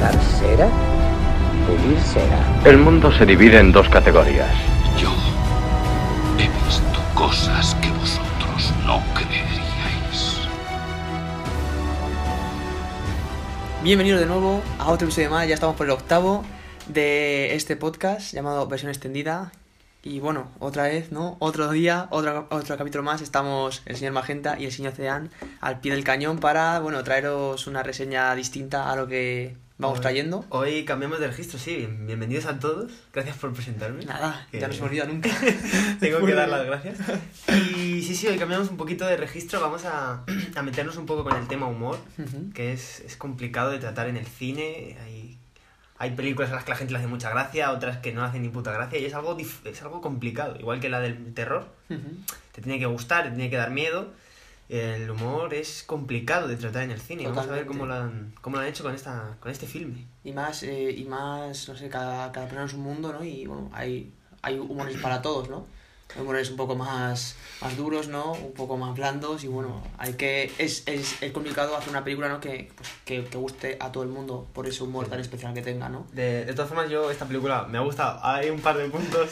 Dar cera, pulir cera. El mundo se divide en dos categorías. Yo he visto cosas que vosotros no creeríais. Bienvenidos de nuevo a otro episodio más, ya estamos por el octavo de este podcast llamado Versión Extendida. Y bueno, otra vez, ¿no? Otro día, otro, otro capítulo más, estamos el señor Magenta y el señor Cean al pie del cañón para, bueno, traeros una reseña distinta a lo que vamos Hoy- trayendo. Hoy cambiamos de registro, sí. Bienvenidos a todos. Gracias por presentarme. Nada, Que- ya no se me olvida nunca. Tengo que dar las gracias. Y sí, sí, hoy cambiamos un poquito de registro. Vamos a, a meternos un poco con el tema humor, Ujú. que es, es complicado de tratar en el cine. Hay, hay películas a las que la gente le hace mucha gracia, otras que no hacen ni puta gracia, y es algo, es algo complicado. Igual que la del terror. Ujú. Te tiene que gustar, te tiene que dar miedo. El humor es complicado de tratar en el cine. Vamos a ver cómo lo han, cómo lo han hecho con, esta, con este filme. Y más, eh, y más, no sé, cada, cada persona es un mundo, ¿no? Y bueno, hay, hay humores para todos, ¿no? Hay humores un poco más, más duros, ¿no? Un poco más blandos y bueno, hay que... Es, es, es complicado hacer una película, ¿no? Que, pues, que, que guste a todo el mundo por ese humor tan especial que tenga, ¿no? De, de todas formas, yo esta película me ha gustado. Hay un par de puntos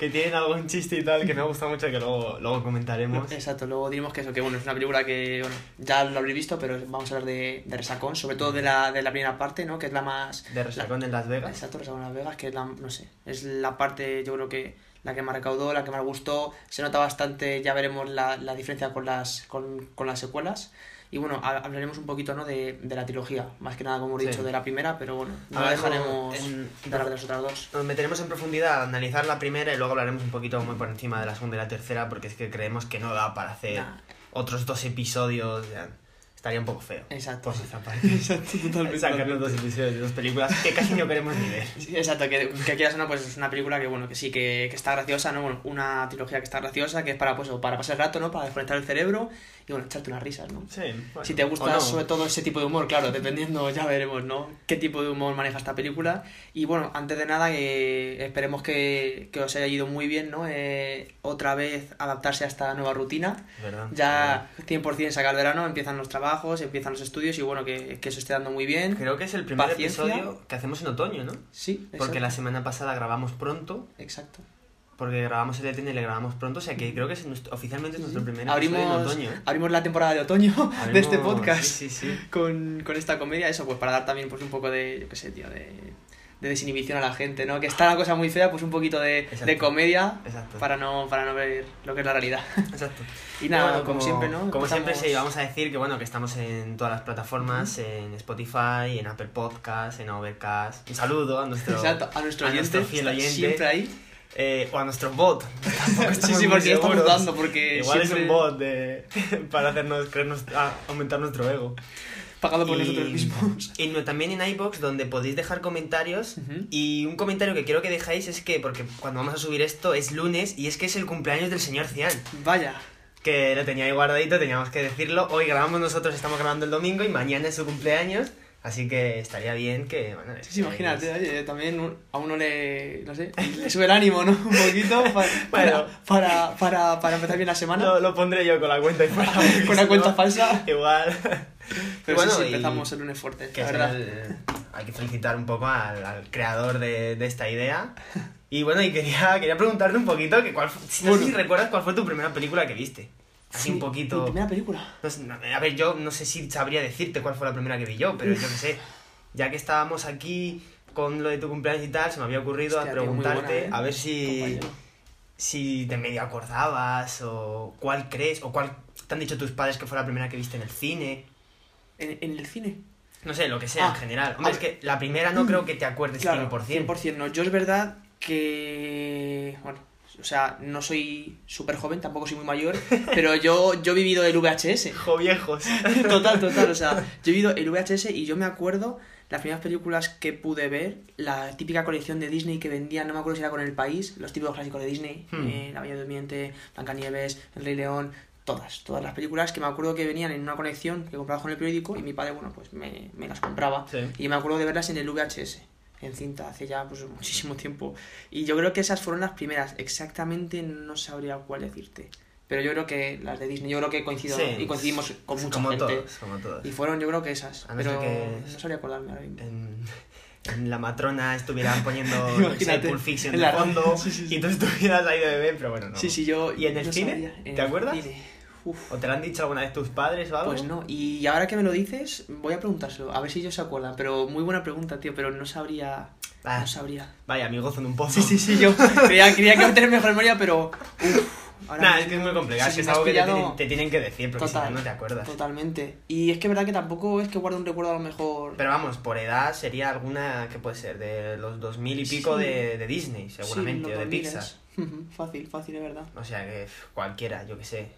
que tienen algún chiste y tal que me ha gustado mucho que luego, luego comentaremos. Exacto, luego diremos que eso, que bueno, es una película que, bueno, ya lo habréis visto, pero vamos a hablar de, de Resacón, sobre todo de la, de la primera parte, ¿no? Que es la más... De Resacón en Las Vegas. Exacto, Resacón en Las Vegas, que es la, no sé, es la parte, yo creo que la que más recaudó, la que más gustó, se nota bastante, ya veremos la, la diferencia con las, con, con las secuelas. Y bueno, ha- hablaremos un poquito, ¿no? De, de la trilogía, más que nada, como he Sí. dicho, de la primera, pero bueno, no Ahora dejaremos en- de hablar de las otras dos. Nos meteremos en profundidad a analizar la primera y luego hablaremos un poquito muy por encima de la segunda y la tercera porque es que creemos que no da para hacer Nah. otros dos episodios. ya, estaría un poco feo. Exacto. Por nuestra parte. Exacto, totalmente. Sacarnos dos episodios de dos películas que casi no queremos ni ver. Sí, exacto, que, que quieras o no, pues es una película que bueno, que sí, que, que está graciosa, ¿no? Bueno, una trilogía que está graciosa, que es para pues para pasar el rato, ¿no? Para desconectar el cerebro y bueno, echarte unas risas, ¿no? Sí, bueno, si te gusta no. sobre todo ese tipo de humor, claro, dependiendo, ya veremos, ¿no? Qué tipo de humor maneja esta película. Y bueno, antes de nada, eh, esperemos que, que os haya ido muy bien, ¿no? Eh, otra vez adaptarse a esta nueva rutina. ¿Verdad? Ya 100% sacar verano, empiezan los trabajos, empiezan los estudios y bueno, que, que eso esté dando muy bien. Creo que es el primer Paciencia. episodio que hacemos en otoño, ¿no? Sí, Porque exacto. la semana pasada grabamos pronto Exacto. Porque grabamos el ETN y le grabamos pronto, o sea que creo que es nuestro- oficialmente es nuestro primer episodio abrimos, en otoño. ¿eh? abrimos la temporada de otoño de este Abrimos- podcast Sí, sí, sí. Con, con esta comedia, eso, pues para dar también pues un poco de, yo qué sé, tío, de, de desinhibición a la gente, ¿no? Que está la cosa muy fea, pues un poquito de, de comedia Exacto. para no, para no ver lo que es la realidad. Exacto. Y nada, Bueno, como, siempre, ¿no? Como siempre, sí, vamos a decir que bueno, que estamos en todas las plataformas, en Spotify, en Apple Podcast, en Overcast. Un saludo a nuestro, Exacto, a nuestro oyente, nuestro fiel oyente. siempre ahí. Eh, o a nuestro bot. Tampoco Sí, sí, porque estamos dudando, porque Igual es siempre- un bot de, para hacernos creernos, ah, aumentar nuestro ego. Pagado por Y- nosotros mismos. Y no- también en iBox, donde podéis dejar comentarios. Ujú. Y un comentario que quiero que dejáis es que, porque cuando vamos a subir esto es lunes y es que es el cumpleaños del señor Cian. Vaya. Que lo tenía ahí guardadito, teníamos que decirlo. Hoy grabamos nosotros, estamos grabando el domingo y mañana es su cumpleaños. Así que estaría bien que, bueno, Sí, sí, imagínate, oye, también un- a uno le, no sé, le sube el ánimo, ¿no? Un poquito pa- para, Bueno. para, para, para empezar bien la semana. Lo, lo pondré yo con la cuenta y Con una si cuenta falsa. Igual. Pero bueno, sí, sí, empezamos el lunes fuerte, que la verdad. el- hay que felicitar un poco al, al creador de, de esta idea. Y bueno, y quería, quería preguntarte un poquito que cuál, no sé Bueno. si recuerdas cuál fue tu primera película que viste. Así Sí, un poquito. Mi primera película. No sé, no, a ver, yo no sé si sabría decirte cuál fue la primera que vi yo, pero yo qué sé. Ya que estábamos aquí con lo de tu cumpleaños y tal, se me había ocurrido Hostia, a preguntarte buena, ¿eh? a ver si, Compañero. si te medio acordabas o cuál crees o cuál te han dicho tus padres que fue la primera que viste en el cine. ¿En, en el cine? No sé, lo que sea Ah, en general. Hombre, es que la primera no creo que te acuerdes Claro, 100%. 100%. No, yo es verdad que... Bueno, o sea, no soy súper joven, tampoco soy muy mayor, pero yo, yo he vivido el VHS. Joviejos. Total, total, o sea, yo he vivido el VHS y yo me acuerdo las primeras películas que pude ver, la típica colección de Disney que vendían, no me acuerdo si era con El País, los típicos clásicos de Disney, Hmm. eh, La Bella Durmiente, Blancanieves, El Rey León, todas, todas las películas que me acuerdo que venían en una colección que compraba con el periódico y mi padre, bueno, pues me, me las compraba. Sí. Y me acuerdo de verlas en el VHS, en cinta, hace ya pues muchísimo tiempo. Y yo creo que esas fueron las primeras, exactamente no sabría cuál decirte. Pero yo creo que las de Disney, yo creo que coincido Sí. y coincidimos con mucha como gente. todos, como todos. Y fueron yo creo que esas, A no pero que- no sabría acordarme ahora mismo. En, en la matrona estuvieran poniendo Imagínate, Pulp Fiction en de la- fondo sí, sí, y tú estuvieras ahí de bebé, pero bueno, no. Sí, sí, yo... ¿Y en el cine? sabría. En ¿Te el acuerdas? cine. Uf. ¿O te lo han dicho alguna vez tus padres o algo? Pues no, y ahora que me lo dices, voy a preguntárselo, a ver si ellos se acuerdan. Pero muy buena pregunta, tío, pero no sabría. Ah. No sabría. Vaya, mi gozo en un pozo. Sí, sí, sí, yo creía, creía que iba a tener mejor memoria, pero. Uf, ahora Nah, mismo- es que es muy complicado, sí, es me algo que te tienen, te tienen que decir, porque si no, no te acuerdas. Totalmente. Y es que es verdad que tampoco es que guardo un recuerdo a lo mejor. Pero vamos, por edad sería alguna, que puede ser? De los 2000 y pico Sí. de, de Disney, seguramente, Sí, o de Pixar. 2000s. Ujú, Fácil, fácil, es verdad. O sea que cualquiera, yo que sé.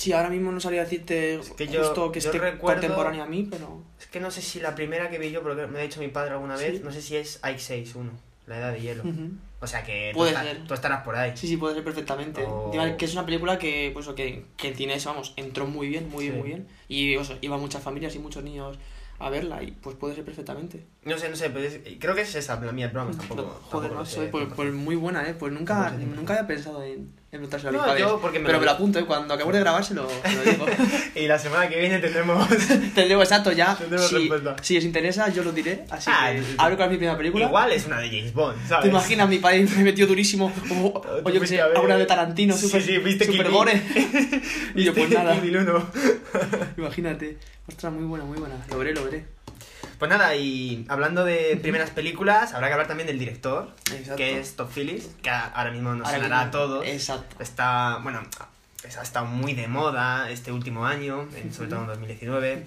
Sí, ahora mismo no sabría decirte Es que yo- justo que yo esté recuerdo- contemporáneo a mí, pero. Es que no sé si la primera que vi yo, pero que me ha dicho mi padre alguna vez, Sí. no sé si es Ice 6 1, la edad de hielo. O sea que tú, Puede estás- ser. tú estarás por ahí. Sí, sí, puede ser perfectamente. Que es una película que, pues, que, que en cines, vamos, entró muy bien, muy bien, muy bien. Y o sea, iban muchas familias y muchos niños a verla y pues puede ser perfectamente. No sé, no sé, pero es- creo que es esa la mía, pero vamos, tampoco. Joder, tampoco macho, sé, eh, pues, 100%. pues muy buena, ¿eh? Pues nunca, Tampoco sé 100%. nunca había pensado en, en No, padres. yo porque me Pero lo- me lo apunto, ¿eh? Cuando acabemos de grabar se lo, digo. Y la semana que viene tendremos. Te digo exacto ya. Tendremos Si, respuesta. si os interesa, yo lo diré. Así Ah, que sí, sí. abro con mi primera película. Igual es una de James Bond, ¿sabes? ¿Te imaginas? Mi padre me metió durísimo. O, o yo que sé, a ver- alguna de Tarantino, Sí, super, sí, viste super gore. y yo, pues ¿Viste nada. Kill Bill 1? Imagínate. Ostras, muy buena, muy buena. Lo veré, lo veré. Pues nada, y hablando de primeras películas, habrá que hablar también del director, Exacto. que es Top Phillips, que ahora mismo nos sonará a todos. Exacto. Está, bueno, ha estado muy de moda este último año, en- sobre todo en 2019,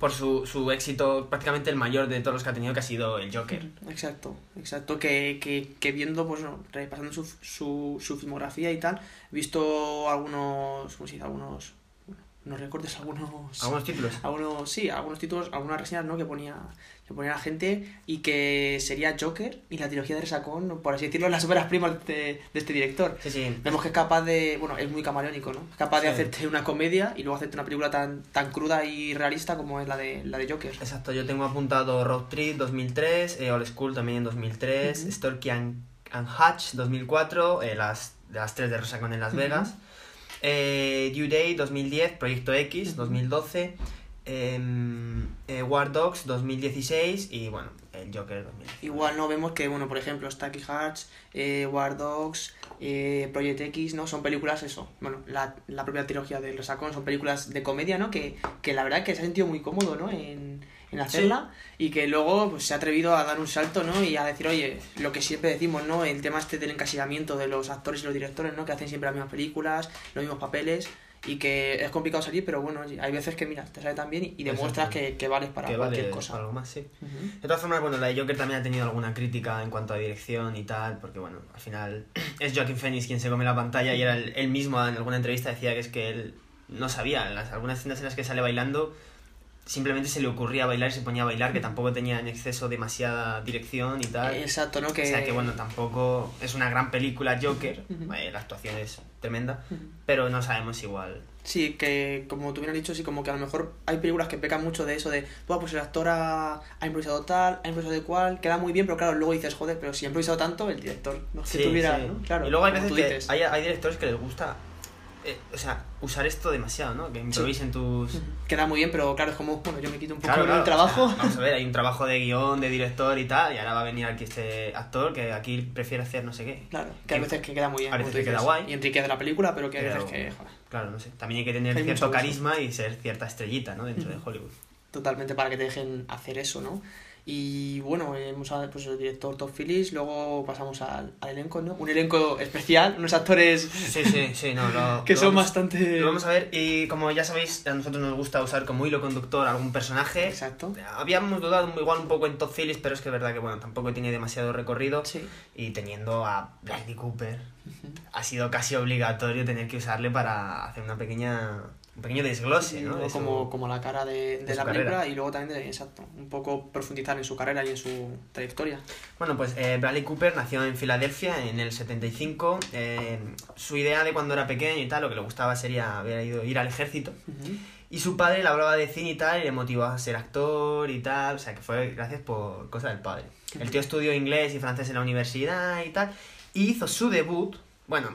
por su, su éxito prácticamente el mayor de todos los que ha tenido, que ha sido el Joker. Exacto, exacto. Que, que, que viendo, pues, no, repasando su, su, su filmografía y tal, he visto algunos, ¿cómo se dice? Algunos, bueno, no recortes, algunos... Algunos títulos. algunos sí algunos títulos algunas reseñas no que ponía que ponía la gente y que sería Joker y la trilogía de Resacón por así decirlo las óperas primas de, de este director Sí, sí. vemos que es capaz de bueno es muy camaleónico no es capaz de Sí. hacerte una comedia y luego hacerte una película tan tan cruda y realista como es la de la de Joker Exacto, yo tengo apuntado Road Trip 2003, eh, Old School también en 2003, Ujú. Storky and, and Hutch 2004, eh, las, las tres de Rosacon en Las. Vegas, eh, Due Day 2010, Proyecto X 2012, em, eh, War Dogs 2016 y bueno, el Joker 2019. igual no vemos que bueno por ejemplo Stacky Hearts eh, War Dogs eh, Project X no son películas eso bueno la, la propia trilogía de Resacón son películas de comedia no que, que la verdad que se ha sentido muy cómodo no en, en hacerla y que luego pues, se ha atrevido a dar un salto no y a decir oye lo que siempre decimos no el tema este del encasillamiento de los actores y los directores no que hacen siempre las mismas películas los mismos papeles y que es complicado salir pero bueno hay veces que mira te sale tan bien y, demuestras que, que vales para que cualquier vale cosa algo más, sí. Ujú. De todas formas, bueno, la de Joker también ha tenido alguna crítica en cuanto a dirección y tal, porque bueno, al final es Joaquin Phoenix quien se come la pantalla y era él, él mismo en alguna entrevista decía que es que él no sabía, en las, algunas escenas en las que sale bailando simplemente se le ocurría bailar y se ponía a bailar, que tampoco tenía en exceso demasiada dirección y tal. exacto no que O sea que bueno, tampoco es una gran película Joker, eh, la actuación es tremenda, pero no sabemos igual. Sí, que como tú hubieras dicho, sí, como que a lo mejor hay películas que pecan mucho de eso de, "Buah, pues el actor ha, ha improvisado tal, ha improvisado de cual, queda muy bien, pero claro, luego dices, joder, pero si ha improvisado tanto, el director, no Sí, que tuviera, sí. ¿no? Claro, y luego hay veces que hay, hay directores que les gusta, eh, o sea, usar esto demasiado, ¿no? Que improvisen tus... Ujú. Queda muy bien, pero claro, es como, bueno, yo me quito un poco Claro, el claro, trabajo. o sea, vamos a ver, hay un trabajo de guion, de director y tal, y ahora va a venir aquí este actor que aquí prefiere hacer no sé qué. Claro, que Y- veces que queda muy bien. a veces que queda guay. Y enriquece la película, pero que Pero- veces que, joder, Claro, no sé. También hay que tener Hay cierto carisma y ser cierta estrellita, ¿no? Dentro de Ujú. Hollywood. totalmente para que te dejen hacer eso, ¿no? Y bueno, hemos hablado pues, el director Todd Phillips, luego pasamos al, al elenco, ¿no? Un elenco especial, unos actores Sí, sí, sí, no, lo, que lo son vamos- bastante... Lo vamos a ver y como ya sabéis, a nosotros nos gusta usar como hilo conductor algún personaje. Exacto. Habíamos dudado igual un poco en Todd Phillips, pero es que es verdad que bueno, tampoco tiene demasiado recorrido. Sí. Y teniendo a Bradley Cooper, ha sido casi obligatorio tener que usarle para hacer una pequeña un pequeño desglose, ¿no? de su- como, como la cara de, de de la película carrera. y luego también de, exacto, un poco profundizar en su carrera y en su trayectoria. Bueno, pues eh, Bradley Cooper nació en Filadelfia en el 75. eh, su idea de cuando era pequeño y tal, lo que le gustaba sería haber ido ir al ejército. Y su padre le hablaba de cine y tal, y le motivó a ser actor y tal. O sea, que fue gracias por cosa del padre. El tío estudió inglés y francés en la universidad y tal. Y hizo su debut, bueno,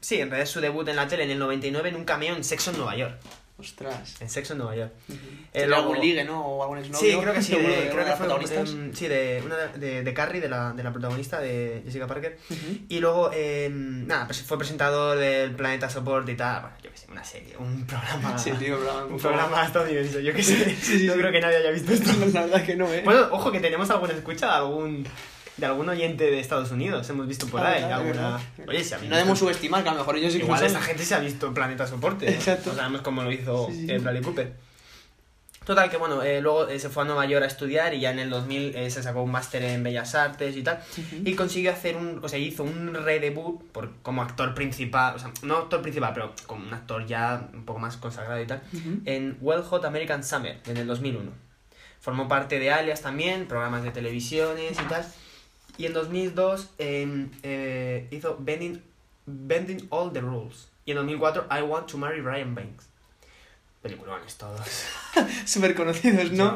sí, en realidad su debut en la tele en el 99 en un cameo en Sexo en Nueva York. Ostras. En Sexo en Nueva York. ¿Tiene luego- algún ligue, no? O algún exnovio. Sí, creo que sí, de de, creo que fue em, sí, de una de, de, Carrie, de la, de la protagonista, de Jessica Parker. Ujú. Y luego, em, nada, pues fue presentador del Planeta Support y tal. Bueno, yo qué sé, una serie, un programa. Sí, tío, programa- un programa estadounidense, yo qué sé. no creo que nadie haya visto esto. La verdad que no, ¿eh? Bueno, ojo que tenemos alguna escucha algún, de algún oyente de Estados Unidos. Hemos visto por Ah, ahí alguna. Oye, si no debemos subestimar, que a lo mejor ellos sí que Igual esta gente se ha visto Planeta Soporte. ¿no? Exacto. No sabemos cómo lo hizo Sí, sí, eh. Bradley Cooper. Total, que bueno, eh, luego eh, se fue a Nueva York a estudiar y ya en el 2000 eh, se sacó un máster en Bellas Artes y tal. Y consiguió hacer un. O sea, hizo un redebut por, como actor principal. O sea, no actor principal, pero como un actor ya un poco más consagrado y tal. En Well Hot American Summer, en el 2001. Formó parte de Alias también, programas de televisiones y tal. Y en 2002 em, eh, hizo Bending, Bending All the Rules. Y en 2004 I Want to Marry Ryan Banks. Peliculones todos. Súper conocidos, ¿no?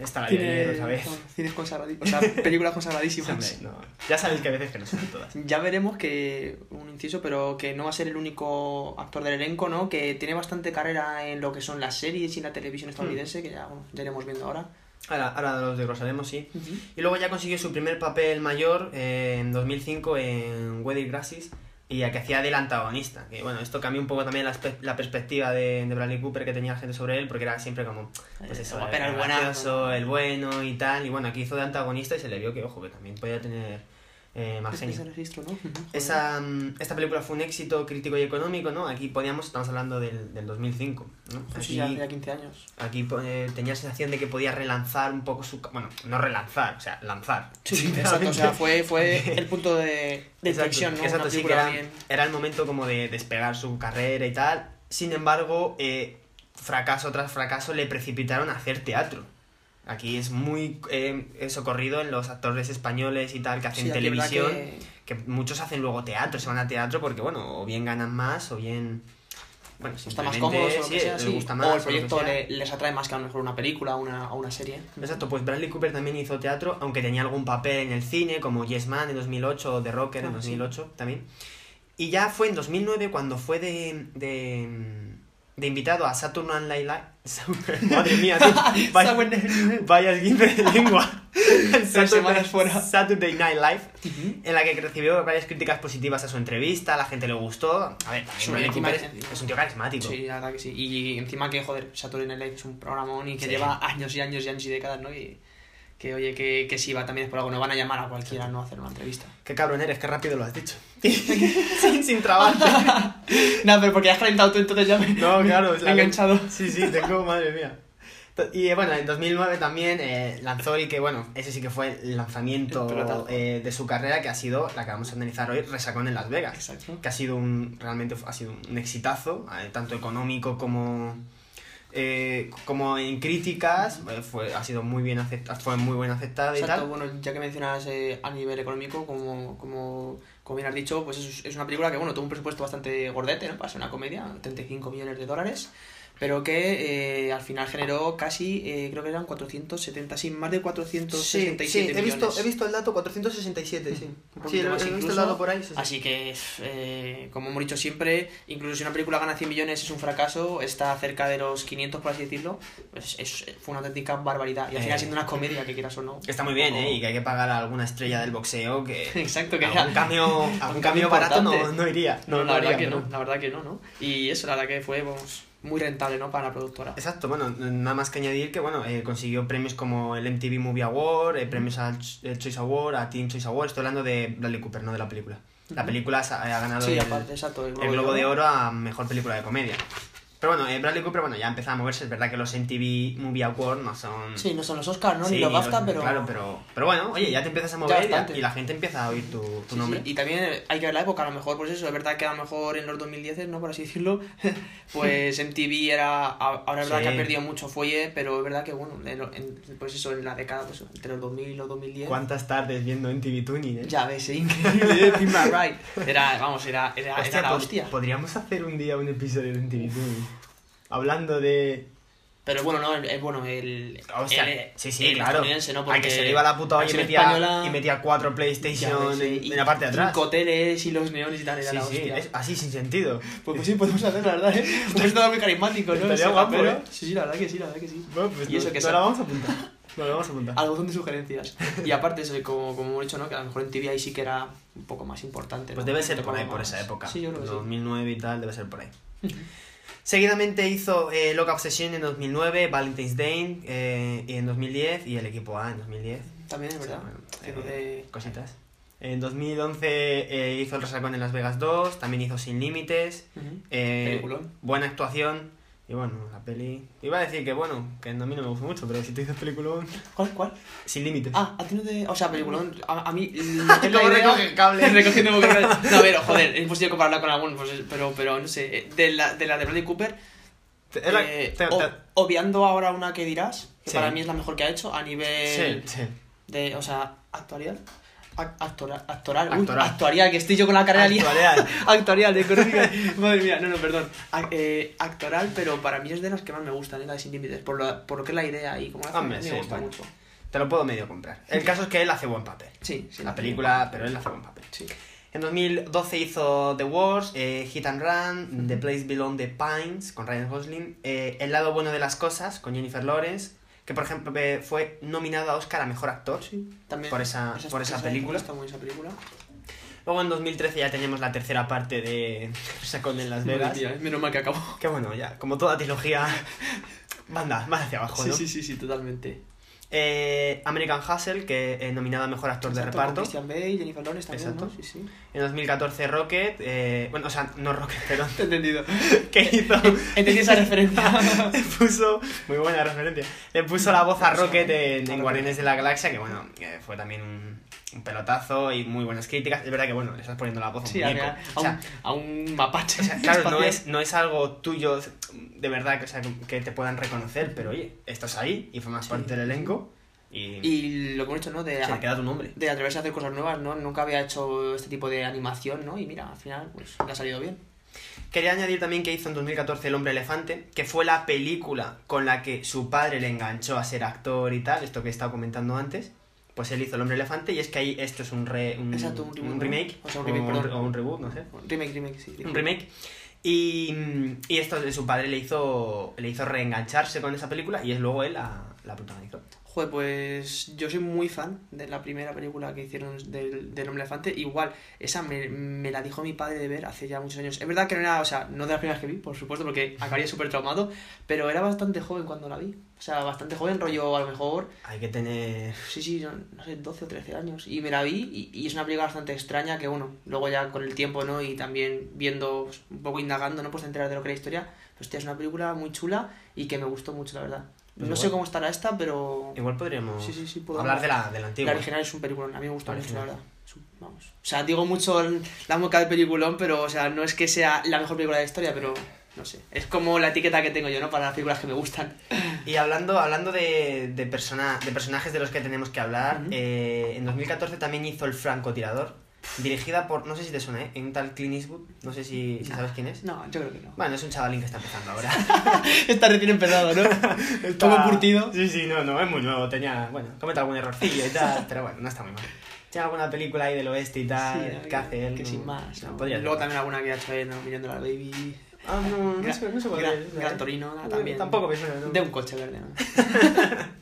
Esta la Tiene ¿sabes? cines consagradísimos, o sea, películas consagradísimas. Hombre, no. Ya sabéis que a veces que no son todas. Ya veremos que, un inciso, pero que no va a ser el único actor del elenco, ¿no? Que tiene bastante carrera en lo que son las series y la televisión estadounidense, que ya, bueno, ya iremos viendo ahora. Ahora, ahora los desglosaremos, sí. Y luego ya consiguió su primer papel mayor eh, en 2005 en Wedding Grasses y a que hacía del antagonista. Que bueno, esto cambió un poco también la, la perspectiva de, de Bradley Cooper que tenía la gente sobre él, porque era siempre como, pues Eh, eso, guapero, el el gracioso, el bueno y tal. Y bueno, aquí hizo de antagonista y se le vio que, ojo, que también podía tener eh, Esa, mm, esta película fue un éxito crítico y económico, ¿no? Aquí podíamos, estamos hablando del, del 2005, ¿no? Sí, Aquí- ya hace ya 15 años. Aquí eh, tenía la sensación de que podía relanzar un poco su... Bueno, no relanzar, o sea, lanzar. Sí, sí, exacto. O sea, fue, fue el punto de, de inflexión, ¿no? exacto, sí, que era, era el momento como de despegar su carrera y tal. Sin embargo, eh, fracaso tras fracaso le precipitaron a hacer teatro. Aquí es muy eh, socorrido en los actores españoles y tal que hacen Sí, televisión. que- Que... muchos hacen luego teatro, se van a teatro porque, bueno, o bien ganan más o bien... Bueno, Está más cómodos o lo sí, que sea, les sí. gusta más. o el proyecto le- les atrae más que a lo mejor una película o una, una serie. Exacto, pues Bradley Cooper también hizo teatro, aunque tenía algún papel en el cine, como Yes Man en 2008 o The Rocker en Ah, sí. 2008 también. Y ya fue en 2009 cuando fue de, de, de invitado a Saturday Night Live. Madre mía, tú, vaya, vaya de lengua. Saturday- fuera. Saturday Night Live, en la que recibió varias críticas positivas a su entrevista, a la gente le gustó. A ver, encima es- un tío carismático. Sí, la verdad que sí. Y encima que, joder, Saturday Night Live es un programón y que Sí. lleva años y años y años y décadas, ¿no? Y que, oye, que, que si va también es por algo, no van a llamar a cualquiera no a hacer una entrevista. Qué cabrón eres, qué rápido lo has dicho. sin, sin trabarte. no, pero porque has calentado tú, entonces ya me, No, me- claro, me es he enganchado. Sí, sí, tengo, madre mía. Y eh, bueno, en 2009 también eh, lanzó y que bueno, ese sí que fue el lanzamiento eh, de su carrera que ha sido la que vamos a analizar hoy, Resacón en Las Vegas. Exacto. Que ha sido un, realmente ha sido un exitazo, eh, tanto económico como, eh, como en críticas, fue, ha sido muy bien aceptado, fue muy bien aceptada y Exacto, tal. bueno, ya que mencionas eh, a nivel económico, como, como, como bien has dicho, pues es, es una película que, bueno, tuvo un presupuesto bastante gordete, ¿no? Para ser una comedia, 35 millones de dólares, pero que eh, al final generó casi, eh, creo que eran 470, sí, más de 467 Sí, sí, he visto, he visto el dato 467, sí. Poquito Sí, lo- he visto el dato por ahí. sí, sí. Así que, eh, como hemos dicho siempre, incluso si una película gana 100 millones es un fracaso, está cerca de los 500, por así decirlo, pues es, fue una auténtica barbaridad. Y al final Eh. siendo una comedia, que quieras o no. Está muy bien, o- ¿eh? Y que hay que pagar a alguna estrella del boxeo que... Exacto, que algún cambio, un algún cambio cambio barato no, no iría. No, la verdad haría, que ¿no? no, la verdad que no, ¿no? Y eso, la verdad que fue pues, muy rentable, ¿no? Para la productora. Exacto, bueno, nada más que añadir que, bueno, eh, consiguió premios como el MTV Movie Award, eh, premios al Ch- eh, Choice Award, a Teen Choice Award, estoy hablando de Bradley Cooper, no de la película. La película ha, ha ganado Sí, el, aparte, exacto, el el Globo de Globo de Oro. Oro a Mejor Película de Comedia. Pero bueno, eh, Bradley Cooper, bueno, ya empezaba a moverse, es verdad que los MTV Movie Award no son... Sí, no son los Oscars, ¿no? Sí, Ni los BAFTA, pero... Claro, pero, pero bueno, oye, ya te empiezas a mover y- y, la gente empieza a oír tu, tu Sí, nombre. sí, Y también hay que ver la época, a lo mejor, pues eso, es verdad que a lo mejor en los 2010, ¿no? Por así decirlo, pues MTV era, ahora es verdad que ha perdido mucho fuelle, pero es verdad que, bueno, en, en- pues eso, en la década, pues entre los 2000 y los 2010... ¿Cuántas tardes viendo MTV Tuning, eh? Ya ves, eh, increíble, My Ride. Era, vamos, era, era, Hostia, era la hostia. Podríamos hacer un día un episodio de MTV Tuning. Hablando de... Pero bueno, no, es bueno, el... Hostia, el- sí, sí, el claro. ¿no? Al que se Porque le iba la puta olla y metía, española- y metía cuatro PlayStation ves, en, y en la parte de atrás. cinco teles y los neones y tal, era Sí, la sí, es así sin sentido. Pues, pues sí, podemos hacerlo, la verdad, ¿eh? Pues todo muy carismático, ¿no? Estaría guapo, rapero. ¿eh? Sí, sí, la verdad que sí, la verdad que sí. Bueno, pues Y no- eso que sea- la vamos a apuntar. Nos la vamos a apuntar. Al botón de sugerencias. Y aparte, eso, como, como hemos dicho, ¿no? Que a lo mejor en TV ahí sí que era un poco más importante. Pues ¿no? debe ser por ahí, por esa época. Sí, yo creo que sí. 2009 y tal, debe ser por ahí. Seguidamente hizo eh, Loca Obsession en 2009, Valentine's Day eh, y en 2010 y el equipo A en 2010. También es verdad. Bueno, eh. Cositas. En 2011 eh, hizo El Resacón en Las Vegas 2, también hizo Sin Límites. Peliculón. buena actuación. Y bueno, la peli. Iba a decir que bueno, que a mí no me gustó mucho, pero si te dices peliculón. ¿Cuál? ¿Cuál? Sin límites. Ah, a ti no te... O sea, peliculón... A, a mí... ¿Cómo recoge cable? Recogiendo vocales. No, pero, joder, es imposible compararla con algún, pues, pero, pero, no sé. eh, De la de, la de Bradley Cooper... La- eh, te- o- te- obviando ahora una que dirás, que Sí. para mí es la mejor que ha hecho a nivel... Sí, sí. de, o sea, actuarial. Ac- Actoral, actoral, Uy, actuarial, que estoy yo con la carrera. Actuarial. Actorial, de económica. Madre mía, no, no, perdón. Eh, actoral, pero para mí es de las que más me gustan, ¿eh? la de Sin Límites, por lo, por lo que es la idea y como la hace, Hombre, me sí, gusta mucho. Te lo puedo medio comprar. El caso es que él hace buen papel. Sí, sí. la película, pero él hace buen papel. Sí. En 2012 hizo The Wars, eh, Hit and Run, The Place Beyond the Pines con Ryan Gosling, eh, El lado bueno de las cosas con Jennifer Lawrence, que por ejemplo fue nominado a Oscar a Mejor Actor. También. Por esa- por esa película. Está muy esa película. Luego en 2013 ya tenemos la tercera parte de Sacón en Las Vegas. Madre menos mal que acabó. Que bueno, ya, como toda trilogía, banda, va hacia abajo, Sí, ¿no? sí, sí, sí, totalmente. Eh, American Hustle, que eh, nominado a Mejor Actor de Exacto, Reparto. Christian Bale, Jennifer Lawrence también, Exacto. ¿no? Sí, sí. En 2014 Rocket, eh, bueno, o sea, no Rocket, perdón, Te he entendido. que hizo... Entendí esa referencia. le puso, muy buena referencia, le puso la voz a Rocket en, en Guardianes de la Galaxia, que bueno, fue también un, un pelotazo y muy buenas críticas. Es verdad que bueno, le estás poniendo la voz a un Sí, muñeco. a, O a, sea, un, a un mapache. o sea, claro, no es, no es algo tuyo de verdad que, o sea, que te puedan reconocer, pero oye, estás ahí y formas Sí. parte del elenco y, Y lo que hemos dicho, ¿no? De, se queda tu nombre. de atreverse a hacer cosas nuevas, ¿no? Nunca había hecho este tipo de animación, ¿no? Y mira, al final, pues, le ha salido bien. Quería añadir también que hizo en 2014 El hombre elefante, que fue la película con la que su padre le enganchó a ser actor y tal, esto que he estado comentando antes. Pues él hizo El hombre elefante y es que ahí esto es un, re- un, Exacto, un remake, O sea, un remake, perdón. o un reboot, no sé. Remake, remake, sí. Un remake. Y, y esto de su padre le hizo, le hizo reengancharse con esa película y es luego él la, la protagonizó. Joder, pues yo soy muy fan de la primera película que hicieron del, del Hombre Elefante. Igual, esa me, me la dijo mi padre de ver hace ya muchos años. Es verdad que no era, o sea, no de las primeras que vi, por supuesto, porque acabaría súper traumado, pero era bastante joven cuando la vi. O sea, bastante joven, rollo a lo mejor, Hay que tener... sí, sí, no, no sé, 12 o 13 años. Y me la vi y, y es una película bastante extraña que, bueno, luego ya con el tiempo, ¿no? Y también viendo, pues, un poco indagando, ¿no? Pues te enteras de lo que era la historia. Pues, tía, es una película muy chula y que me gustó mucho, la verdad. Pues no igual. sé cómo estará esta, pero... Igual podríamos Sí, sí, sí, podemos. hablar de la, de la antigua. La original es un peliculón, a mí me gusta La mucho, la verdad. Vamos. O sea, digo mucho la moca de peliculón, pero, o sea, no es que sea la mejor película de la historia, pero no sé. Es como la etiqueta que tengo yo, ¿no? Para las películas que me gustan. Y hablando, hablando de, de, persona, de personajes de los que tenemos que hablar, eh, en 2014 también hizo El francotirador, dirigida por, no sé si te suena, ¿eh? un tal Clint Eastwood, no sé si, si sabes quién es. No, yo creo que no. Bueno, es un chavalín que está empezando ahora. Está recién empezado, ¿no? Todo curtido. Sí, sí, no, no, es muy nuevo, tenía, bueno, comete algún errorcillo y tal, pero bueno, no está muy mal. Tiene alguna película ahí del oeste y tal, Sí, que hace él. Que no- sin más. no, ¿no? podría Luego también alguna que ha hecho él, ¿no? Mirando a la Baby. Ah, no, no Gran- sé, no sé cuál Gran- es, ¿eh? Gran Torino, ¿no? también. Tampoco me suena, ¿no? De un coche verde, ¿no?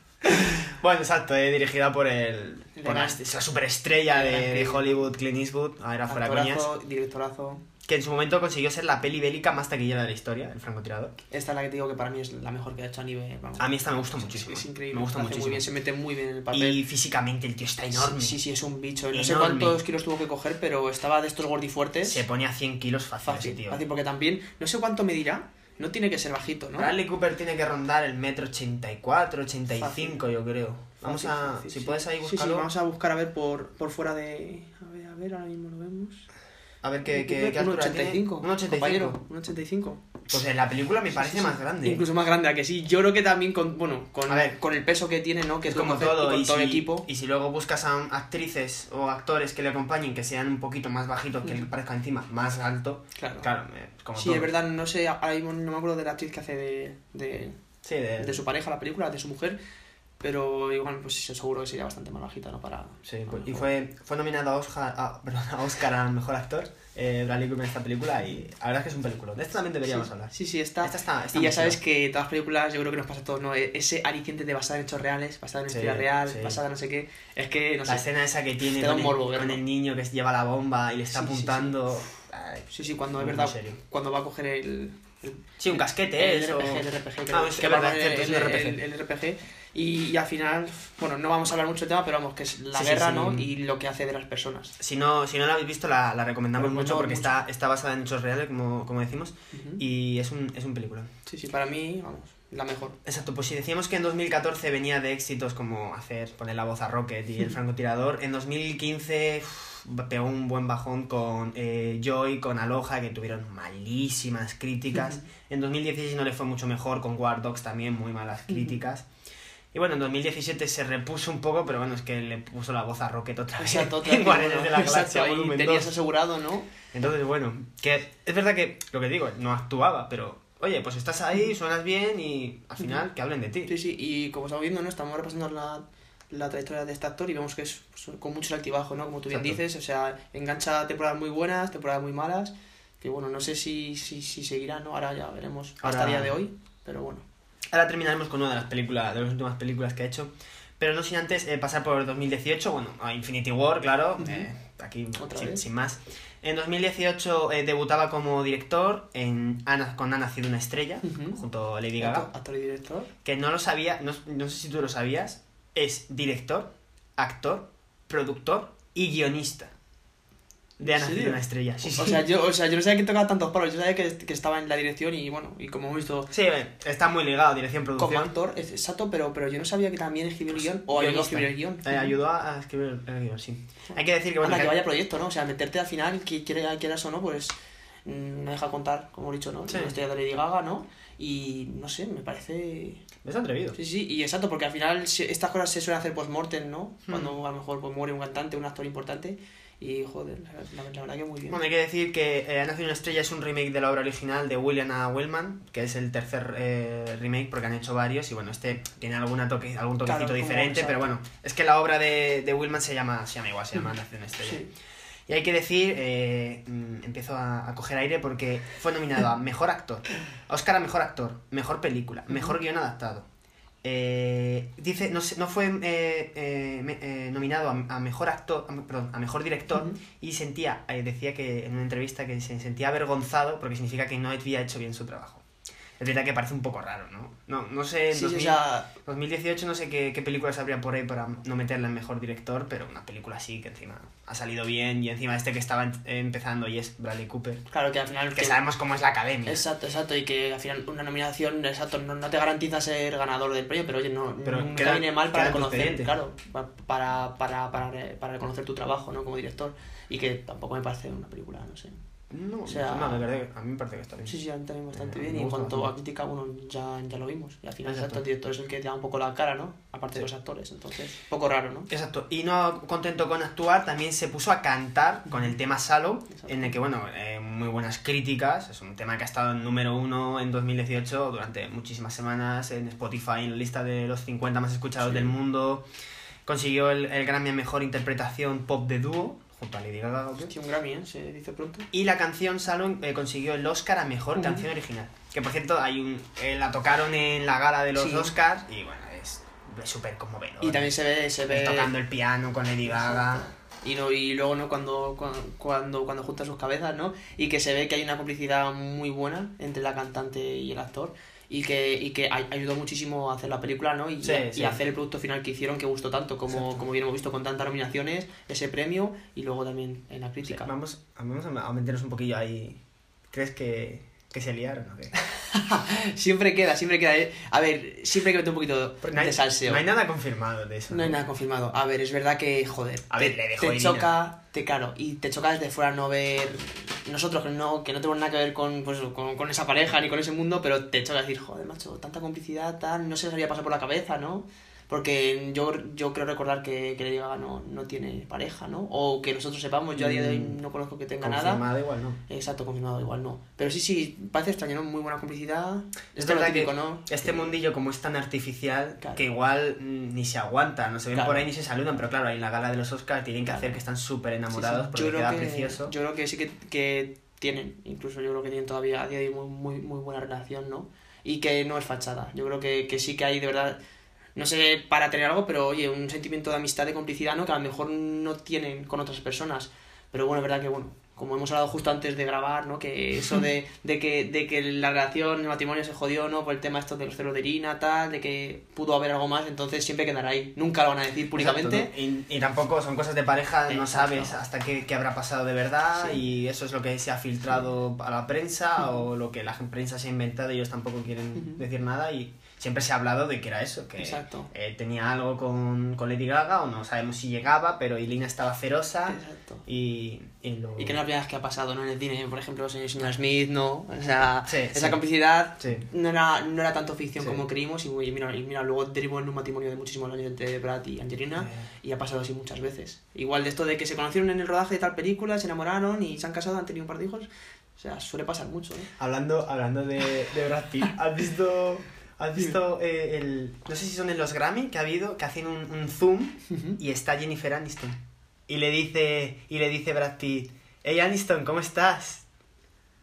Bueno, exacto, eh, dirigida por el. Por la, la superestrella el de. Hollywood, Clint Eastwood. A ver, fuera coñas. Directorazo. que en su momento consiguió ser la peli bélica más taquillera de la historia, El francotirador. Esta es la que te digo que para mí es la mejor que ha hecho a nivel. vamos. A mí esta me gusta muchísimo. Es increíble. Me gusta muchísimo. Muy bien, se mete muy bien en el papel. Y físicamente el tío está enorme. Sí, sí, es un bicho. No sé cuántos kilos tuvo que coger, pero estaba de estos gordifuertes. Se pone a 100 kilos fácil, fácil, ese tío. fácil, porque también, no sé cuánto medirá, no tiene que ser bajito, ¿no? Bradley Cooper tiene que rondar el metro 84, 85, yo creo. Vamos Fácil, a. fácil, si sí. puedes ahí Sí, sí, buscarlo. vamos a buscar a ver por, por fuera de. A ver, a ver, ahora mismo lo vemos. A ver qué, qué, qué altura 85. tiene. Un 85. compañero, un 85. Pues en la película me parece sí, sí. más grande. Incluso más grande, ¿a que sí. Yo creo que también con, bueno, con, A ver. con el peso que tiene, ¿no? Que es como todo, y con y, todo si, el equipo. y si luego buscas a actrices o actores que le acompañen que sean un poquito más bajitos, que le parezca encima más alto, Claro. claro, eh, como Sí, todo. es verdad, no sé, ahora mismo no me acuerdo de la actriz que hace de, de, Sí, de, de su pareja, la película, de su mujer, pero igual, pues seguro que sería bastante más bajita, ¿no? Para. Sí, pues- y fue, fue nominado a Oscar, a, perdón, a Oscar al mejor actor, eh, Bradley Cooper en esta película, y la verdad es que es un película. De esto también deberíamos sí, hablar. Sí, sí, está. Esta está- y ya sabes que todas las películas, yo creo que nos pasa a todos, ¿no? E- Ese aliciente de basada en hechos reales, basada en Sí, historia real, sí. basada en no sé qué. Es que, no la sé. escena esa que tiene con, el, morbo con verlo. el niño que lleva la bomba y le está apuntando. Ay, Sí, sí, cuando es verdad, serio. cuando va a coger el. el Sí, un casquete, el eso. RPG, el RPG, Ah, es que verdad, el, RPG. Y, y al final, bueno, no vamos a hablar mucho del tema, pero vamos, que es la Sí, guerra, sí. ¿no? Y lo que hace de las personas. Si no, si no la habéis visto, la, la recomendamos Pero mucho porque mucho. Está, está basada en hechos reales, como, como decimos, y es un, es un película. Sí, sí, para mí, vamos, la mejor. Exacto, pues si decíamos que en 2014 venía de éxitos como hacer, poner la voz a Rocket y el francotirador, en 2015 uf, pegó un buen bajón con eh, Joy, con Aloha, que tuvieron malísimas críticas. En 2016 no le fue mucho mejor, con War Dogs también muy malas críticas. Y bueno, en 2017 se repuso un poco, pero bueno, es que le puso la voz a Rocket otra vez. Exacto, en Guardianes de la Galaxia exacto, volumen tenías 2. asegurado, ¿no? Entonces, bueno, que es verdad que lo que digo, no actuaba, pero oye, pues estás ahí, suenas bien y al final que hablen de ti. Sí, sí, y como estamos viendo, ¿no? Estamos repasando la, la trayectoria de este actor y vemos que es pues, con muchos altibajos, ¿no? Como tú bien Exacto. dices, o sea, engancha temporadas muy buenas, temporadas muy malas, que bueno, no sé si, si, si seguirá, ¿no? Ahora ya veremos hasta el día de hoy, pero bueno. Ahora terminaremos con una de las películas, de las últimas películas que ha hecho. Pero no sin antes eh, pasar por 2018, bueno, a Infinity War, claro, eh, aquí sin, más. En 2018 eh, debutaba como director en Ana, con Ha nacido una estrella, junto a Lady Gaga. Actor, actor y director. Que no lo sabía, no, no sé si tú lo sabías, es director, actor, productor y guionista de Ha ¿En nacido serio? una estrella. Sí, sí. O sea, yo, o sea, yo no sabía que tocaba tantos palos, yo sabía que, que estaba en la dirección y bueno, y como hemos visto Sí, eh, está muy ligado, dirección, como producción. actor, es exacto, pero, pero yo no sabía que también escribió el guion, o ayudó a escribir el guion. Eh, ayudó a escribir el guion, sí. Hay que decir que, bueno, Anda, que que- vaya proyecto, ¿no? O sea, meterte al final, que quiera- quieras o no, pues mm, no deja contar, como he dicho, ¿no? Sí. La historia de Lady Gaga, ¿no? Y no sé, me parece... es atrevido. Sí, sí, y exacto, porque al final estas cosas se suelen hacer post-mortem, ¿no? Hmm. Cuando a lo mejor pues, muere un cantante, un actor importante, y joder, la, la- la verdad que muy bien. Bueno, hay que decir que eh, Ha nacido una estrella es un remake de la obra original de William A. Wellman, que es el tercer eh, remake porque han hecho varios y bueno, este tiene alguna toque, algún toquecito Claro, diferente, pero bueno, es que la obra de, de Wellman se llama, se llama igual, se llama Ha nacido una estrella. Sí. Y hay que decir, eh, mm, empiezo a, a coger aire porque fue nominado a Mejor Actor, a Oscar a Mejor Actor, Mejor Película, Mejor Guión Adaptado. Eh, dice, no, no fue eh, eh, me- eh, nominado a, a Mejor Actor, a- perdón, a Mejor Director y sentía, eh, decía que en una entrevista que se sentía avergonzado porque significa que no había hecho bien su trabajo. Es verdad que parece un poco raro, ¿no? No, no sé, en Sí, sí, o 2000 sea, 2018 no sé qué, qué películas habría por ahí para no meterla en mejor director, pero una película así que encima ha salido bien y encima este que estaba empezando y es Bradley Cooper. claro que al final... Que sabemos cómo es la academia. Exacto, exacto, y que al final una nominación, exacto, no, no te garantiza ser ganador del premio, pero oye, no, Pero nunca queda- viene mal para expediente. claro, pa- para, para, para, para reconocer tu trabajo, ¿no? Como director, y que tampoco me parece una película, no sé. No, O sea- no, de verdad, a mí me parece que está bien. Sí, sí, a mí también bastante Eh, bien, me y en cuanto a bastante. crítica, bueno, ya, ya lo vimos, y al final, Exacto. el director es el que te da un poco la cara, ¿no? Aparte de los actores, entonces, un poco raro, ¿no? Exacto, y no contento con actuar, también se puso a cantar con el tema Salo, Exacto. en el que, bueno, eh, muy buenas críticas, es un tema que ha estado en número uno en 2018 durante muchísimas semanas en Spotify, en la lista de los 50 más escuchados Sí. del mundo, consiguió el, el Grammy a Mejor Interpretación Pop de Dúo, junto a Lady Gaga, obvio. Sí, un Grammy, ¿eh? Se dice pronto. Y la canción Salo eh, consiguió el Oscar a Mejor. Canción Original, que por cierto, hay un, eh, la tocaron en la gala de los Sí. Oscars y, bueno, es súper conmovedor. Y también se ve, se ve... tocando el piano con Lady Gaga. y no y luego no cuando cuando cuando, cuando juntan sus cabezas no y que se ve que hay una complicidad muy buena entre la cantante y el actor y que, y que ay- ayudó muchísimo a hacer la película no y, Sí, y sí. hacer el producto final que hicieron que gustó tanto como como bien hemos visto con tantas nominaciones ese premio y luego también en la Sí, crítica vamos, vamos a meternos un poquillo ahí. ¿Crees que, que se liaron o qué? siempre queda siempre queda eh. a ver siempre hay que meter un poquito no hay, de salseo no hay nada confirmado de eso. No hay nada confirmado. A ver, es verdad que, joder, A te, ver, le dejó te Irina. choca, te claro, y te choca desde fuera no ver. Nosotros que no, que no tenemos nada que ver con, pues, con, con esa pareja ni con ese mundo, pero te choca decir, joder, macho, tanta complicidad, tal, no se les había pasado por la cabeza, ¿no? Porque yo, yo creo recordar que, que Lady Gaga no, no tiene pareja, ¿no? O que nosotros sepamos, yo a día de hoy Mm, no conozco que tenga nada. Confirmado igual, ¿no? Exacto, confirmado igual no. Pero sí, sí, parece extraño, ¿no? Muy buena complicidad. Es verdad típico, que ¿no? este mundillo como es tan artificial Claro. que igual mm, ni se aguanta, no se ven Claro. por ahí ni se saludan, pero claro, ahí en la gala de los Oscars tienen que Claro. hacer que están súper Sí, sí. enamorados porque Yo creo queda que- precioso. Yo creo que sí que, que tienen, incluso yo creo que tienen todavía a día de hoy muy, muy, muy buena relación, ¿no? Y que no es fachada. Yo creo que, que sí que hay de verdad, no sé para tener algo, pero oye, un sentimiento de amistad, de complicidad, ¿no? Que a lo mejor no tienen con otras personas. Pero bueno, es verdad que, bueno, como hemos hablado justo antes de grabar, ¿no? Que eso de, de, que, de que la relación, el matrimonio se jodió, ¿no? Por el tema esto de los celos de Irina, tal, de que pudo haber algo más, entonces siempre quedará ahí. Nunca lo van a decir públicamente. Exacto, ¿no? y, y tampoco son cosas de pareja, no sabes hasta qué, qué habrá pasado de verdad Sí. y eso es lo que se ha filtrado a la prensa o lo que la prensa se ha inventado y ellos tampoco quieren decir nada y siempre se ha hablado de que era eso, que eh, tenía algo con, con Lady Gaga o no sabemos si llegaba, pero Ilina estaba cerosa Exacto. y, y lo... Y que no es la primera vez que ha pasado, ¿no? En el cine, por ejemplo, señor, Smith, ¿no? O sea, Sí, esa sí. complicidad Sí. no, era, no era tanto ficción como creímos y, y mira, y mira, luego derivó en un matrimonio de muchísimos años entre Brad y Angelina Eh. y ha pasado así muchas veces. Igual de esto de que se conocieron en el rodaje de tal película, se enamoraron y se han casado, han tenido un par de hijos, o sea, suele pasar mucho, ¿eh? Hablando, hablando de, de Brad Pitt, ¿has visto, has visto eh, el... No sé si son en los Grammy que ha habido, que hacen un, un zoom y está Jennifer Aniston. Y le dice, y le dice Brad Pitt, hey Aniston, ¿cómo estás?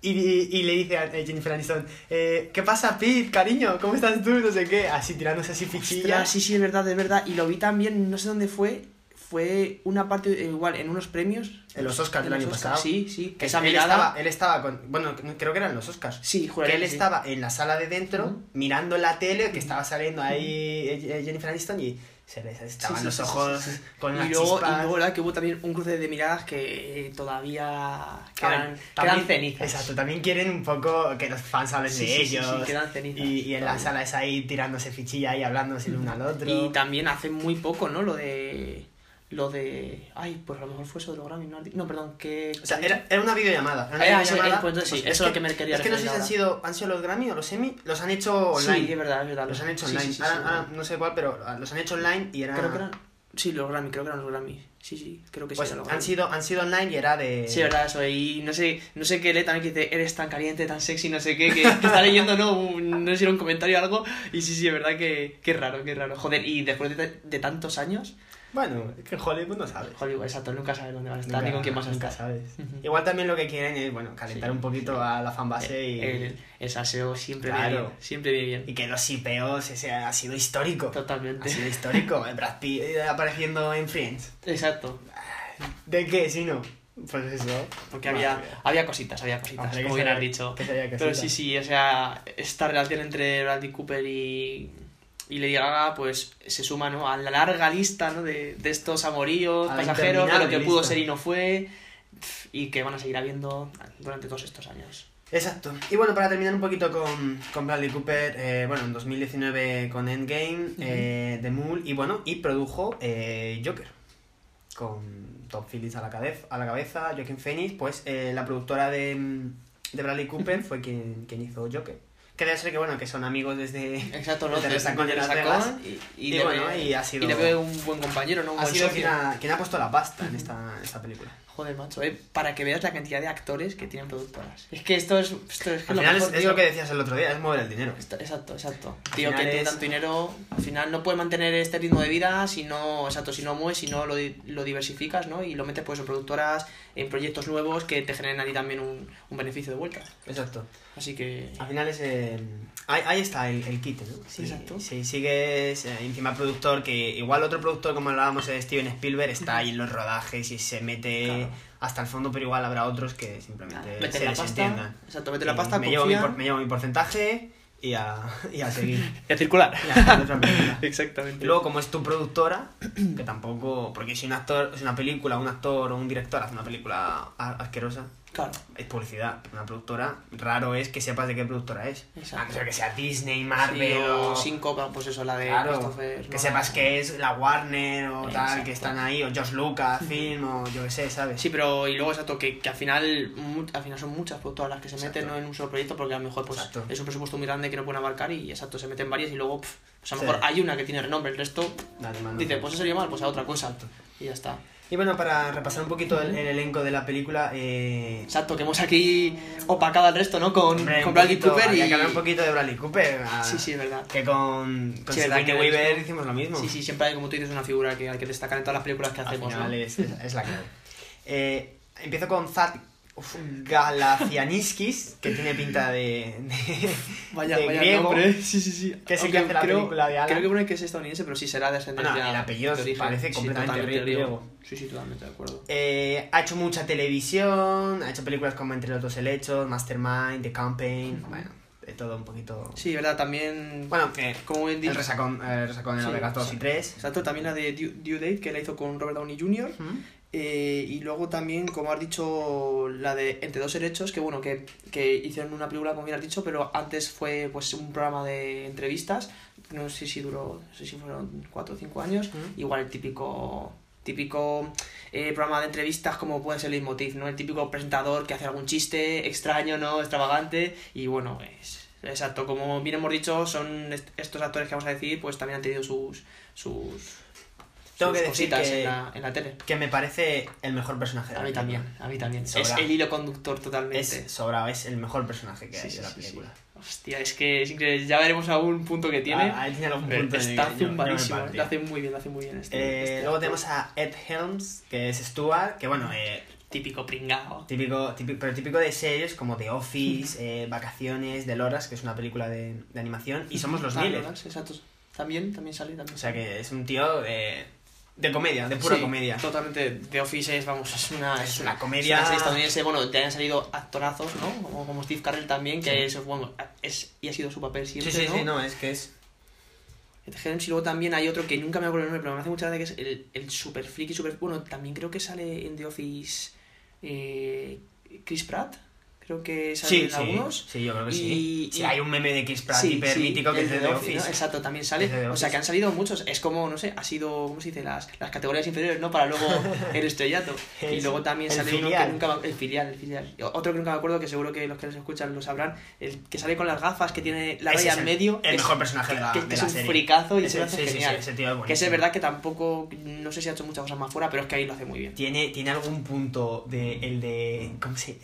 Y, y, y le dice a eh, Jennifer Aniston, eh, ¿qué pasa Pete, cariño? ¿Cómo estás tú? No sé qué, así tirándose así Ostras, fichillas. sí, sí, es verdad, es verdad. Y lo vi también, no sé dónde fue, fue una parte, eh, igual, en unos premios. En los Oscars del año Oscars, pasado. Sí, sí. Que esa él, mirada... estaba, él estaba con, bueno, creo que eran los Oscars. Sí, juraría que él sí. estaba en la sala de dentro mirando la tele que estaba saliendo ahí eh, Jennifer Aniston y se les estaban Sí, sí, los ojos sí, con y las luego, chispas. y luego verdad que hubo también un cruce de miradas que todavía quedan, también- quedan cenizas. Exacto, también quieren un poco que los fans hablen de ellos. sí, quedan cenizas. y, y en la sala es ahí tirándose fichilla y hablándose el uno al otro. Y también hace muy poco, ¿no? Lo de... Lo de... Ay, pues a lo mejor fue eso de los Grammy, ¿no? No, perdón, que... O sea, era, era una videollamada. Era una Ah, videollamada, eh, pues entonces sí, eso es lo que me quería Es que no sé si han sido, han sido los Grammy o los Emmy, los han hecho online. Sí, es verdad, es verdad. Los han hecho Sí, online. sí, ahora, no sé cuál, pero ah, los han hecho online y era. Creo que eran... Sí, los Grammy, creo que eran los Grammy. Sí, sí, creo que Pues sí. eran los han sido, han sido online y era de. Sí, verdad, eso. Y no sé, no sé qué lee también que dice, eres tan caliente, tan sexy, no sé qué, que, que está leyendo, ¿no? Un- no sé si era un comentario o algo. Y sí, sí, es verdad que, que raro, que raro. Joder, y después de, de tantos años, Bueno, es que Hollywood no sabes. Hollywood, exacto, nunca sabes dónde van a estar Nunca- ni con quién vas a nunca estar. sabes. Igual también lo que quieren es, bueno, calentar Sí. un poquito a la fanbase y, El, el salseo siempre Claro. viene bien, siempre viene bien. y que los sipeos ese ha sido histórico. Totalmente. Ha sido histórico. Brad Pitt eh, apareciendo en Friends. Exacto. ¿De qué? Si no. Pues eso. Porque Madre había, mía. había cositas, había cositas, Hombre, como bien has dicho. Pero sí, sí, o sea, esta relación entre Bradley Cooper y, y Lady Gaga, pues se suma, ¿no? A la larga lista, ¿no? De, de estos amoríos A pasajeros, de lo que pudo lista. ser y no fue, y que van a seguir habiendo durante todos estos años. Exacto. Y bueno, para terminar un poquito con, con Bradley Cooper, eh, bueno, en 2019 con Endgame, eh, The Mule, y bueno, y produjo eh, Joker. Con Top Phillips a la, cabeza, a la cabeza, Joaquin Phoenix, pues eh, la productora de, de Bradley Cooper fue quien, quien hizo Joker. Que debe ser que bueno, que son amigos desde... Exacto, ¿no? desde De- Resacón de Las Vegas. y, Y le bueno, y ha sido- y le ve un buen compañero, ¿no? Un Ha buen sido quien ha, quien ha puesto la pasta en esta, esta película. Joder, macho, eh, para que veas la cantidad de actores que tienen productoras. Es que esto es, esto es, que Al lo final es, mejor, es tío. lo que decías el otro día, es mover el dinero. Esto- Exacto, exacto. Al Tío, que final tiene es- tanto dinero, al final no puede mantener este ritmo de vida si no, exacto, si no mueves, si no lo, lo diversificas, ¿no? Y lo metes pues en productoras, en proyectos nuevos que te generen a ti también un, un beneficio de vuelta. Exacto. Así que... Al final es. eh, ahí, ahí está el, el kit, ¿no? Si, Exacto. Si sigues eh, encima productor, que igual otro productor, como hablábamos de Steven Spielberg, está ahí en los rodajes y se mete Claro. Hasta el fondo, pero igual habrá otros que simplemente Mete se la pasta, desentiendan. exacto, mete la pasta, me llevo, mi, confía. por- me llevo mi porcentaje y a, y a seguir. Y a circular. Y a. Exactamente. Y luego, como es tu productora, que tampoco. Porque si un actor, si una película, un actor o un director hace una película asquerosa, Claro. es publicidad. Una productora, raro es que sepas de qué productora es. Exacto. A no ser que sea Disney, Sí, Marvel o o. cinco, pues eso, la de Claro, Christopher. que sepas que es la Warner o tal, que están ahí, o Josh Lucas, Film, o yo qué sé, ¿sabes? Sí, pero y luego exacto, que, que al final al final son muchas productoras las que se Exacto. meten ¿no? en un solo proyecto porque a lo mejor pues Exacto. es un presupuesto muy grande que no pueden abarcar y exacto, se meten varias y luego pf, pues a lo Sí. mejor hay una que tiene renombre, el resto Dale, dice, pues eso sería mal, pues a otra cosa y ya está. Y bueno, para repasar un poquito el, el elenco de la película, eh. Exacto, que hemos aquí opacado al resto, ¿no? Con, hombre, con un Bradley poquito- Cooper y... que hablar un poquito de Bradley Cooper. Sí, sí, es verdad. Que con, con Sí, Sigourney que Weaver hicimos lo mismo. Sí, sí, siempre hay, como tú dices, una figura que hay que destacar en todas las películas que Al hacemos, final ¿no? es, la clave. Eh, empiezo con Zat uf, Galafianiskis, que tiene pinta de, de, Vaya, de vaya griego. nombre, sí, sí, sí. Que es el que hace la creo- película de Alan. Creo que pone que es estadounidense, pero sí será de ascendencia Bueno, el apellido de parece Sí, completamente griego. Sí, sí, totalmente de acuerdo. Eh, ha hecho mucha televisión, ha hecho películas como Entre los dos helechos, Mastermind, The Campaign, bueno, de todo un poquito... Sí, verdad, también... Bueno, que como bien el dicho... resacón, el resacón de Sí, Vegas 2 y sí. 3. Exacto, también la de Due, Due Date, que la hizo con Robert Downey Jr. Eh, y luego también, como has dicho, la de Entre dos derechos, que bueno, que, que hicieron una película, como bien has dicho, pero antes fue pues un programa de entrevistas, no sé si duró, no sé si fueron cuatro o cinco años, igual el típico típico eh, programa de entrevistas como puede ser el Leitmotiv, ¿no? El típico presentador que hace algún chiste extraño, ¿no? Extravagante y bueno, es exacto, como bien hemos dicho, son est- estos actores que vamos a decir, pues también han tenido sus sus Tengo que decir que- en la, en la tele. Que me parece el mejor personaje de A la mí película. también, a mí también. Es Sobra. el hilo conductor totalmente. Es sobrado, es el mejor personaje que Sí, hay sí, de la sí, sí. película. Hostia, es que es increíble. Ya veremos algún punto que tiene. Ah, ahí tiene algún punto está zumbadísimo. partí. lo hace muy bien, lo hace muy bien. Este, Eh, este luego tenemos a Ed Helms, que es Stuart, que bueno, eh, Típico pringao. típico, típico, pero típico de series como The Office, eh, Vacaciones, de Loras, que es una película de, de animación, y somos los miles. Exacto. También, también sale. También O sea que es un tío eh, de comedia, de pura Sí, comedia. Totalmente. The Office es, vamos, es una, Es una comedia- es una serie estadounidense. Bueno, te han salido actorazos, ¿no? Como, como Steve Carell también, que Sí. es, bueno, es, y ha sido su papel Sí, siempre. sí, ¿no? sí, no, es que es... Y luego también hay otro que nunca me acuerdo el nombre, pero me hace mucha gracia que es el, el super friki, super... Bueno, también creo que sale en The Office eh, Chris Pratt. Creo que sale Sí, sí, algunos. sí, yo creo que Y- sí. Sí, y- hay un meme de Chris Pratt Sí, hiper sí, mítico que es de The Office. ¿no? Exacto, también sale. O sea, que han salido muchos. Es como, no sé, ha sido, ¿cómo se dice? Las, las categorías inferiores, ¿no? Para luego el estrellato. y luego también el sale uno filial. que nunca El filial, el filial. Otro que nunca me acuerdo, que seguro que los que nos escuchan lo sabrán. El que sale con las gafas, que tiene la raya en medio. el es- mejor personaje de la- que- de que la es un fricazo y Ese- se lo hace sí, sí, sí, genial. ese tío es que es verdad que tampoco, no sé si ha hecho muchas cosas más fuera, pero es que ahí lo hace muy bien. Tiene, tiene algún punto de el de ¿cómo se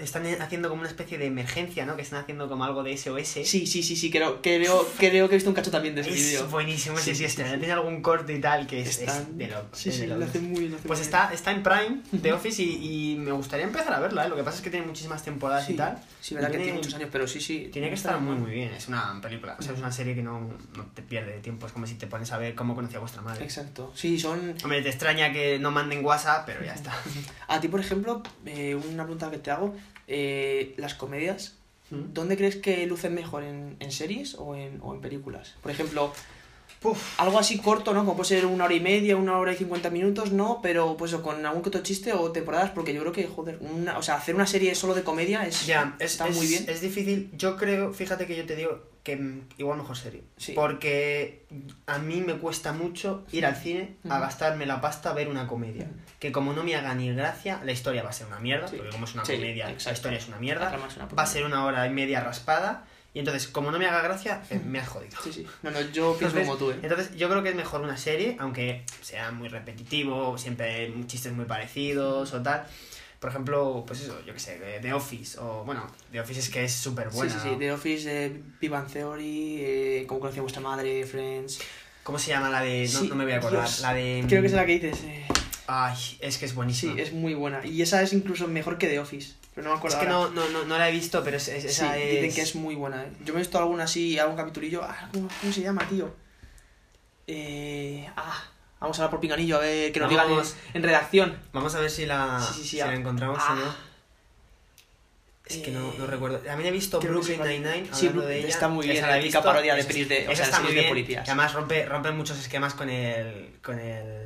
están haciendo como una especie de emergencia no que están haciendo como algo de SOS Sí, sí, sí, sí, creo, creo, creo que he visto un cacho también de ese es vídeo. buenísimo ese Sí, sí, sí, este sí, sí. tiene algún corte y tal que es, es Están- de lo Sí, es sí, de lo hace muy bien. lo hace pues muy está, está en Prime The Office y, y me gustaría empezar a verla ¿eh? lo que pasa es que tiene muchísimas temporadas y tal Sí, verdad que tiene, muchos años, pero sí, sí. tiene que estar muy muy bien es una película o sea es una serie que no, no te pierde tiempo es como si te pones a ver cómo conocí a vuestra madre Exacto. Sí, son. hombre te extraña que no manden WhatsApp pero ya está A ti, por ejemplo, eh, una pregunta que te hago: eh, las comedias, ¿Mm? ¿dónde crees que lucen mejor? ¿En, en series o en, o en películas? Por ejemplo, algo así corto, ¿no? Como puede ser una hora y media, una hora y cincuenta minutos, ¿no? Pero pues con algún que otro chiste o temporadas, porque yo creo que, joder, una, o sea, hacer una serie solo de comedia es, Ya, es, está es- muy bien. Es difícil. Yo creo, fíjate que yo te digo que igual mejor serie. Sí. Porque a mí me cuesta mucho ir al cine a gastarme la pasta a ver una comedia. Que como no me haga ni gracia, la historia va a ser una mierda. Sí. Porque como es una Sí, comedia, la exacto. historia es una La mierda. trama es una Va a ser una hora y media raspada. Y entonces, como no me haga gracia, eh, me has jodido. Sí, sí. No, no, yo pienso Entonces, como tú, ¿eh? entonces, yo creo que es mejor una serie, aunque sea muy repetitivo, siempre chistes muy parecidos o tal. Por ejemplo, pues eso, yo qué sé, The Office, o bueno, The Office es que es súper buena. sí, sí, sí. The Office, eh, Theory, eh, Cómo conocí a vuestra madre, Friends... ¿Cómo se llama la de.? No, Sí, no me voy a acordar. Dios. La de. Creo que es la que dices. eh. Ay, es que es Sí, buenísima. es muy buena. Y esa es incluso mejor que The Office. Pero no me acuerdo Es que no, no, no, no la he visto, pero es, es- Sí, esa es. dicen que es muy buena. ¿eh? Yo me he visto alguna así, algún capitulillo. Ah, ¿cómo, cómo se llama, tío? Eh, ah, vamos a hablar por pinganillo a ver que nos digan en, Vamos. en redacción. Vamos a ver si la, Sí, sí, sí, si ah. la encontramos Ah. o no. Es que no, no Eh, recuerdo. También he visto creo que Brooklyn sí. Nine-Nine, Sí, hablando Bru- de ella. está muy bien, Esa la he la típica visto. parodia de pelis de- o esa sea, está series muy de bien. policías. Y además rompe, rompe muchos esquemas con el... Con el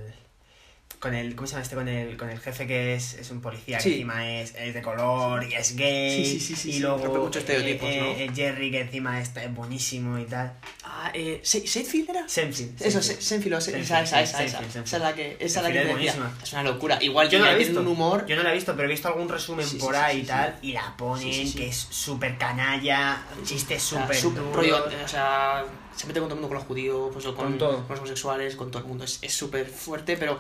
con el, ¿cómo se llama este? Con el, con el jefe que es, es un policía Sí. que encima es, es de color y es gay. Sí, sí, y luego muchos estereotipos, eh, ¿no? eh, Jerry que encima está es buenísimo y tal. Ah, eh, ¿Se- ¿Seinfeld era? Senfield. Eso, Seinfeld, esa, esa, esa, esa. Es la que, esa es la que es buenísima. Es una locura. Igual Yo no la he visto. un humor. Yo no la he visto, pero he visto algún resumen por ahí y tal. Y la ponen que es súper canalla, chistes súper eh, o sea, se mete con todo el mundo, con los judíos, pues, con, Con con los homosexuales, con todo el mundo. Es súper fuerte, pero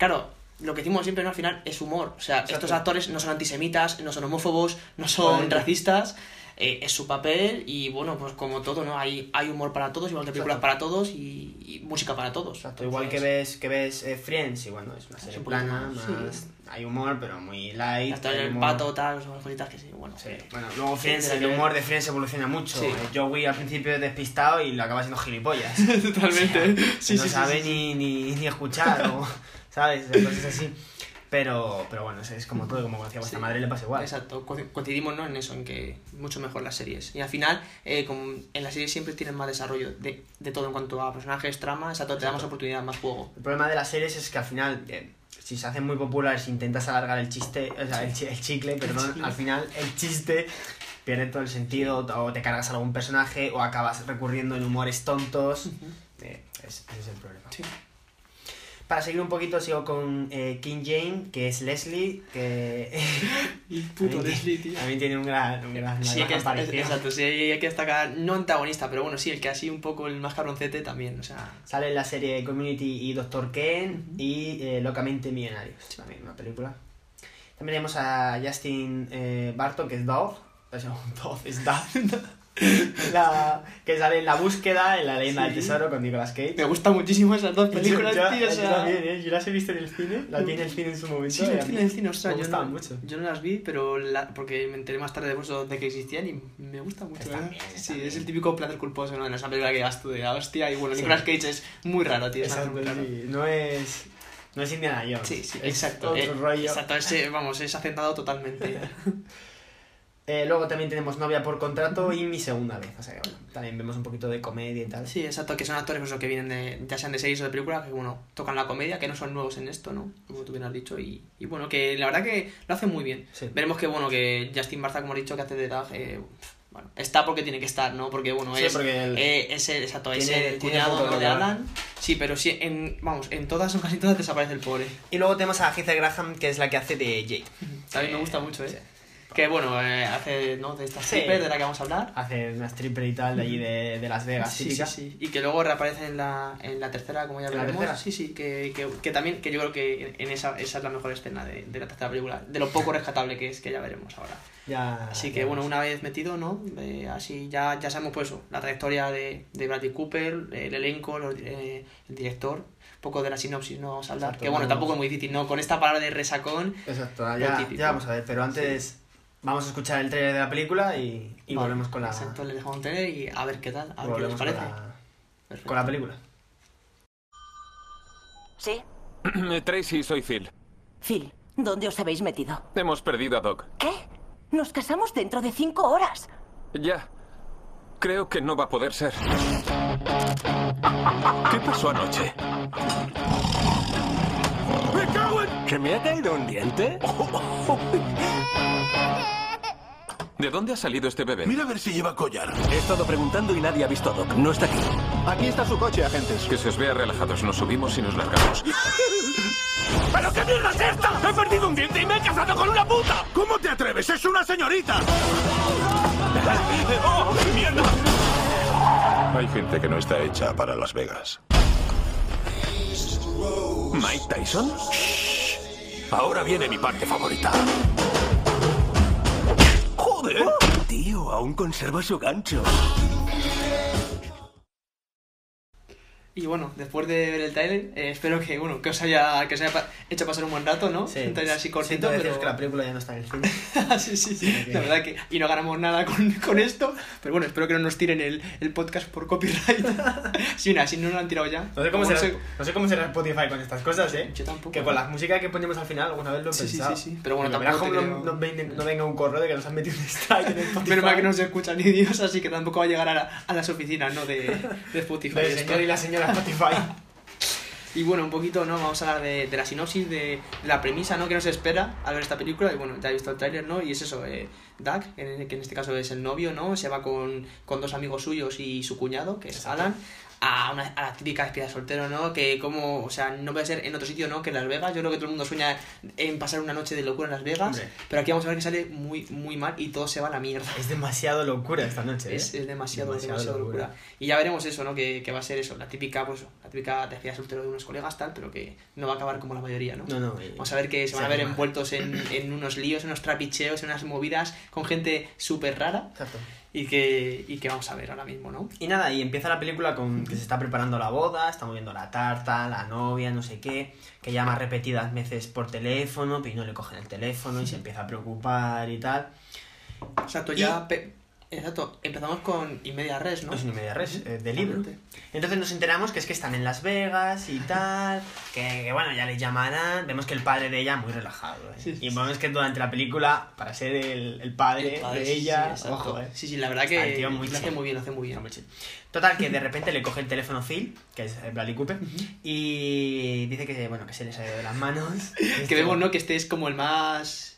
claro, lo que decimos siempre ¿no? al final es humor. O sea, Exacto. estos actores no son antisemitas, no son homófobos, no son racistas. eh, es su papel y bueno, pues como todo, ¿no? Hay, hay humor para todos, igual que películas Exacto. para todos y, y música para todos. Exacto, igual que ves, que ves eh, Friends, y bueno, es una serie un poquito plana, más, más, hay humor, pero muy light. Hasta el humor- pato, tal, son cositas que sí, bueno. Sí, bueno, luego Friends, Sí, el sí, sí. humor de Friends evoluciona mucho. Sí. Eh, Joey al principio es despistado y lo acaba siendo gilipollas. Totalmente. O sea, Sí, no sí, sí, sabe sí, sí. Ni, ni, ni escuchar, o, ¿sabes? Cosas así. Pero, pero bueno, es, es como todo, como decía vuestra Sí. madre, le pasa igual. Exacto, co- coincidimos ¿no? en eso, en que mucho mejor las series. Y al final, eh, como en las series siempre tienen más desarrollo de, de todo en cuanto a personajes, trama, exacto, te damos oportunidad, más juego. El problema de las series es que al final, eh, si se hacen muy populares, intentas alargar el chiste, o sea, el, el chicle, perdón, chicle. al final el chiste pierde todo el sentido, o te cargas a algún personaje, o acabas recurriendo en humores tontos. Eh, es- ese es el problema. Sí. Para seguir un poquito, sigo con eh, King Jane, que es Leslie, que Y también, tiene- también tiene un gran, un gran, Sí, gran que está, exacto, sí, hay que destacar, no antagonista, pero bueno, sí, el que así un poco el más cabroncete también, o sea, Sale en la serie Community y Doctor Ken y eh, Locamente Millonarios. También una película. También tenemos a Justin eh, Barton, que es Dove. O sea, Dove es Dove. La- que sale en La Búsqueda, en La Leyenda del Sí. Tesoro con Nicolas Cage. me gustan muchísimo esas dos películas, yo, tío, o yo sea... también, ¿eh? Yo las he visto en el cine, las vi en el cine en su momento. Sí, en el cine, en el cine, ostras, me yo gustaban no, mucho. yo no las vi, pero la, porque me enteré más tarde de eso de que existían y me gusta mucho. Están ¿eh? bien, están sí, bien. es el típico placer culposo, ¿no? En esa película que vas tú de la hostia y bueno, Sí. Nicolas Cage es muy raro, tío. es Exacto, muy raro. sí. No es, no es Indiana Jones. Sí, sí, es exacto. Otro eh, rollo. Exacto, ese, vamos, es acentado totalmente. Eh, luego también tenemos Novia por contrato y Mi segunda vez. O sea que bueno, también vemos un poquito de comedia y tal. Sí, exacto, que son actores que vienen de, ya sean de series o de películas, que bueno, tocan la comedia, que no son nuevos en esto, ¿no? Como tú bien has dicho, y, y bueno, que la verdad que lo hacen muy bien. Sí. Veremos que bueno, que Justin Barza, como he dicho, que hace de Doug, eh, bueno, está porque tiene que estar, ¿no? Porque bueno, Sí, es, porque el- eh, es el, exacto, es tiene- el tiene cuñado de. Alan. Sí, pero sí, en, vamos, en todas o casi todas desaparece el pobre. Y luego tenemos a Heather Graham, que es la que hace de Jake. También me gusta mucho, ¿eh? Que bueno, eh, hace, ¿no? De esta Sí. stripper de la que vamos a hablar. Hace una stripper y tal de allí de, de Las Vegas, Sí, típica. sí, sí. Y que luego reaparece en la, en la tercera, como ya ¿En la veremos. tercera? Sí, sí, que, que, que también, que yo creo que en esa, esa es la mejor escena de, de la tercera película. De lo poco rescatable que es, que ya veremos ahora. Ya, Así ya que bueno, vemos. una vez metido, ¿no? Eh, así ya, ya sabemos pues eso, la trayectoria de, de Bradley Cooper, el elenco, los- eh, el director, un poco de la sinopsis no vamos a hablar. Exacto, que bueno, vamos. tampoco es muy difícil, ¿no? Con esta palabra de resacón. Exacto, ya, ya vamos a ver. Pero antes vamos a escuchar el trailer de la película y, y vale, volvemos con la, Exacto, le dejamos tener y a ver qué tal, a ver qué les volvemos con parece. la, con la película. Sí. Tracy, soy Phil. Phil, ¿dónde os habéis metido? Hemos perdido a Doc. ¿Qué? Nos casamos dentro de cinco horas. Ya. Creo que no va a poder ser. ¿Qué pasó anoche? ¿Se me ha caído un diente? ¿De dónde ha salido este bebé? Mira a ver si lleva collar. He estado preguntando y nadie ha visto a Doc. No está aquí. Aquí está su coche, agentes. Que se os vea relajados. Nos subimos y nos largamos. ¿Pero qué mierda es esta? He perdido un diente y me he casado con una puta. ¿Cómo te atreves? ¡Es una señorita! ¡Oh, mierda! Hay gente que no está hecha para Las Vegas. ¿Mike Tyson? Shh. Ahora viene mi parte favorita. ¡Joder! Tío, aún conserva su gancho. Y bueno, después de ver el trailer, eh, espero que bueno que os haya que os haya pa- hecho pasar un buen rato, ¿no? Sí. Un trailer así cortito, pero que la película ya no está en el cine. sí, sí, sí. La verdad que y no ganamos nada con, con esto, pero bueno, espero que no nos tiren el, el podcast por copyright. sí, mira, si no lo han tirado ya. No sé, cómo será, sé- no sé cómo será Spotify con estas cosas, ¿eh? Yo tampoco. Que con la música que ponemos al final alguna vez lo he Sí, sí, pensado. sí, sí. Pero bueno, tampoco no, creo. no venga, no venga un correo de que nos han metido un strike en el Spotify. Menos mal que no se escucha ni Dios, así que tampoco va a llegar a, la- a las oficinas, ¿no? De, de Spotify. Esto. señor y la señora Spotify. Y bueno, un poquito, ¿no? Vamos a hablar de, de la sinopsis, de, de la premisa, ¿no? Que nos espera al ver esta película. Y bueno, ya he visto el tráiler, ¿no? Y es eso, eh, Doug, que en este caso es el novio, ¿no? Se va con, con dos amigos suyos y su cuñado, que es Alan, a, una, a la típica despedida de soltero, ¿no? Que como, o sea, no puede ser en otro sitio, ¿no? Que en Las Vegas. Yo creo que todo el mundo sueña en pasar una noche de locura en Las Vegas. Hombre. Pero aquí vamos a ver que sale muy, muy mal y todo se va a la mierda. Es demasiado locura esta noche, ¿eh? Es, es demasiado, Demasiado demasiado, locura. locura. Y ya veremos eso, ¿no? Que, que va a ser eso, la típica, pues, la típica despedida soltero de unos colegas, tal, pero que no va a acabar como la mayoría, ¿no? No, no. Vamos a ver que se van a ver envueltos en, en unos líos, en unos trapicheos, en unas movidas con gente súper rara Exacto. Y que, y que vamos a ver ahora mismo, ¿no? Y nada, y empieza la película con que se está preparando la boda, estamos viendo la tarta, la novia, no sé qué, que llama repetidas veces por teléfono, pero no le cogen el teléfono y se empieza a preocupar y tal. Exacto, ya... Exacto, empezamos con Inmedia Res, ¿no? Es ni media res, eh, de libro. Entonces nos enteramos que es que están en Las Vegas y tal, que, que, bueno, ya le llamarán. Vemos que el padre de ella muy relajado. ¿eh? Sí, y vemos que durante la película, para ser el, el padre, El padre, de ella, sí, ojo, ¿eh? Sí, sí, la verdad Está que el tío muy lo hace muy bien, lo hace muy bien. Muy. Total, que de repente le coge el teléfono Phil, que es Bradley Cooper, y dice que, bueno, que se les ha ido de las manos. que vemos, ¿no? Que este es como el más.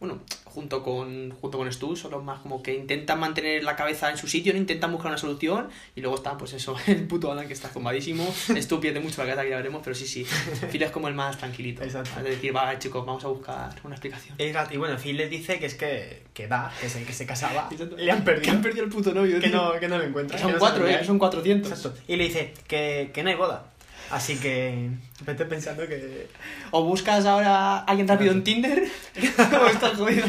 Bueno, junto con, junto con Stu, son los más como que intentan mantener la cabeza en su sitio, no intentan buscar una solución. Y luego está, pues eso, el puto Alan que está zumbadísimo. Stu pierde mucho la cabeza, que ya veremos, pero sí, sí. Phil es como el más tranquilito. Exacto. Es decir, va, chicos, vamos a buscar una explicación. Y, y bueno, Phil les dice que es que, que da, que es el que se casaba. Exacto. Le han perdido. Que han perdido el puto novio, que tío. no, que no lo encuentra. Que son que no cuatro, eh, que son 400. Exacto. Y le dice que, que no hay boda. Así que vete pensando que... O buscas ahora a alguien rápido en Tinder, o estás jodido.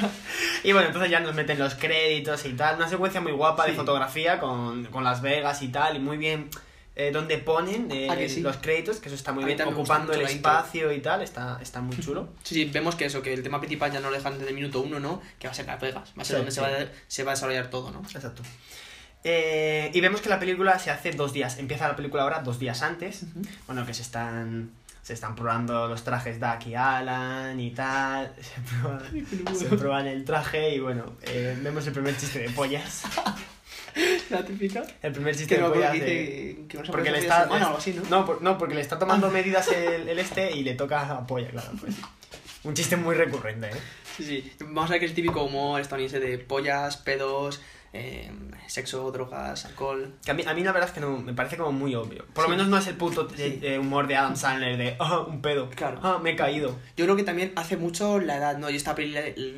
Y bueno, entonces ya nos meten los créditos y tal. Una secuencia muy guapa de Sí. fotografía con, con Las Vegas y tal. Y muy bien eh, donde ponen eh, ¿A que sí? los créditos, que eso está muy A mí bien, también me gusta ocupando el mucho la intro. espacio y tal. Está, está muy chulo. Sí, sí, vemos que eso, que el tema principal ya no lo dejan desde el minuto uno, ¿no? Que va a ser Las Vegas. Va a ser Sí, donde sí. se, va a, se va a desarrollar todo, ¿no? Exacto. Eh, y vemos que la película se hace dos días. Empieza la película ahora dos días antes. Bueno, que se están. Se están probando los trajes Duck y Alan y tal. Se prueban, se prueban el traje y bueno, eh, vemos el primer chiste de pollas. La típica. El primer chiste Que de pollas. que de- que porque le está. semana o algo así, ¿no? No, por- no, porque le está tomando medidas el, el este y le toca a polla, claro. Pues. Un chiste muy recurrente, ¿eh? Sí, sí. Vamos a ver que es el típico humor estadounidense de pollas, pedos, eh, sexo, drogas, alcohol. Que a mí, a mí la verdad es que no, me parece como muy obvio. Por lo Sí. menos no es el puto Sí. eh, humor de Adam Sandler de, ah, un pedo. Claro. Ah, me he caído. Yo creo que también hace mucho la edad, ¿no? Yo esta peli,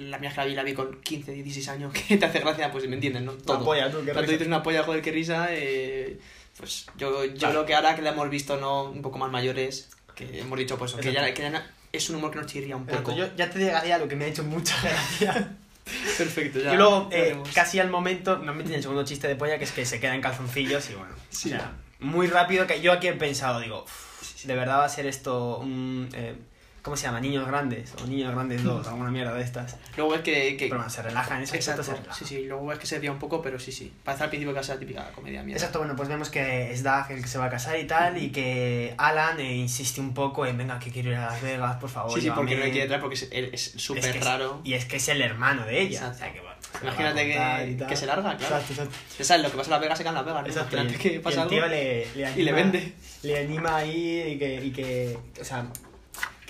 la, mía la vi, la vi con 15, 16 años, que te hace gracia, pues me entiendes, ¿no? Todo. Una polla, tú, qué Cuando risa. dices una polla, joder, qué risa, eh, pues yo, yo Claro. creo que ahora que la hemos visto, ¿no? Un poco más mayores, que hemos dicho, pues, que ya, que ya es un humor que nos chirría un poco. Yo ya te llegaría a lo que me ha hecho mucha gracia. Perfecto, ya. y luego, eh, casi al momento, nos meten el segundo chiste de polla, que es que se queda en calzoncillos y bueno. Sí. O sea, muy rápido, que yo aquí he pensado, digo, "Uf, ¿de verdad va a ser esto un... eh, ¿Cómo se llama? Niños grandes o niños grandes 2, alguna mierda de estas. Luego ves que... que Pero bueno, se relaja en ese Exacto, se relaja. sí, sí, luego ves que se desvía un poco, pero sí, sí. Parece al principio que va a ser la típica comedia mierda. Exacto, bueno, pues vemos que es Doug el que se va a casar y tal, y que Alan eh, insiste un poco en, venga, que quiero ir a Las Vegas, por favor. Sí, sí, porque no llévame". le quiere traer porque es él es Es súper que es- raro. y es que es el hermano de ella. Exacto. O sea, que, bueno, Imagínate que, y que se larga, claro. Exacto, exacto. Ya sabes, lo que pasa en Las Vegas se queda en Las Vegas, ¿no? Exacto, Imagínate y- que y pasa el tío algo le, le y le anima- vende. Le anima a ir y que, y que o sea,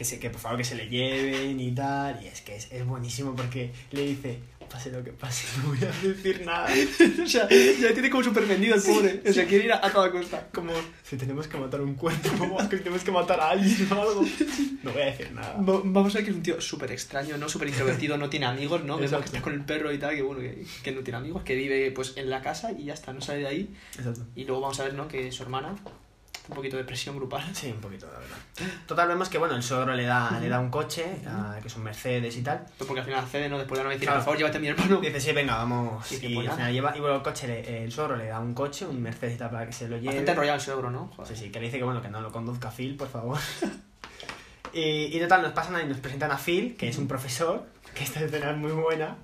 que, se, que por favor que se le lleven y tal. Y es que es, es buenísimo porque le dice, Pase lo que pase, no voy a decir nada. o sea, ya tiene como súper vendido el pobre. O sea, quiere ir a, a toda costa. Como si tenemos que matar un cuerpo, que tenemos que matar a alguien o algo. No voy a decir nada. Va- Vamos a ver que es un tío súper extraño, ¿no? Súper introvertido, no tiene amigos, ¿no? Vemos que está con el perro y tal, que bueno, que, que no tiene amigos, que vive pues en la casa y ya está, no sale de ahí. Exacto. Y luego vamos a ver, ¿no? Que su hermana, un poquito de presión grupal. Sí, un poquito, la verdad. Total, vemos que bueno, el suegro le da, le da un coche, ah, que es un Mercedes y tal. Porque al final accede, ¿no? Después de no decir, Claro. por favor, llévate a mi hermano. Dice, sí, venga, vamos. Que y pues al nada. final lleva, y bueno, el coche, le- el suegro le da un coche, un Mercedes y tal, para que se lo lleve. Bastante enrollado el suegro, ¿no? Joder. Sí, sí, que le dice que bueno, que no lo conduzca Phil, por favor. y, y total, nos pasan ahí, nos presentan a Phil, que es un profesor, que esta escena es muy buena,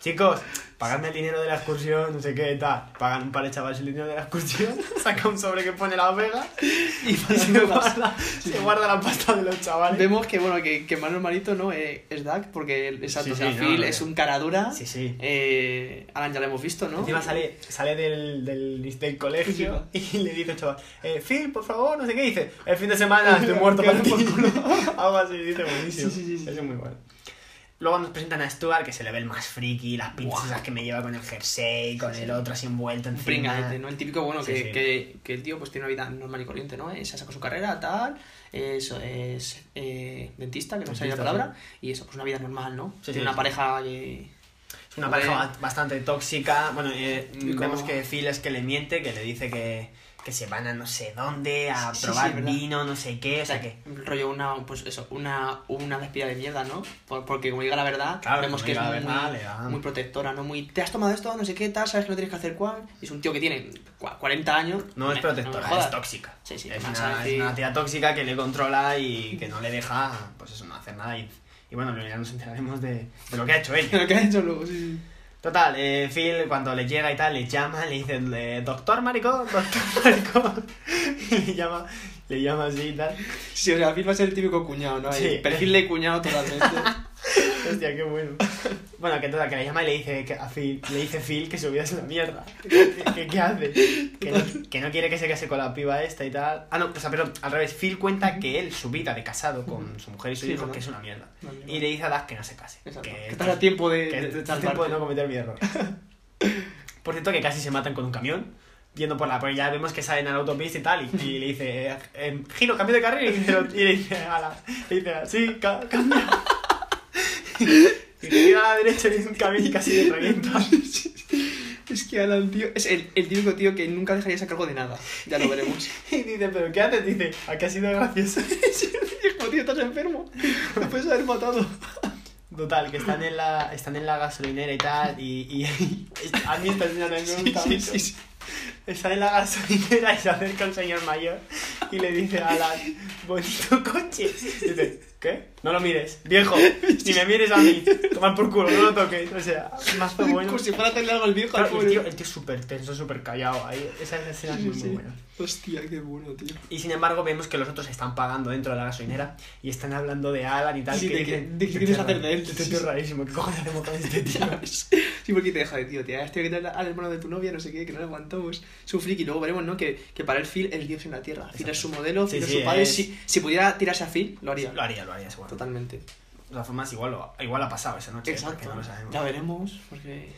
chicos, pagadme el dinero de la excursión, no sé qué, tal. Pagan un par de chavales el dinero de la excursión, saca un sobre que pone Las Vegas Y se las guarda, se guarda la pasta de los chavales. Vemos que, bueno, que, que Manuel Marito, ¿no? Eh, es Doug, porque, exacto, Sí, sí, no, es un cara dura. Sí, sí. Eh, Alan ya lo hemos visto, ¿no? Encima sale, sale del, del, del colegio y le dice al chaval, eh, Phil, por favor, no sé qué, dice, el fin de semana estoy muerto para ti. Algo así, dice buenísimo. Sí, sí, sí, sí. Eso es muy bueno. Luego nos presentan a Stuart, que se le ve el más friki, las pinzas esas que me lleva con el jersey, con el otro así envuelto encima. pringadete, ¿no? El típico, bueno, Sí, que, sí. Que, que el tío pues tiene una vida normal y corriente, ¿no? Eh, Se sacó su carrera, tal, eso es eh, dentista, que no sé la palabra, y eso, pues una vida normal, ¿no? Sí, tiene sí, una sí. pareja que... Es una pareja ba- bastante tóxica. Bueno, eh, vemos que Phil es que le miente, que le dice que, que se van a no sé dónde a Sí, probar vino, no sé qué, o sea que... rollo una, pues eso, una, una despida de mierda, ¿no? Por- porque como diga la verdad, Claro, vemos que es muy, verdad, muy protectora, ¿no? Muy, te has tomado esto, no sé qué, tal, sabes que no tienes que hacer cuál. Es un tío que tiene cua- 40 años. No es protectora, es tóxica. Sí, sí, es, una, es una tía tóxica que le controla y que no le deja, pues eso, no hacer nada. Y, y bueno, ya nos enteraremos de, de lo que ha hecho ella. Lo que ha hecho luego, sí, sí. Total, eh, Phil cuando le llega y tal, le llama, le dice, eh, doctor maricón, doctor maricón. Y le llama, le llama así y tal. Sí, o sea, Phil va a ser el típico cuñado, ¿no? Sí. Perfil de cuñado totalmente. Hostia, qué bueno. Bueno, que total, que le llama y le dice que a Phil, le dice Phil que su vida es una mierda. ¿Qué, qué- hace? Que no, que no quiere que se case con la piba esta y tal. Ah, no, o sea, perdón, al revés. Phil cuenta que él, su vida de casado con su mujer y su Sí, hijo, que es una mierda. Y le dice a Doug que no se case. Exacto. Que, Que estás a tiempo de- que de- tiempo de no cometer mi error. Por cierto, que casi se matan con un camión. Yendo por la. Porque ya vemos que salen a la autopista y tal. Y, y le dice, eh, eh, giro, cambio de carril. Y, y le dice a la. Le dice, sí, ca- cambia. Y gira a la derecha y es un camión y casi le revienta. es que Alan, tío, es el, el típico tío que nunca dejaría a cargo de nada. Ya lo veremos. Y dice, ¿pero qué haces? Dice, aquí ha sido gracioso. Hijo, tío, estás enfermo. Te puedes haber matado. Total, que están en la, están en la gasolinera y tal, y, y a mí esta señora me gusta Sí, sí, sí. Está en la gasolinera y se acerca un señor mayor y le dice a Alan, bonito coche. Dice, ¿qué? No lo mires, viejo, ni me mires a mí, tomar por culo, no lo toques. O sea, más bueno. Como si fuera a hacerle algo al viejo Claro, al el tío, el tío es súper tenso, súper callado. Ahí, esa escena es muy, muy buena. Hostia, qué bueno, tío. Y sin embargo vemos que los otros están pagando dentro de la gasolinera y están hablando de Alan y tal. Sí, que de dicen, "Este quieres tío hacer es de él". Este Sí, tío es sí. rarísimo, ¿qué cojones hacemos con este tío? Sí, porque te deja de tío, tía. Este que trae al hermano de tu novia, no sé qué, que no le aguantamos. Es un friki. Luego veremos, ¿no? Que, que para él Phil es Dios en la tierra. Phil es su modelo, Sí, Phil es sí, su padre. es- Si, si pudiera tirarse a Phil, lo haría. Lo haría, lo haría, Totalmente. De todas formas, igual, lo- igual ha pasado esa noche. Exacto. no lo sabemos. Ya veremos, porque...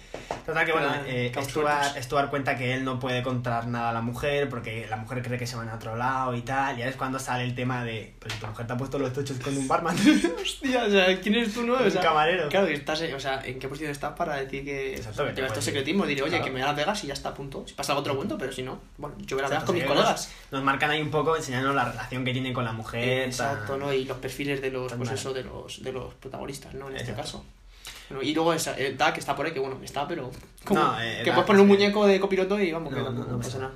Total que bueno, eh, Stuart. Stuart cuenta que él no puede contar nada a la mujer porque la mujer cree que se van a otro lado y tal. Y ahora es cuando sale el tema de, pero si tu mujer te ha puesto los tochos con un barman. Hostia, o sea, ¿quién eres tú, no? O Un sea, camarero. Claro, que estás, en- o sea, ¿en qué posición estás para decir que... Exacto, que te lleva estos secretismos? Diré, oye, Claro. que me voy a Las Vegas y ya está, a punto. Si pasa algo otro cuento, pero si no, bueno, yo voy a Las Vegas Exacto, con mis colegas. Nos, marcan ahí un poco enseñándonos la relación que tiene con la mujer. Exacto, tan- ¿no? Y los perfiles de los, pues eso, de los, de los protagonistas, ¿no? En este Exacto. caso. Bueno, y luego esa, eh, Duck está por ahí, que bueno, está, pero... como No, eh, que puedes poner un que- muñeco de copiloto y vamos, que No, no, no, no no pasa nada.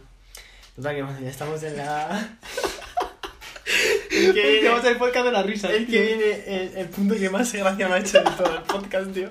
Total que bueno, ya estamos en la... el Que que viene, hacer podcast de la risa. el que viene el, el punto que más gracia me ha hecho de todo el podcast, tío.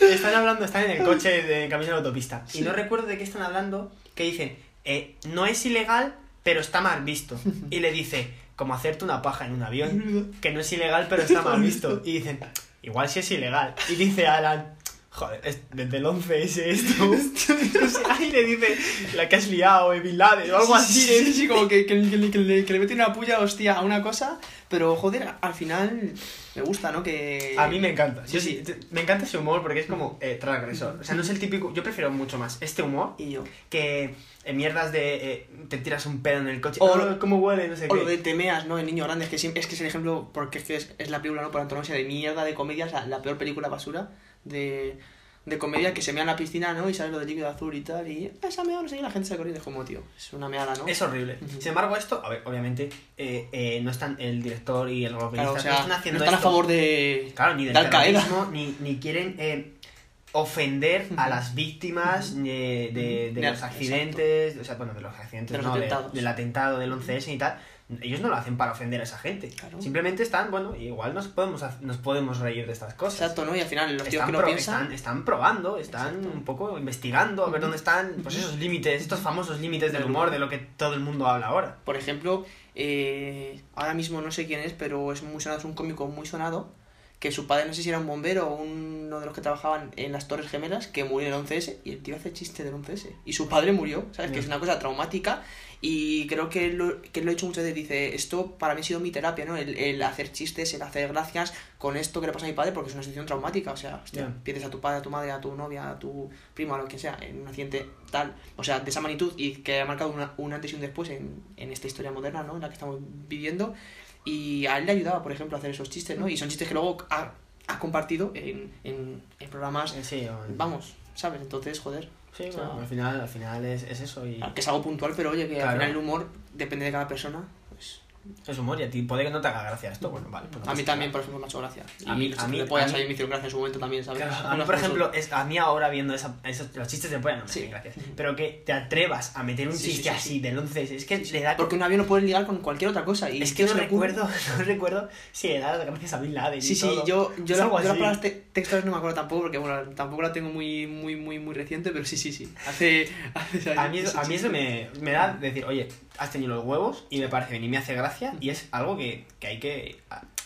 Están hablando, están en el coche de camino a la autopista. Y no recuerdo de qué están hablando, que dicen, eh, no es ilegal, pero está mal visto. Y le dice, como hacerte una paja en un avión, que no es ilegal, pero está mal visto. Y dicen, igual sí es ilegal. Y dice Alan, Joder, es, desde el 11S esto. o sea, ahí le dice la que has liado, eh, Bin Laden, o algo así. Sí, sí, sí, como que, que, que, que le, que le mete una puya hostia a una cosa, pero joder, al final me gusta, ¿no? Que... A mí me encanta. Yo sí, me encanta ese humor porque es como eh, transgresor. O sea, no es el típico. Yo prefiero mucho más este humor Y yo. que eh, mierdas de eh, te tiras un pedo en el coche. O O lo- cómo huele, no sé O qué. lo de temeas, ¿no? El niño grande, es que, siempre, es que es el ejemplo, porque es que es, es la película, ¿no? Por antonomasia de mierda de comedia, es la, la peor película basura de, de comedia que se mea en la piscina, ¿no? Y sale lo de líquido azul y tal, y "Ah, esa mea, no sé qué, la gente se corriendo, es como, tío, es una meada, ¿no? Es horrible. Ujú. Sin embargo, esto, a ver, obviamente, eh, eh, no están el director y el guionista Claro, o sea, no no están haciendo están a favor de, Claro, ni del de terrorismo, ni, ni quieren eh, ofender a las víctimas de, de- de Ya, los accidentes, o sea, bueno, de los accidentes, De los no, de- del atentado del 11S y tal. Ellos no lo hacen para ofender a esa gente. Claro. Simplemente están, bueno, igual nos podemos, nos podemos reír de estas cosas. Exacto, ¿no? Y al final los tíos Están, que no piensan... están, están probando, están Exacto. un poco investigando a ver dónde están pues esos límites, estos famosos límites del humor, de lo que todo el mundo habla ahora. Por ejemplo, eh, ahora mismo no sé quién es, pero es muy sonado, es un cómico muy sonado, que su padre no sé si era un bombero o uno de los que trabajaban en las Torres Gemelas, que murió en el 11S, y el tío hace chiste del 11S. Y su padre murió, ¿sabes? Que Ya. es una cosa traumática, y creo que lo, que lo he hecho muchas veces, dice, esto para mí ha sido mi terapia, ¿no? El, el hacer chistes, el hacer gracias con esto que le pasa a mi padre, porque es una situación traumática, o sea, hostia, Ya. pierdes a tu padre, a tu madre, a tu novia, a tu primo, a lo que sea, en un accidente tal, o sea, de esa magnitud y que ha marcado una, un antes y un después en, en esta historia moderna, ¿no? En la que estamos viviendo. Y a él le ayudaba, por ejemplo, a hacer esos chistes, ¿no? Y son chistes que luego ha, ha compartido en, en, en programas, Sí, vamos, ¿sabes? Entonces, joder, sí o sea, bueno, al final, al final es, es eso y que es algo puntual, pero oye, que Claro. al final el humor depende de cada persona. Pues, es humor y a ti puede que no te haga gracia esto, bueno, vale. pues no a mí también, por ejemplo, me ha hecho gracia. A Y mí- a mí- de pollas a mí- ahí me hicieron gracia en su momento también, ¿sabes? Claro, a mí, por ejemplo, es, a mí ahora viendo esa, esos, los chistes de polla no me Sí. hacen gracia. Pero que te atrevas a meter un Sí, sí, chiste sí, así sí. del 11 es que le da... Porque un avión no puede ligar con cualquier otra cosa. Y es que no recuerdo, no recuerdo si le da las gracias a Bin Laden y Sí, sí, todo. yo, yo, Es la- yo las así. palabras te- textuales no me acuerdo tampoco, porque bueno, tampoco la tengo muy, muy, muy, muy reciente, pero sí, sí, sí. Hace. hace A mí, eso- a mí eso me, me da decir, oye, has tenido los huevos y me parece bien y me hace gracia y es algo que, que hay que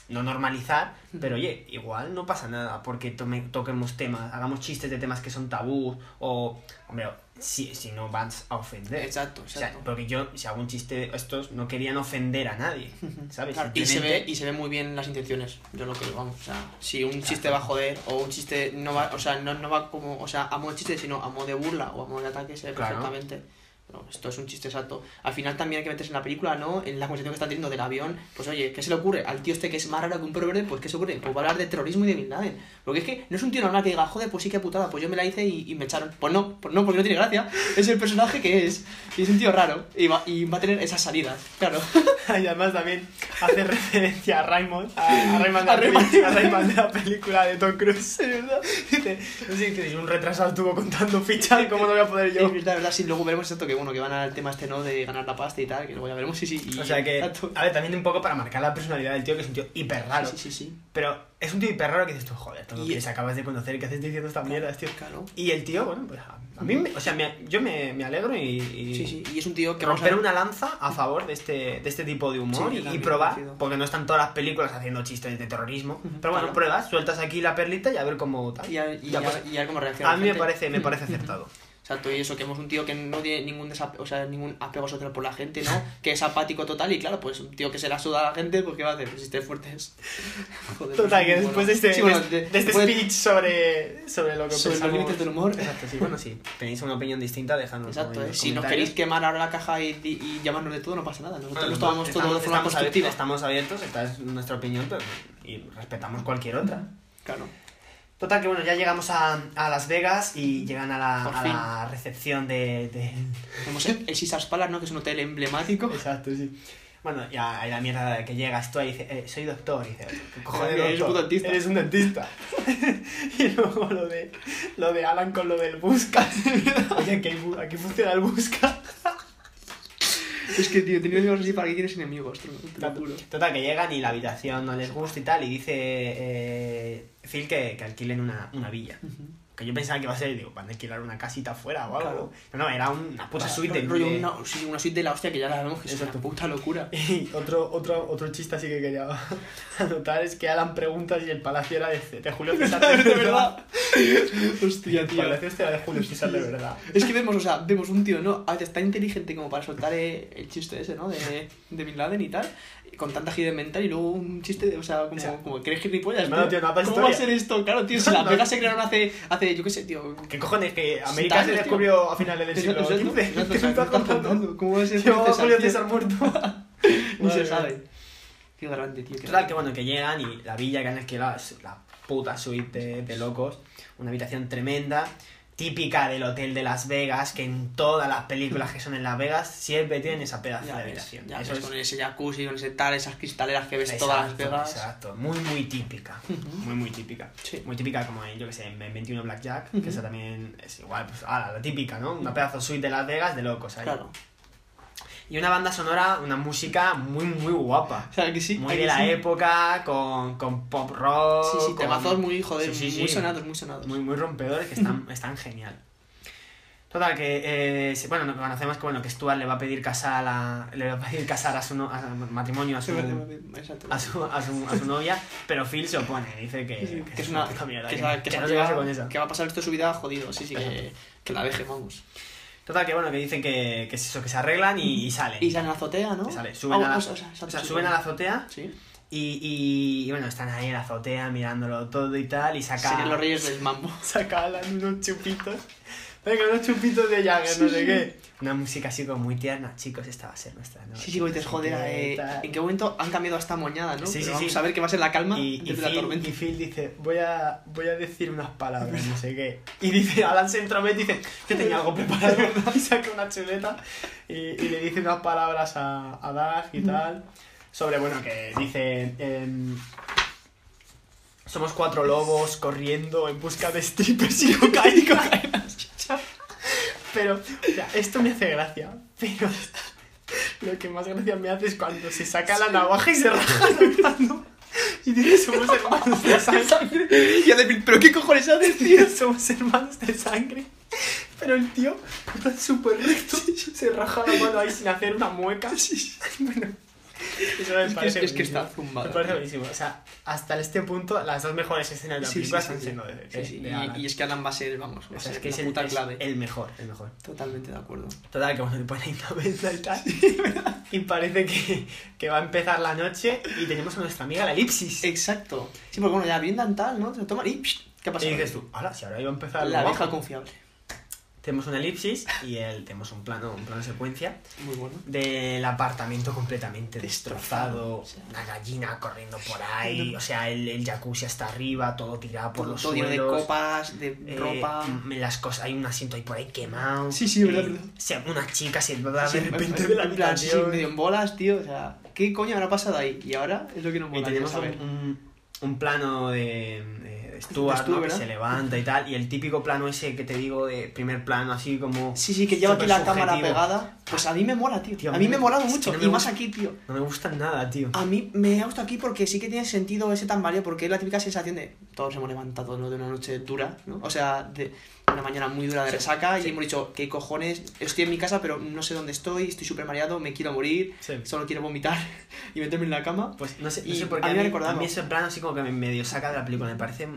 no normalizar, pero oye, igual no pasa nada porque tome- toquemos temas, hagamos chistes de temas que son tabú o, hombre, si, si no vas a ofender. Exacto, O sea, porque yo, si hago un chiste de estos, no querían ofender a nadie, ¿sabes? Claro, y, se ve, y se ve muy bien las intenciones, yo lo que vamos, o sea, si un chiste va a joder o un chiste no va, o sea, no, no va como, o sea, a modo de chiste, sino a modo de burla o a modo de ataque, se ve Claro. perfectamente. No, esto es un chiste exacto. Al final también hay que meterse en la película, ¿no? En la conversación que están teniendo del avión, pues oye, ¿qué se le ocurre? Al tío este que es más raro que un perro verde, pues ¿qué se ocurre? Pues va a hablar de terrorismo y de Bin Laden. Porque es que no es un tío normal que diga, joder, pues sí que putada, pues yo me la hice y, y me echaron. Pues no, pues no, porque no tiene gracia. Es el personaje que es. Y es un tío raro. Y va, y va a tener esas salidas, claro. Y además también hace referencia a Raymond, a, a Rayman de, A a Rayman de la película de Tom Cruise. Dice, no sé un retrasado estuvo contando fichas, ¿cómo no voy a poder yo? Es verdad, verdad, sí, luego veremos esto que bueno, que van al tema este, ¿no? De ganar la pasta y tal, que luego ya veremos, sí, sí. y- O sea que, Exacto. a ver, también un poco para marcar la personalidad del tío, que es un tío hiper raro. Sí, sí, sí. Pero es un tío hiper raro que dices tú, joder, todo Y- que acabas de conocer, que haces diciendo estas mierdas, tío. Claro. Y el tío, bueno, pues a, mí, me- o sea, me- yo me, me alegro y, y Sí, sí, y es un tío que romper una lanza a favor de este, de este tipo de humor Sí, y- y, probar, porque no están todas las películas haciendo chistes de terrorismo. Pero bueno, claro. pruebas, sueltas aquí la perlita y a ver cómo tal. Y a, y Ya, a- pues, y ver cómo reacciona. a mí me parece, me parece acertado. Exacto, y eso, que hemos un tío que no tiene ningún desapego, o sea, ningún apego social por la gente, ¿no? Que es apático total y claro, pues un tío que se la suda a la gente, pues ¿qué va a hacer? Chistes fuertes. Joder, Total, pues, que bueno. después de este, Sí, bueno, de, de- de este speech sobre, sobre lo que Sobre los límites del humor. Exacto, sí. Bueno, si tenéis una opinión distinta, dejadnos Exacto, ¿eh? si nos queréis quemar ahora la caja y, y, y llamarnos de todo, no pasa nada. Nosotros Bueno, nos tomamos todo de forma constructiva. abiertos, estamos abiertos, esta es nuestra opinión, pero y respetamos cualquier otra. Claro. Total, que bueno, ya llegamos a, a Las Vegas y llegan a la, a la recepción de, de- Tenemos el, el Caesars Palace, ¿no? Que es un hotel emblemático. Exacto, sí. Bueno, ya hay la mierda de que llegas tú ahí y dices, eh, soy doctor. Y dices, ¿qué cojones Eres un dentista. Eres un dentista. y luego lo de, lo de Alan con lo del busca. Oye, bu- aquí funciona el busca. Es que, tío, teniendo amigos así, ¿para qué quieres enemigos? Te lo- te lo juro. Total, que llegan y la habitación no les gusta y tal, y dice eh, Phil que, que alquilen una, una villa. Que yo pensaba que iba a ser, digo, van a alquilar una casita afuera o algo. Claro. No, no, era una puta suite. de- una, sí, una suite de la hostia que ya la vemos que es una puta locura. Y otro, otro, otro chiste así que quería anotar es que Alan pregunta si el palacio era de, de Julio César. de verdad. Hostia, tío. Parece este de Julio César de verdad. Es que vemos, o sea, vemos un tío, ¿no? A veces tan inteligente como para soltar eh, el chiste ese, ¿no? De, de Bin Laden y tal. Con tanta gira mental y luego un chiste, de, o sea, como, O sea, como que eres gilipollas. hermano, tío, no ¿Cómo va a historia. ser esto? Claro, tío, si las No. Vegas se crearon hace, hace, yo qué sé, tío. ¿Qué cojones? Que América se tío. descubrió a finales del siglo XV. ¿Qué me estás contando? ¿Cómo va a ser Julio César, César muerto. Ni se sabe. Qué grande, tío. Total, que bueno, que llegan y la villa que han alquilado es la puta suite de, de locos. Una habitación tremenda, típica del hotel de Las Vegas, que en todas las películas que son en Las Vegas siempre tienen esa pedazo Ya de habitación. ya Eso ves, es con ese jacuzzi, con ese tal, esas cristaleras que ves todas las Vegas. Exacto, muy muy típica. Muy muy típica. Sí. Muy típica como en, yo que sé, en 21 Blackjack, Ujú. que esa también es igual, pues ala, la típica, ¿no? Una pedazo suite de Las Vegas de locos ahí. Claro. Y una banda sonora, una música muy muy guapa. O sea, que sí. Muy de que la sí. época, con, con pop rock. Sí, sí, con- temazos muy, joder, Sí, sí, muy sonados, muy sonados. Muy, muy rompedores que están, están genial. Total, que eh, bueno, conocemos que bueno, que Stuart le va a pedir casar a la, le va a pedir casar a su no- a- matrimonio a su, a su, a su, a su novia, pero Phil se opone, dice que, es una puta mierda, que, que, esa- que que esa no se tía- case con esa. que va a pasar esto de su vida jodido, sí, sí, que, que la deje, vamos. Total, que bueno, que dicen que, que es eso, que se arreglan y, y salen. Y salen a la azotea, ¿no? Y sale, suben, Ah, a la, o sea, o sea, suben a la azotea Sí. y, y, y, bueno, están ahí en la azotea mirándolo todo y tal y saca... Serían los reyes del mambo. saca unos chupitos. Venga, unos chupitos de Jagger, no sé sí. qué. Una música así como muy tierna. Chicos, esta va a ser nuestra noche. Sí, sí, sé joder, eh. ¿en qué momento han cambiado esta moñada, no? Sí, Pero sí, vamos sí. a ver que va a ser la calma Y, y, desde la Phil, tormenta. y Phil dice, voy a, voy a decir unas palabras, no sé qué. Y dice, Alan se entromete y dice, yo tenía algo preparado. y saca una chuleta y, y le dice unas palabras a, a Doug y tal. Sobre, bueno, que dice... em, somos cuatro lobos corriendo en busca de strippers y cocaína. Pero, o sea, esto me hace gracia. Pero lo que más gracia me hace es cuando se saca la navaja y se raja la mano. Y dice, somos hermanos de sangre. Y hace, pero ¿qué cojones haces, tío? Tío, somos hermanos de sangre. Pero el tío está súper recto. Se raja la mano ahí sin hacer una mueca. Bueno, eso me Es que- parece es que está zumbado, Me parece buenísimo. O sea, hasta este punto, las dos mejores escenas de la Sí, película sí, están sí. siendo de, de- de y- Alan. Y, es que Alan va a ser, vamos, va O sea, es que es el, puta es clave. el mejor, el mejor. Totalmente de acuerdo. Total, que bueno, le pone ahí una venda y tal. y parece que, que va a empezar la noche y tenemos a nuestra amiga la elipsis. Exacto. Sí, porque bueno, ya brindan tal, ¿no? Se toman y psh, ¿qué pasa? Y dices tú, hola, si ahora iba a empezar La guapo". vieja confiable. Tenemos una elipsis y el, tenemos un plano, un plano secuencia Muy bueno. del apartamento completamente Destrozado, una gallina corriendo por ahí, o sea, el, el jacuzzi hasta arriba, todo tirado por Todo, los todo lleno de suelos. copas, de eh, ropa. mm, las cosas, hay un asiento ahí por ahí quemado. Sí, sí, verdad, verdad. O sea, una chica se va Sí, de repente en de la plan, sí, habitación. medio en bolas, tío. O sea, ¿qué coño habrá pasado ahí? Y ahora es lo que nos Y mola tenemos saber. un, un, un plano de, de Stuart, Stuart, ¿no? que se levanta y tal, y el típico plano ese que te digo de primer plano, así como... Sí, sí, que lleva aquí la cámara pegada. Pues a mí me mola, tío. Tío, a mí me es que mucho. no me y más gusta. aquí, tío. No me gusta nada, tío. A mí me ha gustado aquí porque sí que tiene sentido ese tambaleo, porque es la típica sensación de todos hemos levantado ¿no? de una noche dura, ¿no? O sea, de una mañana muy dura de Sí, resaca sí. y hemos dicho, ¿qué cojones? Estoy en mi casa, pero no sé dónde estoy, estoy súper mareado, me quiero morir, Sí. solo quiero vomitar y meterme en la cama. Pues no sé, no Y sé por qué a mí a mí ese plano así como que me medio saca de la película, me parece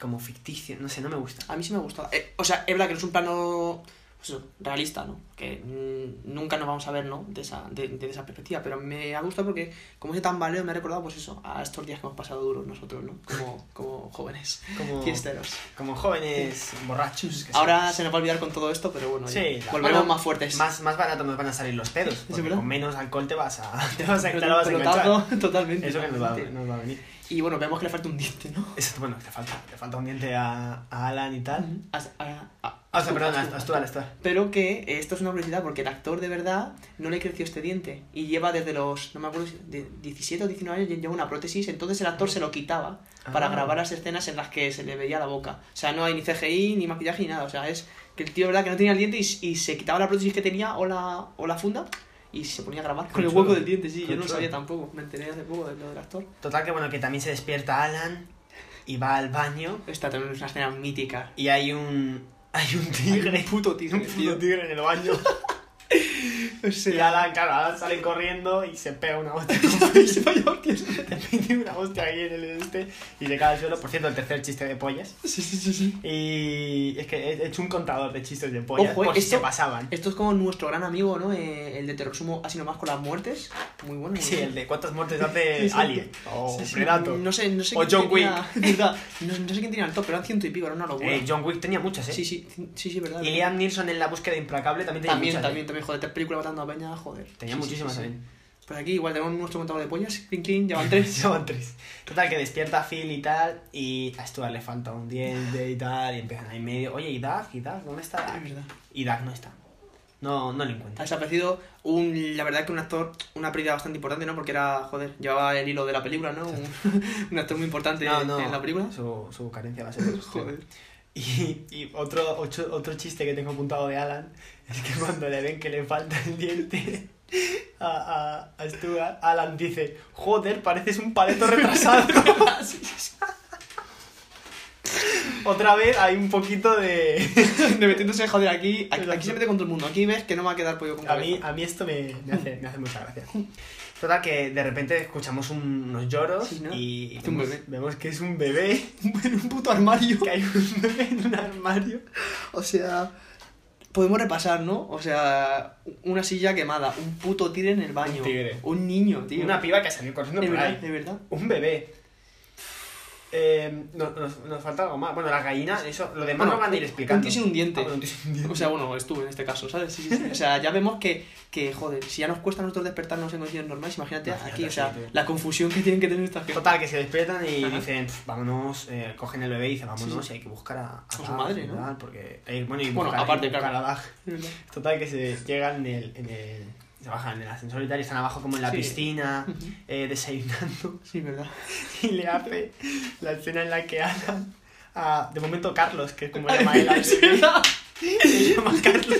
como ficticio, no sé, no me gusta. A mí sí me ha gustado. Eh, o sea, es verdad que no es un plano pues eso, realista, ¿no? Que mm, nunca nos vamos a ver, ¿no? De esa, de, de esa perspectiva. Pero me ha gustado porque, como ese tambaleo, me ha recordado, pues eso, a estos días que hemos pasado duros nosotros, ¿no? Como, como jóvenes, Como, fiesteros. como jóvenes borrachos. que Ahora somos. se nos va a olvidar con todo esto, pero bueno, Sí, ya volveremos bueno, más fuertes. Más, más barato nos van a salir los pedos, porque con menos alcohol te vas a, te vas a, te vas a totalmente. Eso que nos va, totalmente. nos va a venir. Y bueno, vemos que le falta un diente, ¿no? Eso, bueno, te falta, te falta un diente a, a Alan y tal. As- a- a- Ah, o sea, perdón, Astuar, a Stuart, a Stuart. Pero que esto es una curiosidad porque el actor de verdad no le creció este diente y lleva desde los, no me acuerdo, si de 17 o 19 años lleva una prótesis, entonces el actor se lo quitaba para Ah. grabar las escenas en las que se le veía la boca. O sea, no hay ni CGI, ni maquillaje, ni nada. O sea, es que el tío, de verdad, que no tenía el diente y, y se quitaba la prótesis que tenía o la, o la funda y se ponía a grabar con Qué el chulo. hueco del diente, sí. Qué Yo no lo sabía tampoco, me enteré hace poco de lo del actor. Total que bueno, que también se despierta Alan y va al baño Esta también es una escena mítica. y hay un hay un tigre, Un puto tigre, un puto tigre en el baño. Y Alan, claro, Alan sale corriendo y se pega una hostia. y se vaya hostias. Te pide una hostia ahí en el este y se cae al suelo. Por cierto, el tercer chiste de pollas. Sí, sí, sí, sí. Y es que he hecho un contador de chistes de pollas Ojo, por si esto- se pasaban. Esto es como nuestro gran amigo, ¿no? Eh, el de Terror Sumo, así nomás con las muertes. Muy bueno. muy Sí, el de cuántas muertes hace Sí. Alien o Sí, sí, Predator. No sé, no sé O John tenía- verdad, no, no sé quién tenía el top, pero eran ciento y pico, era una locura. Eh, John Wick tenía muchas, ¿eh? Sí, sí, sí, sí, verdad. Y. Liam Neeson en la búsqueda implacable también tenía También, muchas. ¿eh? también, también, joder, tres películas matando a Peña, joder. Tenía Sí, muchísimas sí, sí. también. Pues aquí igual tenemos nuestro contador de pollas, clink clink, llevan tres. Llevan tres. Total, que despierta a Phil y tal, y a Stuart le falta un diente y tal, y empiezan ahí en medio. Oye, ¿y Doug? ¿Y Doug? ¿Dónde está Doug? Es verdad. Y Doug no está. No, no le Ha encuentra. desaparecido un, la verdad que un actor, una pérdida bastante importante, ¿no? Porque era, joder, llevaba el hilo de la película, ¿no? Un, un actor muy importante No, no, en la película. Su, su carencia va a ser Joder. Y, y otro, otro, otro chiste que tengo apuntado de Alan es que cuando le ven que le falta el diente a, a, a Stuart, Alan dice, joder, pareces un paleto retrasado. Otra vez hay un poquito de... de metiéndose, joder, aquí, aquí, aquí se mete con todo el mundo. Aquí ves que no va a quedar pollo con A mí, cabeza. a mí esto me, me hace, me hace mucha gracia. Total, que de repente escuchamos un- unos lloros Sí, ¿no? y Es un vemos, bebé. vemos que es un bebé, en un puto armario. que hay un bebé en un armario. O sea, podemos repasar, ¿no? O sea, una silla quemada, un puto tigre en el baño. Un tigre. Un niño, tío. Una piba que salió corriendo por verdad, ahí. de verdad. Un bebé. Eh, nos, nos, nos falta algo más. Bueno, la gallina, eso, lo demás Bueno, lo van a ir un explicando. tío sin un diente. Ah, bueno, un tío sin un diente. O sea, bueno, estuve en este caso, ¿sabes? Sí, sí, sí. O sea, ya vemos que, que, joder, si ya nos cuesta a nosotros despertarnos en condiciones normales, imagínate, Imagínate, aquí, o sea, la confusión que tienen que tener esta gente. Total, que se despiertan y Ajá. dicen, "Pf, vámonos, eh, cogen el bebé y dicen, vámonos, y hay que buscar a, a su Doug", madre, ¿no? Porque, bueno, y Bueno, buscar- aparte, claro. a. Total, que se llegan en el, en el. Se bajan en el ascensor y tal, y están abajo como en la Sí. piscina, eh, desayunando. Sí, verdad. Y le hace la escena en la que Alan. a- de momento, Carlos, que es como llama él. Se llama Carlos.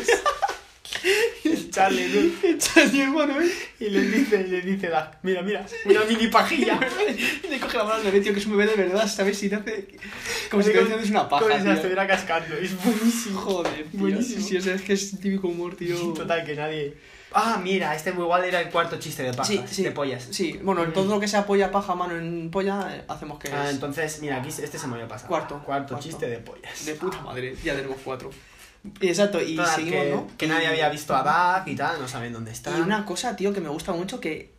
El Charlie, ¿no? Charlie, hermano, ¿eh? Y le dice, le dice, Doug, mira, mira, una mini pajilla. Y le coge la mano al bebé, tío, que es un bebé de verdad, ¿sabes? Y le hace... Como si te haciendo una paja, Como si la estuviera cascando. Es buenísimo. Joder, tío. Buenísimo. Sí, sí, o sea, es que es típico humor, tío. Total, que nadie. Ah, mira, este igual era el cuarto chiste de pajas, Sí, sí. de pollas. Sí, bueno, en todo lo que sea polla, paja, mano en polla, eh, hacemos que Ah, es entonces, mira, aquí este se me había pasado. Cuarto, Cuarto, cuarto. chiste de pollas. de puta madre. Ya tenemos cuatro. Exacto, y Total, seguimos, que, ¿no? que nadie había visto a Doug y tal, no saben dónde está. Y una cosa, tío, que me gusta mucho que.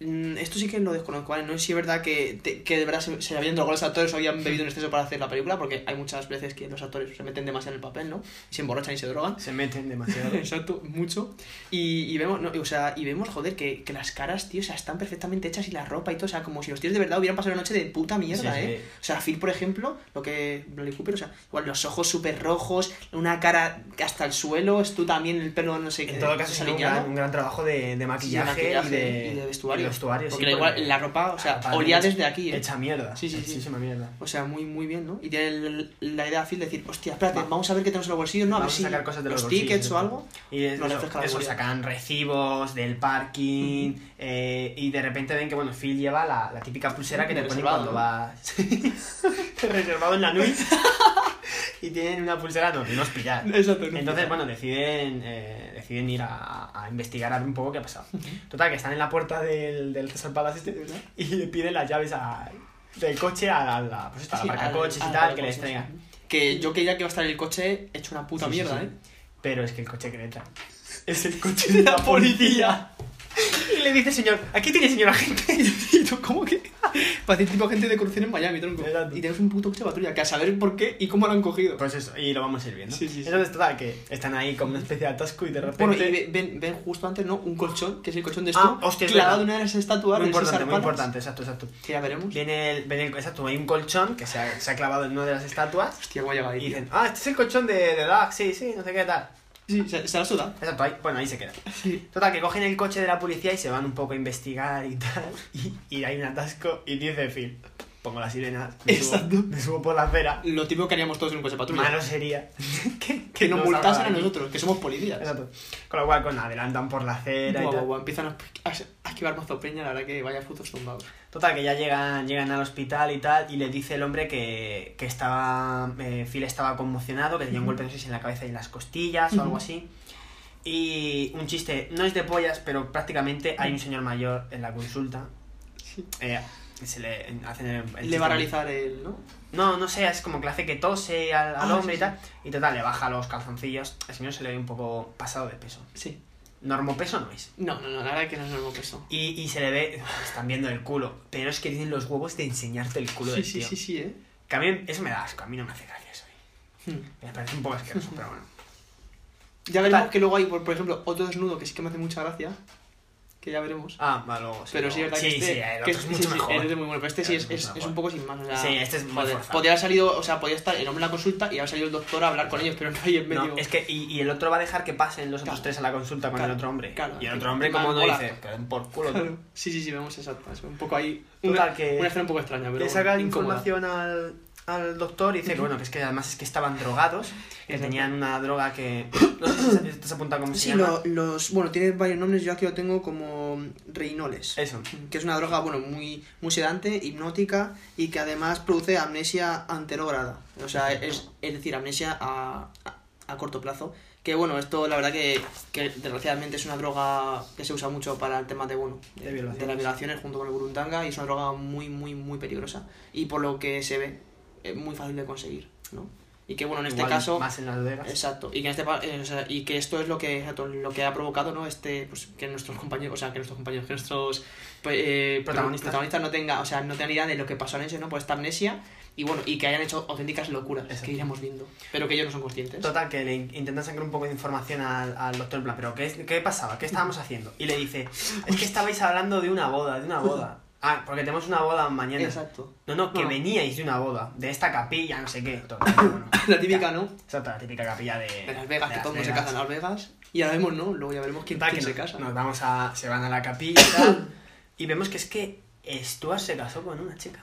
Mm, Esto sí que lo desconozco, ¿vale? No sé si es verdad que, te- que de verdad se, se habían drogado los actores o habían bebido en exceso para hacer la película, porque hay muchas veces que los actores se meten demasiado en el papel, ¿no? Y se emborrachan y se drogan. Se meten demasiado. Exacto, mucho. Y, y vemos, no, o sea, y vemos, joder, que, que las caras, tío, o sea, están perfectamente hechas y la ropa y todo, o sea, como si los tíos de verdad hubieran pasado una noche de puta mierda, Sí, sí. ¿eh? O sea, Phil, por ejemplo, lo que Bradley Cooper, o sea, igual los ojos súper rojos, una cara hasta el suelo, tú también el pelo, no sé qué. En todo caso, es un un gran trabajo de, de maquillaje, maquillaje y, de, y de vestuario. Vestuario, Porque sí, da igual, la ropa, o sea, olía desde aquí, ¿eh? Hecha mierda. Sí, sí, sí. Mierda. O sea, muy, muy bien, ¿no? Y tiene el- la idea Phil de decir, hostia, espérate, Va. vamos a ver qué tenemos en los bolsillos, ¿no? A ver Vamos a si sacar cosas de los, los tickets o algo. Y es- No eso, eso, sacan recibos del parking eh, y de repente ven que, bueno, Phil lleva la, la típica pulsera que te ponen Reservado, cuando ¿no? vas... reservado en la NUI. y tienen una pulsera, no, que nos pillar. Exacto, no Entonces, bueno, deciden, eh, deciden ir a, a investigar a ver un poco qué ha pasado. Total, que están en la puerta del, del César Palace este y le piden las llaves a- del coche a la, pues Sí, marca coches al y tal, que les traigan. Que yo quería que iba a estar el coche hecho una puta Sí, mierda, sí. ¿eh? Pero es que el coche que le traen es el coche de la policía. Y le dice, señor, aquí tiene señor agente. Y tú, ¿cómo que? Parece tipo gente de corrupción en Miami, tronco. Exacto. Y tenemos un puto coche de patrulla, que a saber por qué y cómo lo han cogido. Pues eso, y lo vamos a ir viendo. Sí, sí, sí. Entonces, total, que están ahí como una especie de atasco y de repente... Bueno, y ve- ven, ven justo antes, ¿no? Un colchón, que es el colchón de Ah, Stu, hostia, clavado en una de las estatuas muy importante, muy importante, exacto, exacto. Que ya veremos. Viene el, viene el, exacto, hay un colchón que se ha, se ha clavado en una de las estatuas Hostia, ahí. y dicen, ah, este es el colchón de, de Doug, sí, sí, no sé qué tal. Sí, se, se la suda. Exacto, ahí, bueno, ahí se queda. Sí. Total, que cogen el coche de la policía y se van un poco a investigar y tal. Y, y hay un atasco y dice Phil, pongo la sirena, me subo, Exacto. me subo por la acera. Lo típico que haríamos todos en un coche patrulla. Malo sería que, que nos nos multasen a nosotros, que somos policías. Exacto. Con lo cual, con adelantan por la acera y Buah, tal. buah, empiezan a, a, esquivar peña, la verdad que vaya frutos tumbados. Total, que ya llegan, llegan al hospital y tal, y le dice el hombre que, que estaba. eh, Phil estaba conmocionado, que tenía un golpe, no sé si en la cabeza y en las costillas o algo así. Y un chiste, no es de pollas, pero prácticamente hay un señor mayor en la consulta. Eh, se le hacen el, el Le chiste va a realizar el, ¿no? No, no sé, es como que le hace que tose al, al Ah, hombre sí, y tal. Y total, le baja los calzoncillos. El señor se le ve un poco pasado de peso. Sí. Normopeso no es. No, no, no, la verdad que no es nuevo peso. Y, y se le ve, están viendo el culo. Pero es que tienen los huevos de enseñarte el culo Sí, del sí, tío. sí, sí, ¿eh? Que a mí eso me da asco, a mí no me hace gracia eso. Hmm. Me parece un poco asqueroso, pero bueno. Ya veremos que luego hay, por, por ejemplo, otro desnudo que sí que me hace mucha gracia. Que ya veremos. Ah, luego. sí, pero sí, es luego. verdad que sí, este, sí, el que es mucho mejor. este es muy bueno, pero este sí es, El es, es un poco sin más. O sea, Sí, este es muy forzado. Podría haber salido, o sea, podría estar el hombre en la consulta y haber salido el doctor a hablar con ellos, pero no hay en medio. No, es que, y, y el otro va a dejar que pasen los otros tres a la consulta con Claro, el otro hombre. claro. y el otro hombre, como no dice, den por culo. Claro. Sí, sí, sí, vemos exacto. Es un poco ahí. Total, Una, que una escena un poco extraña, pero. Le saca bueno, información al, al doctor y dice que bueno, que es que además es que estaban drogados, que tenían una droga que. No sé si te has apuntado cómo se Sí, llama. lo- los. Bueno, tiene varios nombres, yo aquí lo tengo como Reinoles. Eso. Que es una droga, bueno, muy, muy sedante, hipnótica y que además produce amnesia anterograda. O sea, es, es decir, amnesia a, a, a corto plazo. Que bueno, esto la verdad que, que desgraciadamente es una droga que se usa mucho para el tema de, bueno, De de las violaciones junto con el burundanga y es una droga muy, muy, muy peligrosa. Y por lo que se ve, es muy fácil de conseguir, ¿no? Y que bueno, en este caso... Más en Las. Exacto, y que, en este, eh, o sea, y que esto es lo que, exacto, lo que ha provocado, ¿no? Este, pues, que nuestros compañeros, o sea, que nuestros compañeros, que nuestros pues, eh, Protagonistas. protagonistas no tengan, o sea, no tengan idea de lo que pasó en ese, ¿no? Por esta amnesia, y bueno, y que hayan hecho auténticas locuras, Exacto. que iremos viendo, pero que ellos no son conscientes. Total, que le in- intentan sacar un poco de información al, al doctor plan, pero ¿qué, ¿qué pasaba? ¿Qué estábamos haciendo? Y le dice, es que estabais hablando de una boda, de una boda. Ah, porque tenemos una boda mañana. Exacto. No, no, que No. veníais de una boda, de esta capilla, no sé qué. Bueno. La típica, ¿no? Exacto, la típica capilla de... De Las Vegas, de que Las todo el mundo se Vegas. casa en Las Vegas, y ahora vemos, ¿no? Luego ya veremos quién, quién que se no- casa. Nos vamos a... Se van a la capilla y tal. y vemos que es que Stuart se casó con una chica.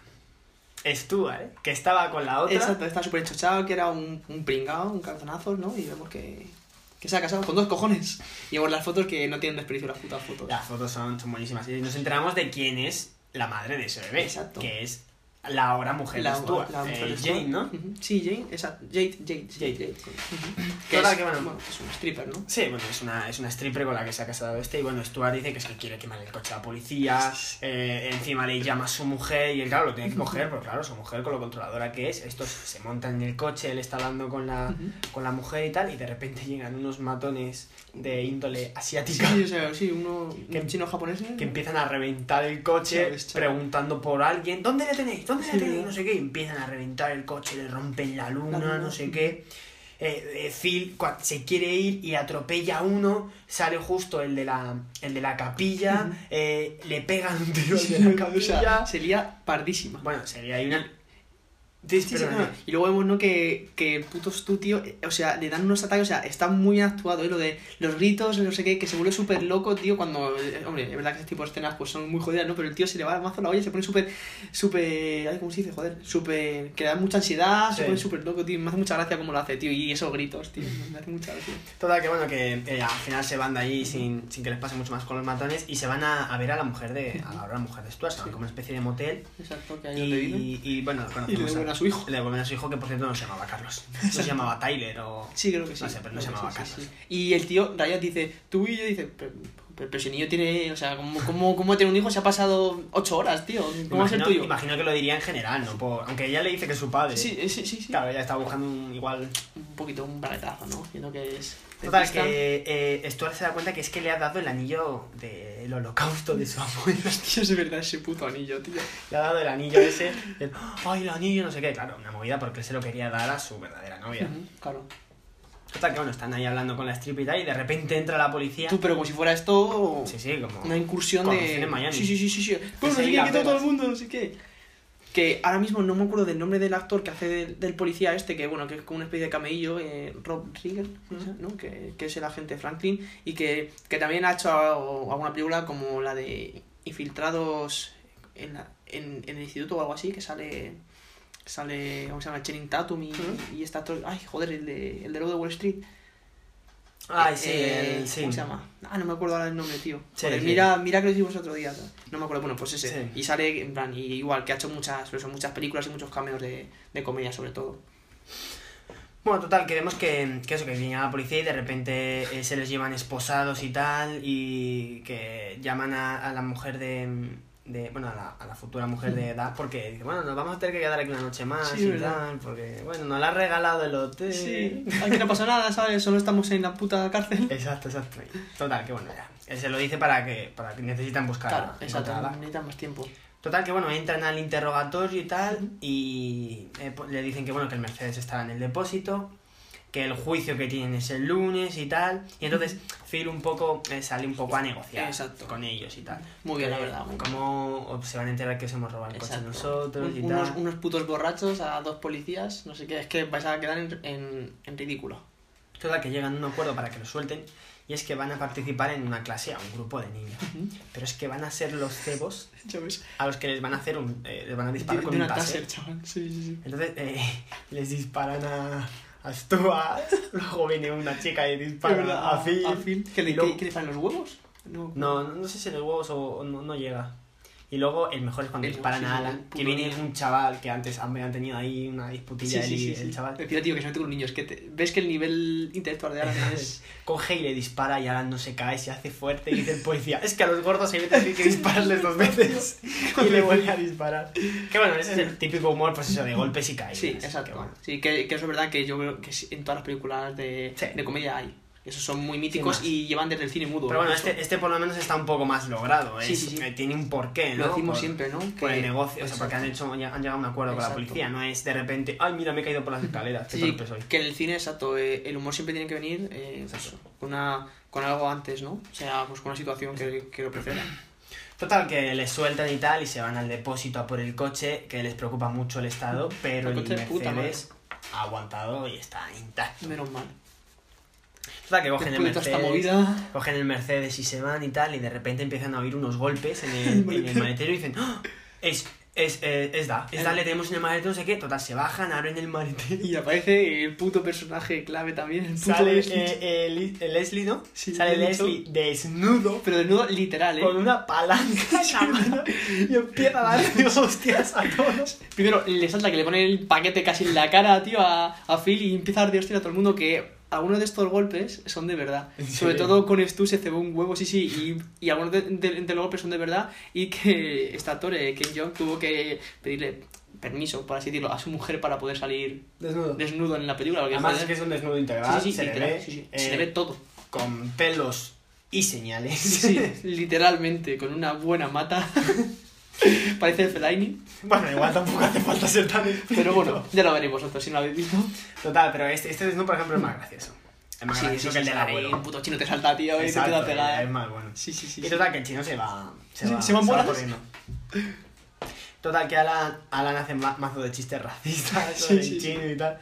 Stuart, ¿eh? Que estaba con la otra. Exacto, está súper enchochado, que era un, un pringao, un calzonazo, ¿no? Y vemos que, que se ha casado con dos cojones. Y vemos las fotos que no tienen desperdicio las putas fotos. Las fotos son, son buenísimas. Y nos enteramos de quién es la madre de ese bebé. Exacto. Que es la ahora mujer la, Stuart. la mujer eh. Jane, ¿no? Sí, Jane, exacto. Jade, Jade, Jade. Jade. Ujú. Que es, que bueno. es un stripper, ¿no? Sí, bueno, es una, es una stripper con la que se ha casado este. Y bueno, Stuart dice que es que quiere quemar el coche a la policía. eh, encima le llama a su mujer. Y él, claro, lo tiene que coger. Porque, claro, su mujer, con lo controladora que es. Estos se montan en el coche. Él está hablando con la, con la mujer y tal. Y de repente llegan unos matones de índole asiática. Sí, o sea, sí, uno, Que- chino japonés. que empiezan a reventar el coche chaval. preguntando por alguien, ¿dónde le tenéis? ¿Dónde No sé qué, y empiezan a reventar el coche, le rompen la luna, La luna. no sé qué. Eh, eh, Phil se quiere ir y atropella a uno, sale justo el de la, el de la capilla, eh, le pegan un tiro al de la o capilla. sería pardísima. bueno, sería ahí una... Sí, Sí, sí, pero- no. Y luego vemos, ¿no? Que, que puto Stu, tío, o sea, le dan unos ataques, o sea, está muy bien actuado, ¿eh? Lo de los gritos, no sé qué, que se vuelve súper loco, tío, cuando, eh, hombre, es verdad que ese tipo de escenas pues son muy jodidas, ¿no? Pero el tío se le va mazo la olla y se pone súper, súper, ay, ¿cómo se dice? Joder, súper, que le da mucha ansiedad, Sí. se pone súper loco, tío, me hace mucha gracia cómo lo hace, tío, y esos gritos, tío, me hace mucha gracia. Total, que bueno, que eh, al final se van de ahí sin, sin que les pase mucho más con los matones y se van a, a ver a la mujer de, a la mujer de Stuart, como una especie de motel Exacto, que ahí y, y bueno, Y le conocemos su hijo. Le devuelven a su hijo que por cierto no se llamaba Carlos, no se llamaba Tyler o... Sí, creo que sí. No sé, pero no se llamaba sí, Carlos. sí. Y el tío, Riot dice, tú y yo, dice, pero, pero, si el niño tiene, o sea, ¿cómo, cómo, cómo tener un hijo? Se ha pasado ocho horas, tío. ¿Cómo ser Imagino, tuyo? imagino que lo diría en general, ¿no? Por- aunque ella le dice que es su padre. Sí, eh, sí, sí, sí. Claro, ella está buscando un igual... Un poquito un planetazo, ¿no? Viendo que es... de Total, pista. que eh, Stuart se da cuenta que es que le ha dado el anillo del holocausto de su abuelo. Tío, es verdad ese puto anillo, tío. Le ha dado el anillo ese. el, Ay, el anillo, no sé qué. Claro, una movida porque él se lo quería dar a su verdadera novia. Claro. Total, que bueno, están ahí hablando con la strip y tal. Y de repente entra la policía. Tú, pero como si fuera esto... Sí, sí, como. Una incursión de... en Miami. Sí, sí, sí, sí. sí. Pues no sé qué, todo, el mundo, no sé qué. Que ahora mismo no me acuerdo del nombre del actor que hace del, del policía este, que bueno, que es como una especie de camello, eh, Rob Riggle, ¿no? Que, que es el agente Franklin, y que, que también ha hecho alguna película como la de Infiltrados en, la- en, en el instituto o algo así, que sale sale, ¿cómo se llama? Channing Tatum y, y este actor, ay, joder, el de, el de Lobo de Wall Street. Ay, sí, Eh, el- sí. ¿Cómo se llama? Ah, no me acuerdo ahora el nombre, tío. Sí, Joder, sí. Mira, mira que lo hicimos otro día. No me acuerdo, bueno, pues ese. Sí. Y sale, en plan, y igual, que ha hecho muchas, son muchas películas y muchos cameos de, de comedia, sobre todo. Bueno, total, que vemos que, que eso, que viene la policía y de repente eh, se les llevan esposados y tal, y que llaman a, a la mujer de, de bueno, a la, a la futura mujer de edad, porque dice, bueno, nos vamos a tener que quedar aquí una noche más Sí, y ¿verdad? tal, porque, bueno, nos la ha regalado el hotel. Sí, aquí no pasa nada, ¿sabes? Solo estamos en la puta cárcel. Exacto, exacto. Total, que bueno, ya. Él se lo dice para que, para que necesitan buscar Claro, exacto, necesitan más tiempo. Total, que bueno, entran al interrogatorio y tal, y eh, pues, le dicen que bueno, que el Mercedes estaba en el depósito, que el juicio que tienen es el lunes y tal, y entonces Phil un poco eh, sale un poco a negociar Exacto. con ellos y tal. Muy bien, Que la verdad. Cómo se van a enterar que os hemos robado el coche Exacto. nosotros y unos, tal. unos putos borrachos a dos policías, no sé qué, es que vais a quedar en, en, en ridículo. Total, que llegan a un acuerdo para que lo suelten, y es que van a participar en una clase a un grupo de niños. Pero es que van a ser los cebos a los que les van a hacer un... eh, les van a disparar de con una un taser. taser, chaval. Sí, sí, sí. Entonces eh, les disparan a, a Stuart, luego viene una chica y dispara a Phil. A Phil. ¿Que le, luego- que- que le salen los huevos? No, No, no, no sé si en los huevos o, o no, no llega. Y luego el mejor es cuando El- disparan a Alan, que viene un chaval que antes habían tenido ahí una disputilla sí, sí, sí. el chaval. Decía, tío, que se mete con niños. Que te- ves que el nivel intelectual de Alan es... Coge y le dispara y Alan no se cae, se hace fuerte y dice el policía, es que a los gordos hay veces que que dispararles dos veces y le vuelve a disparar. Que bueno, ese es el típico humor, pues eso, de golpes y caídas. Sí, que exacto. bueno. Sí, que, que eso es verdad que yo creo que en todas las películas de, de comedia hay. Esos son muy míticos y llevan desde el cine mudo. Pero bueno, este, este por lo menos está un poco más logrado, Sí, es- sí, sí. eh, tiene un porqué, ¿no? Lo decimos Por- siempre, ¿no? Por el negocio, o sea, porque han, hecho, han llegado a un acuerdo con la policía, no es de repente, ay, mira, me he caído por las escaleras, qué Sí, torpe soy. que en el cine, exacto, eh, el humor siempre tiene que venir eh, pues, con, una, con algo antes, ¿no? O sea, pues con una situación que, que lo preceda. Total, que les sueltan y tal, y se van al depósito a por el coche, que les preocupa mucho el estado, pero El el, de puta Mercedes ha aguantado y está intacto. Menos mal. Que cogen el Mercedes, esta movida... cogen el Mercedes y se van y tal, y de repente empiezan a oír unos golpes en el, en el maletero y dicen, ¡Ah! es, es, eh, es da, es da, le tenemos en el maletero, no sé qué, total, se bajan, abren el maletero Y aparece el puto personaje clave también, el puto Sale Leslie. eh, el, el Leslie, ¿no? Sí, Sale el Leslie desnudo Pero desnudo literal, ¿eh? con una palanca en la mano y empieza a darle hostias a todos. Primero le salta que le pone el paquete casi en la cara, tío, a, a Phil y empieza a dar de hostia a todo el mundo que algunos de estos golpes son de verdad. ¿En Sobre todo con Stu se cebó un huevo, sí, sí, y, y algunos de, de- de los golpes son de verdad y que este actor, eh, Ken Jeong, tuvo que pedirle permiso, por así decirlo, a su mujer para poder salir Desnudo. desnudo en la película. Además joder, es que es un desnudo integral, sí, sí, sí, se, le literal, ve, sí, sí, eh, se le ve todo. con pelos y señales. Sí, literalmente, con una buena mata. Parece el Fellaini. bueno, igual tampoco hace falta ser tan Pero bueno, ya lo veréis vosotros si no lo habéis visto. Total, pero este, este desnudo, por ejemplo, es más gracioso. Es más Sí, gracioso sí, que el sí, del abuelo. Un puto chino te salta, tío, y te Exacto, empieza a pegar. es más bueno. Sí, sí, sí. Y total, que el chino se va. Se va, se va en bolas. corriendo. Total, que Alan, Alan hace ma- mazo de chistes racistas Sí, sobre el chino y tal.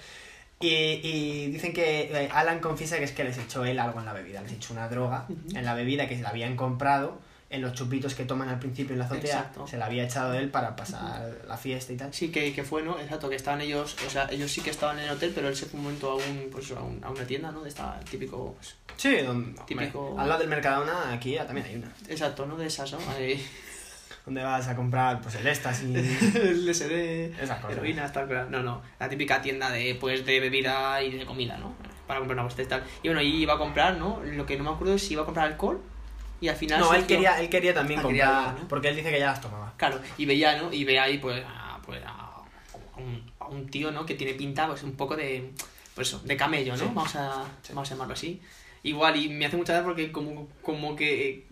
Y, y dicen que eh, Alan confiesa que es que les echó él algo en la bebida. Les echó una droga en la bebida que se la habían comprado en los chupitos que toman al principio en la azotea. Exacto. Se la había echado él para pasar la fiesta y tal. Sí, que, que fue, ¿no? Exacto, que estaban ellos, o sea, ellos sí que estaban en el hotel, pero él se fue un momento a, un, pues, a, un- a una tienda, ¿no? De esta típico, pues, Sí, donde, Típico- al lado del Mercadona, aquí ya también hay una. exacto, ¿no? De esas, ¿no? Ahí, Donde vas a comprar pues el éxtasis. el SD, Esas cosas. heroína, tal, claro. No, no, la típica tienda de, pues, de bebida y de comida, ¿no? Para comprar una bolsa y tal. Y bueno, y iba a comprar, ¿no? Lo que no me acuerdo es si iba a comprar alcohol y al final... No, él quería, él quería también Ah, comprar, porque él dice que ya las tomaba. Claro, y veía, ¿no? Y ve ahí, pues, a, pues, a, un, a un tío, ¿no? Que tiene pinta, pues, un poco de, pues eso, de camello, ¿no? Sí. Vamos, a, vamos a llamarlo así. Igual, y me hace mucha gracia porque como, como que...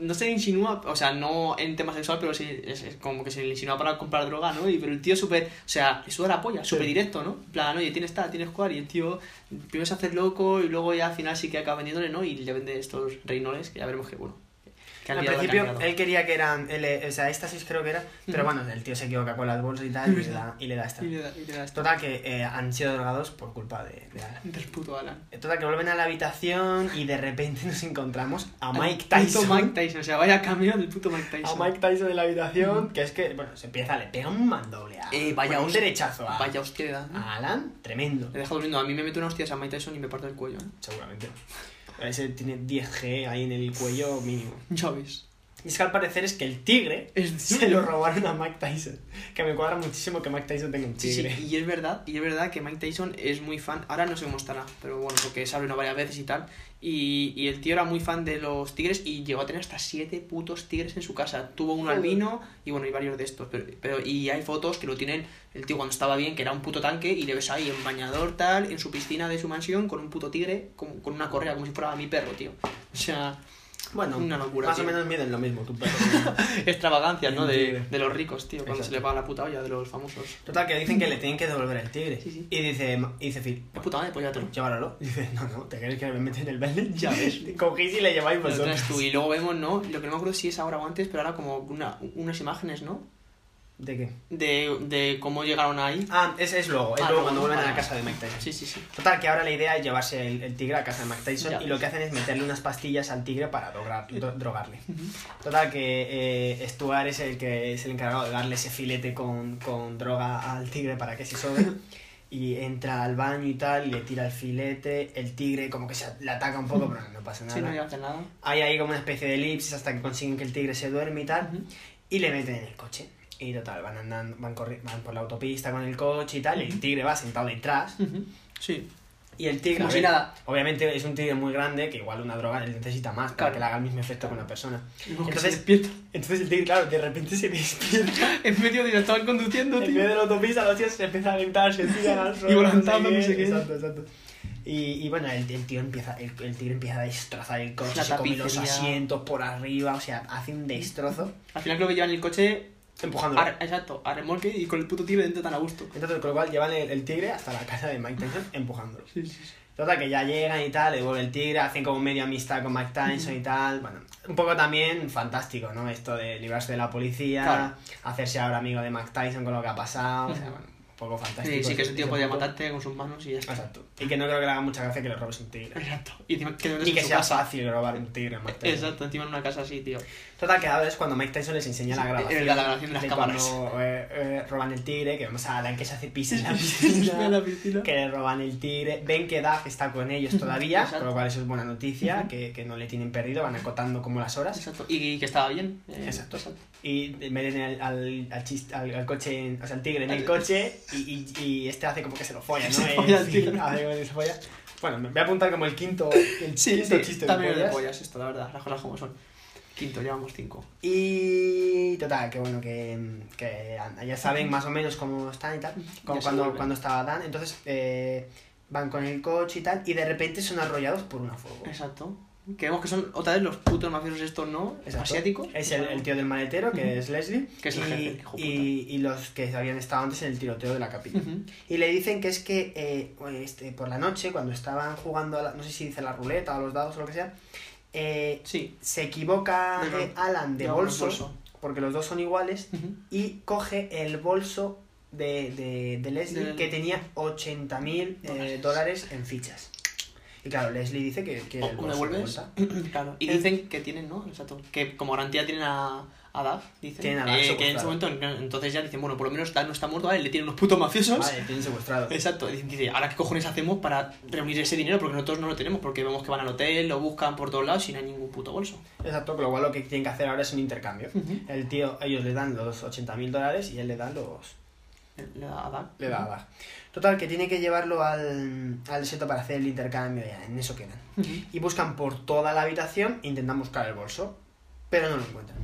No se le insinúa, o sea, no en tema sexual, pero sí, es, es como que se le insinúa para comprar droga, ¿no? Y, pero el tío súper, o sea, le suda la polla, súper directo, ¿no? En plan, oye, tienes tal, tienes cual, y el tío primero se hace loco y luego ya al final sí que acaba vendiéndole, ¿no? Y le vende estos reinoles que ya veremos que, bueno, Al principio él quería que eran, él, eh, o sea, éxtasis creo que era, pero bueno, el tío se equivoca con las bolsas y tal y le da, y le da esta. Y le da- y le da esto. Total que eh, han sido drogados por culpa de, de Alan. Del puto Alan. Total que vuelven a la habitación y de repente nos encontramos a Mike puto Tyson. Mike Tyson, o sea, vaya cambio del puto Mike A Tyson. Mike Tyson en la habitación, que es que, bueno, se empieza, le pega un mandoble a, Eh, vaya bueno, un derechazo a, Vaya hostia ¿no? a Alan, tremendo, Le deja durmiendo. A mí me meto una hostia a Mike Tyson y me parto el cuello, ¿eh? seguramente. Ese tiene 10G ahí en el cuello mínimo. Ya ves. Y es que al parecer es que el tigre Es se lo robaron a Mike Tyson. Que me cuadra muchísimo que Mike Tyson tenga un Sí, sí, tigre. y es verdad, y es verdad que Mike Tyson es muy fan, ahora no sé cómo estará, pero bueno, porque se habló varias veces y tal, y, y el tío era muy fan de los tigres y llegó a tener hasta siete putos tigres en su casa. Tuvo un albino y bueno, y varios de estos, pero, pero y hay fotos que lo tienen el tío cuando estaba bien, que era un puto tanque, y le ves ahí en bañador tal, en su piscina de su mansión, con un puto tigre, con, con una correa, como si fuera mi perro, tío. O sea, Bueno, Una locura, más tío. o menos miden lo mismo, tu perro. extravagancias, ¿no? De, de los ricos, tío, cuando Exacto. se le va la puta olla de los famosos. Total, que dicen que le tienen que devolver el tigre. Sí, sí. Y dice, y dice Phil, Es puta madre, pues ya te lo llévalo. Y dice, no, no, ¿te crees que me meten en el Belden? Ya ves. Cogís y le lleváis vosotros. tú. Y luego vemos, ¿no? Lo que no me acuerdo si es ahora o antes, pero ahora como una, unas imágenes, ¿no? ¿De qué? De, de cómo llegaron ahí. Ah, es, es luego, es Ah, luego no, cuando no, vuelven a la casa de. Mike Tyson. Sí, sí, sí. Total, que ahora la idea es llevarse el, el tigre a casa de Mike Tyson Ya y lo que hacen es meterle unas pastillas al tigre para drogar- dro- drogarle. Total, que eh, Stuart es el que es el encargado de darle ese filete con, con droga al tigre para que se sobe. Y entra al baño y tal, y le tira el filete, el tigre como que se le ataca un poco, pero no pasa nada. Sí, no hacer nada. Hay ahí como una especie de elipsis hasta que consiguen que el tigre se duerme y tal. Y le meten en el coche. Y total, van andando, van, van por la autopista con el coche y tal. Y el tigre va sentado detrás. Ujú. Sí. Y el tigre. Como si nada. Obviamente es un tigre muy grande que igual una droga necesita más para Claro. que le haga el mismo efecto que una persona. Entonces- despierta. Entonces el tigre, claro, de repente se despierta. en medio de estaban conduciendo, en tío. medio de la autopista, los tíos se empiezan a gritar, se tiran al suelo. volantando, no sé qué. Exacto, exacto. Y, y bueno, el, el tío empieza, el, el tigre empieza a destrozar el coche, La se come los asientos por arriba, o sea, hace un destrozo Al final creo que llevan el coche. Empujándolo. a- exacto, a remolque y con el puto tigre dentro tan a gusto. Entonces, con lo cual llevan el, el tigre hasta la casa de Mike Tyson empujándolo. Sí, sí, sí. Total, que ya llegan y tal, le devuelve el tigre, hacen como medio amistad con Mike Tyson y tal. Bueno, un poco también fantástico, ¿no? Esto de librarse de la policía, Claro. hacerse ahora amigo de Mike Tyson con lo que ha pasado. O sea, bueno, poco fantástico. Sí, sí, que ese tío podía punto. matarte con sus manos y ya está. Exacto. Y que no creo que le haga mucha gracia que le robes un tigre. Exacto. Y encima que Y que sea casa. fácil robar un tigre Mike Tyson. Exacto, encima en una casa así, tío. Total, que ahora es cuando Mike Tyson les enseña la grabación. la grabación de las cámaras. Cuando eh, eh, roban el tigre, que vemos a Alan que se hace pis en la En piscina. la piscina. que le roban el tigre. Ven que Duff está con ellos todavía, Exacto. con lo cual eso es buena noticia, que, que no le tienen perdido, van acotando como las horas. Exacto. Y que estaba bien. eh, Exacto. Y meten al, al, al, al- al coche, en- o sea, al tigre en el coche y, y, y este hace como que se lo folla, ¿no? Se folla sí, tigre. hace como que se folla. Bueno, me voy a apuntar como el quinto, el Sí, quinto sí, chiste también de pollas. pollas esto, la verdad, las cosas como son. Quinto, llevamos cinco. Y total, que bueno, que, que ya saben más o menos cómo están y tal, como cuando, cuando estaba Dan, entonces eh, van con el coche y tal, y de repente son arrollados por una fuego. Exacto. Que vemos que son otra vez los putos mafiosos estos, ¿no? Exacto. Asiáticos. Es el, el tío del maletero, que es Leslie, Que es el y, jefe, y, y los que habían estado antes en el tiroteo de la capilla. Y le dicen que es que eh, este, por la noche, cuando estaban jugando, a la- no sé si dice la ruleta o los dados o lo que sea, eh, Sí. se equivoca eh, Alan de bolso, bolso. porque los dos son iguales, y coge el bolso de, de, de Leslie Del- que tenía 80 mil dólares en fichas. Y claro, Leslie dice que quiere el ¿O bolso claro. Y El- dicen que tienen, ¿no? Exacto. Que como garantía tienen a, a Duff, dicen. Tienen a Duff eh, que en ese momento, entonces ya dicen, bueno, por lo menos Duff no está muerto, ¿vale? Le tienen unos putos mafiosos. Vale, tienen secuestrado. Exacto, dice, ahora qué cojones hacemos para reunir ese dinero porque nosotros no lo tenemos, porque vemos que van al hotel, lo buscan por todos lados y no hay ningún puto bolso. Exacto, con lo cual lo que tienen que hacer ahora es un intercambio. El tío, ellos le dan los 80 mil dólares y él le da los... Le da a Duff. Le da a Bach. Total, que tiene que llevarlo al, al desierto para hacer el intercambio, ya, en eso quedan. Y buscan por toda la habitación, intentan buscar el bolso, pero no lo encuentran.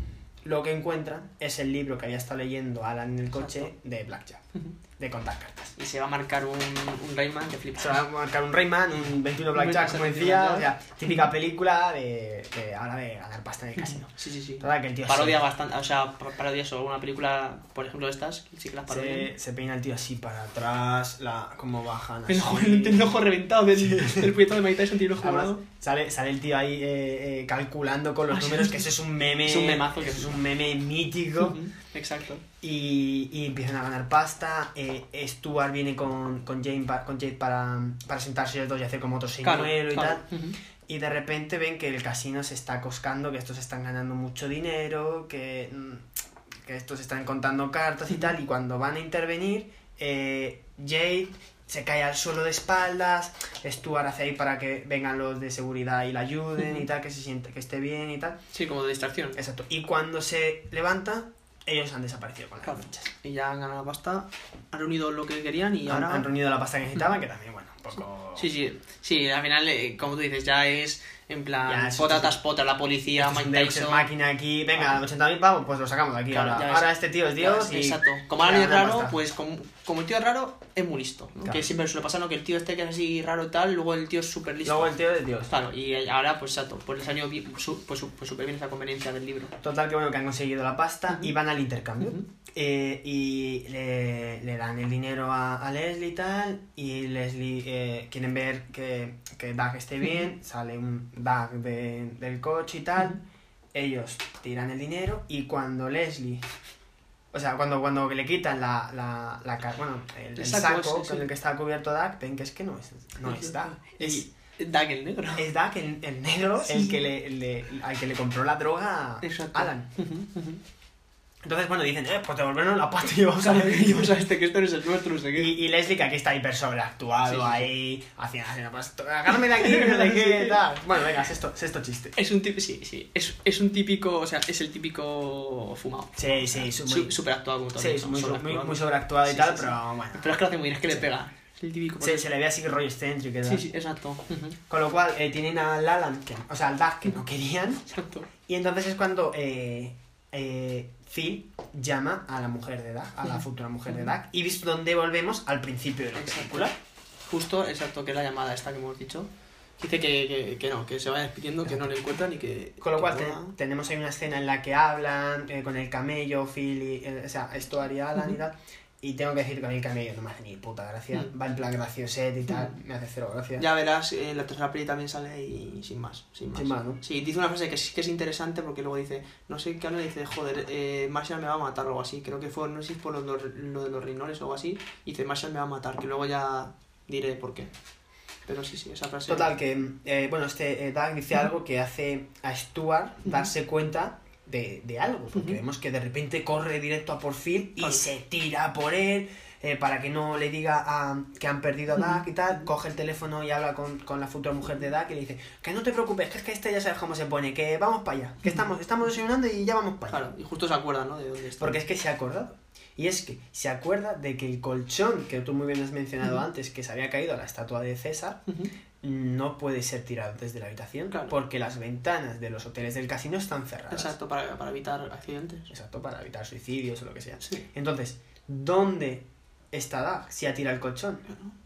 Lo que encuentran es el libro que había estado leyendo Alan en el coche Exacto. de Blackjack, Ujú. De contar cartas. Y se va a marcar un, un Rayman que flipa. Se va a marcar un Rayman, un 21 Blackjack, como 21 decía, o sea, típica película de, de ahora de ganar pasta el casino. Sí, sí, sí. Que el tío Parodia se- bastante, o sea, pa- parodia eso, alguna película, por ejemplo, de estas, sí que las parodian. Se, se peina el tío así para atrás, la, como bajan así. El ojo, el ojo reventado del, del proyecto de Mike Tyson tiene el ojo morado. sale, sale el tío ahí eh, eh, calculando con los Ah, sí. números, que eso es un meme. Es un memazo que eso es un meme mítico. Ujú, Exacto. y, y empiezan a ganar pasta. Eh, Stuart viene con, con, Jane con Jade para, para sentarse los dos y hacer como otro Claro, señuelo y claro. tal. Ujú. Y de repente ven que el casino se está coscando, que estos están ganando mucho dinero, que, mm, que estos están contando cartas y tal. Y cuando van a intervenir, eh, Jade se cae al suelo de espaldas, Stuart hace ahí para que vengan los de seguridad y la ayuden y tal, que se siente, que esté bien y tal. Sí, como de distracción. Exacto. Y cuando se levanta, ellos han desaparecido con las Claro. fichas. Y ya han ganado la pasta, han reunido lo que querían y Han, ahora... han reunido la pasta que necesitaban, que también, bueno, un poco... Sí, sí, sí, al final, eh, como tú dices, ya es en plan Ya, es- potatas pota, la policía, Mike Tyson... máquina aquí, venga, 80.000 pavos, pues lo sacamos de aquí. Claro, ahora, ahora este tío es Dios y... Exacto. Como ahora gana raro, pasta. pues como, como el tío es raro, es muy listo. ¿no? Claro. Que siempre suele pasar, ¿no? Que el tío este que es así raro y tal, luego el tío es súper listo. Luego el tío es Dios. Claro, y ahora, pues exacto, pues les ha ido bien- su- pues su- pues súper bien esa conveniencia del libro. Total, que bueno, que han conseguido la pasta y van al intercambio. Eh, y le, le dan el dinero a, a Leslie y tal. Y Leslie eh, quieren ver que, que Doug esté bien. Sale un Doug de- del coche y tal. Ellos tiran el dinero. Y cuando Leslie. O sea, cuando, cuando le quitan la, la, la bueno, el, El saco saco, ese, con sí. el que está cubierto Doug, ven que es que no es, no es Doug. Es, Doug el negro. es Doug el, el negro Sí, el sí. que le, le- al que le compró la droga a. Alan. Ujú, ujú. Entonces, bueno, dicen, eh, pues devolvernos la pasta y vamos a ver. Y vamos a este que esto no es el nuestro, no sé qué. Y, y Leslie, que aquí está hiper sobreactuado, Sí, sí, sí. ahí, haciendo, haciendo, pues, agárrame de aquí, no sé qué, tal. Bueno, venga, sexto, sexto chiste. Es un típico, sí, sí, es, es un típico, o sea, es el típico fumado. Sí, sí, Su- súper actuado como todo. Sí, muy, muy, sobreactuado. muy sobreactuado y Sí, tal, sí, sí. pero bueno. Pero es que lo hace muy bien, es que le pega. Es el típico. Se, se le ve así rollo excéntrico. Sí, sí, exacto. Con lo cual, eh, tienen al Alan, que, o sea, al Doug que no querían, Exacto. y entonces es cuando eh, eh, Phil llama a la mujer de Doug, a la futura mujer de Doug, y visto donde volvemos al principio de la Exacto. película. Justo, exacto, que es la llamada esta que hemos dicho. Dice que, que, que no, que se va despidiendo, que no le encuentran y que. Con lo que cual te- tenemos ahí una escena en la que hablan eh, con el camello, Phil y, eh, o sea, Stuart y Alan y tal. Y tengo que decir que a mí el camello no me hace ni puta gracia. Mm. Va en plan gracioset y tal, me hace cero gracia. Ya verás, eh, la tercera peli también sale y sin más. Sin más, Sin más, ¿no? Sí, dice una frase que sí que es interesante porque luego dice, no sé qué habla, dice, joder, eh, Marshall me va a matar o algo así. Creo que fue, no sé si por lo, lo- lo de los rinoles o algo así. Y dice, Marshall me va a matar, que luego ya diré por qué. Pero sí, sí, esa frase. Total, que, eh, bueno, este eh, Doug dice algo que hace a Stuart darse cuenta de, de algo, porque vemos que de repente corre directo a por Phil y se tira por él. eh, para que no le diga a- que han perdido a Doug y tal, coge el teléfono y habla con, con la futura mujer de Doug y le dice que no te preocupes, que es que este ya sabes cómo se pone, que vamos para allá, que estamos, estamos desayunando y ya vamos para allá. Claro, y justo se acuerda, ¿no? De dónde está. Porque es que se ha acordado. Y es que se acuerda de que el colchón que tú muy bien has mencionado antes, que se había caído a la estatua de César. No puede ser tirado desde la habitación Claro. porque las ventanas de los hoteles del casino están cerradas. Exacto, para, para evitar accidentes. Exacto, para evitar suicidios o lo que sea. Sí. Entonces, ¿dónde está Doug si ha tirado el colchón?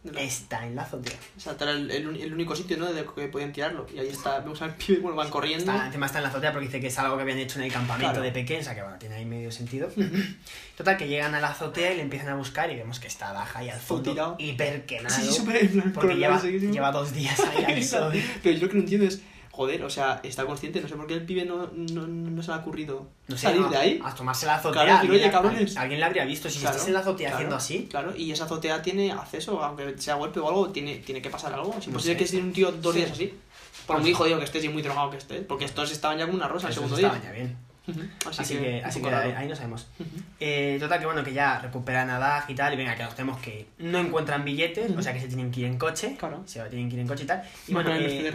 De la- Está en la azotea. Exacto, era el, el el único sitio, ¿no? De que podían tirarlo. Y ahí está, vemos al pibe, bueno, van corriendo. Está, encima está en la azotea porque dice que es algo que habían hecho en el campamento Claro. de pequeños, o sea que bueno, tiene ahí medio sentido. Total, que llegan a la azotea y le empiezan a buscar y vemos que está Daja ahí al fondo, tirado. hiper quemado. Sí, en plan, porque lleva, lleva dos días ahí al sol. Pero yo lo que no entiendo es, joder, o sea, está consciente, no sé por qué el pibe no, no, no se le ha ocurrido No sé, salir de ahí. a tomarse la azotea. Claro, alguien, oye, cabrones. alguien la habría visto. Si Claro, estás en la azotea claro, haciendo así, Claro, y esa azotea tiene acceso, aunque sea golpe o algo, tiene, tiene que pasar algo. Es No imposible que esté un tío dos Sí. días así. Por muy jodido que estés y muy drogado que estés. Porque estos estaban ya como una rosa el segundo día. ya bien. Así, que, así que ahí, no sabemos. Eh, total, que bueno, que ya recuperan a Dag y tal, y venga, que nos tenemos que no encuentran billetes, o sea que se tienen que ir en coche. Claro. Se tienen que ir en coche y tal. Y bueno, el eh.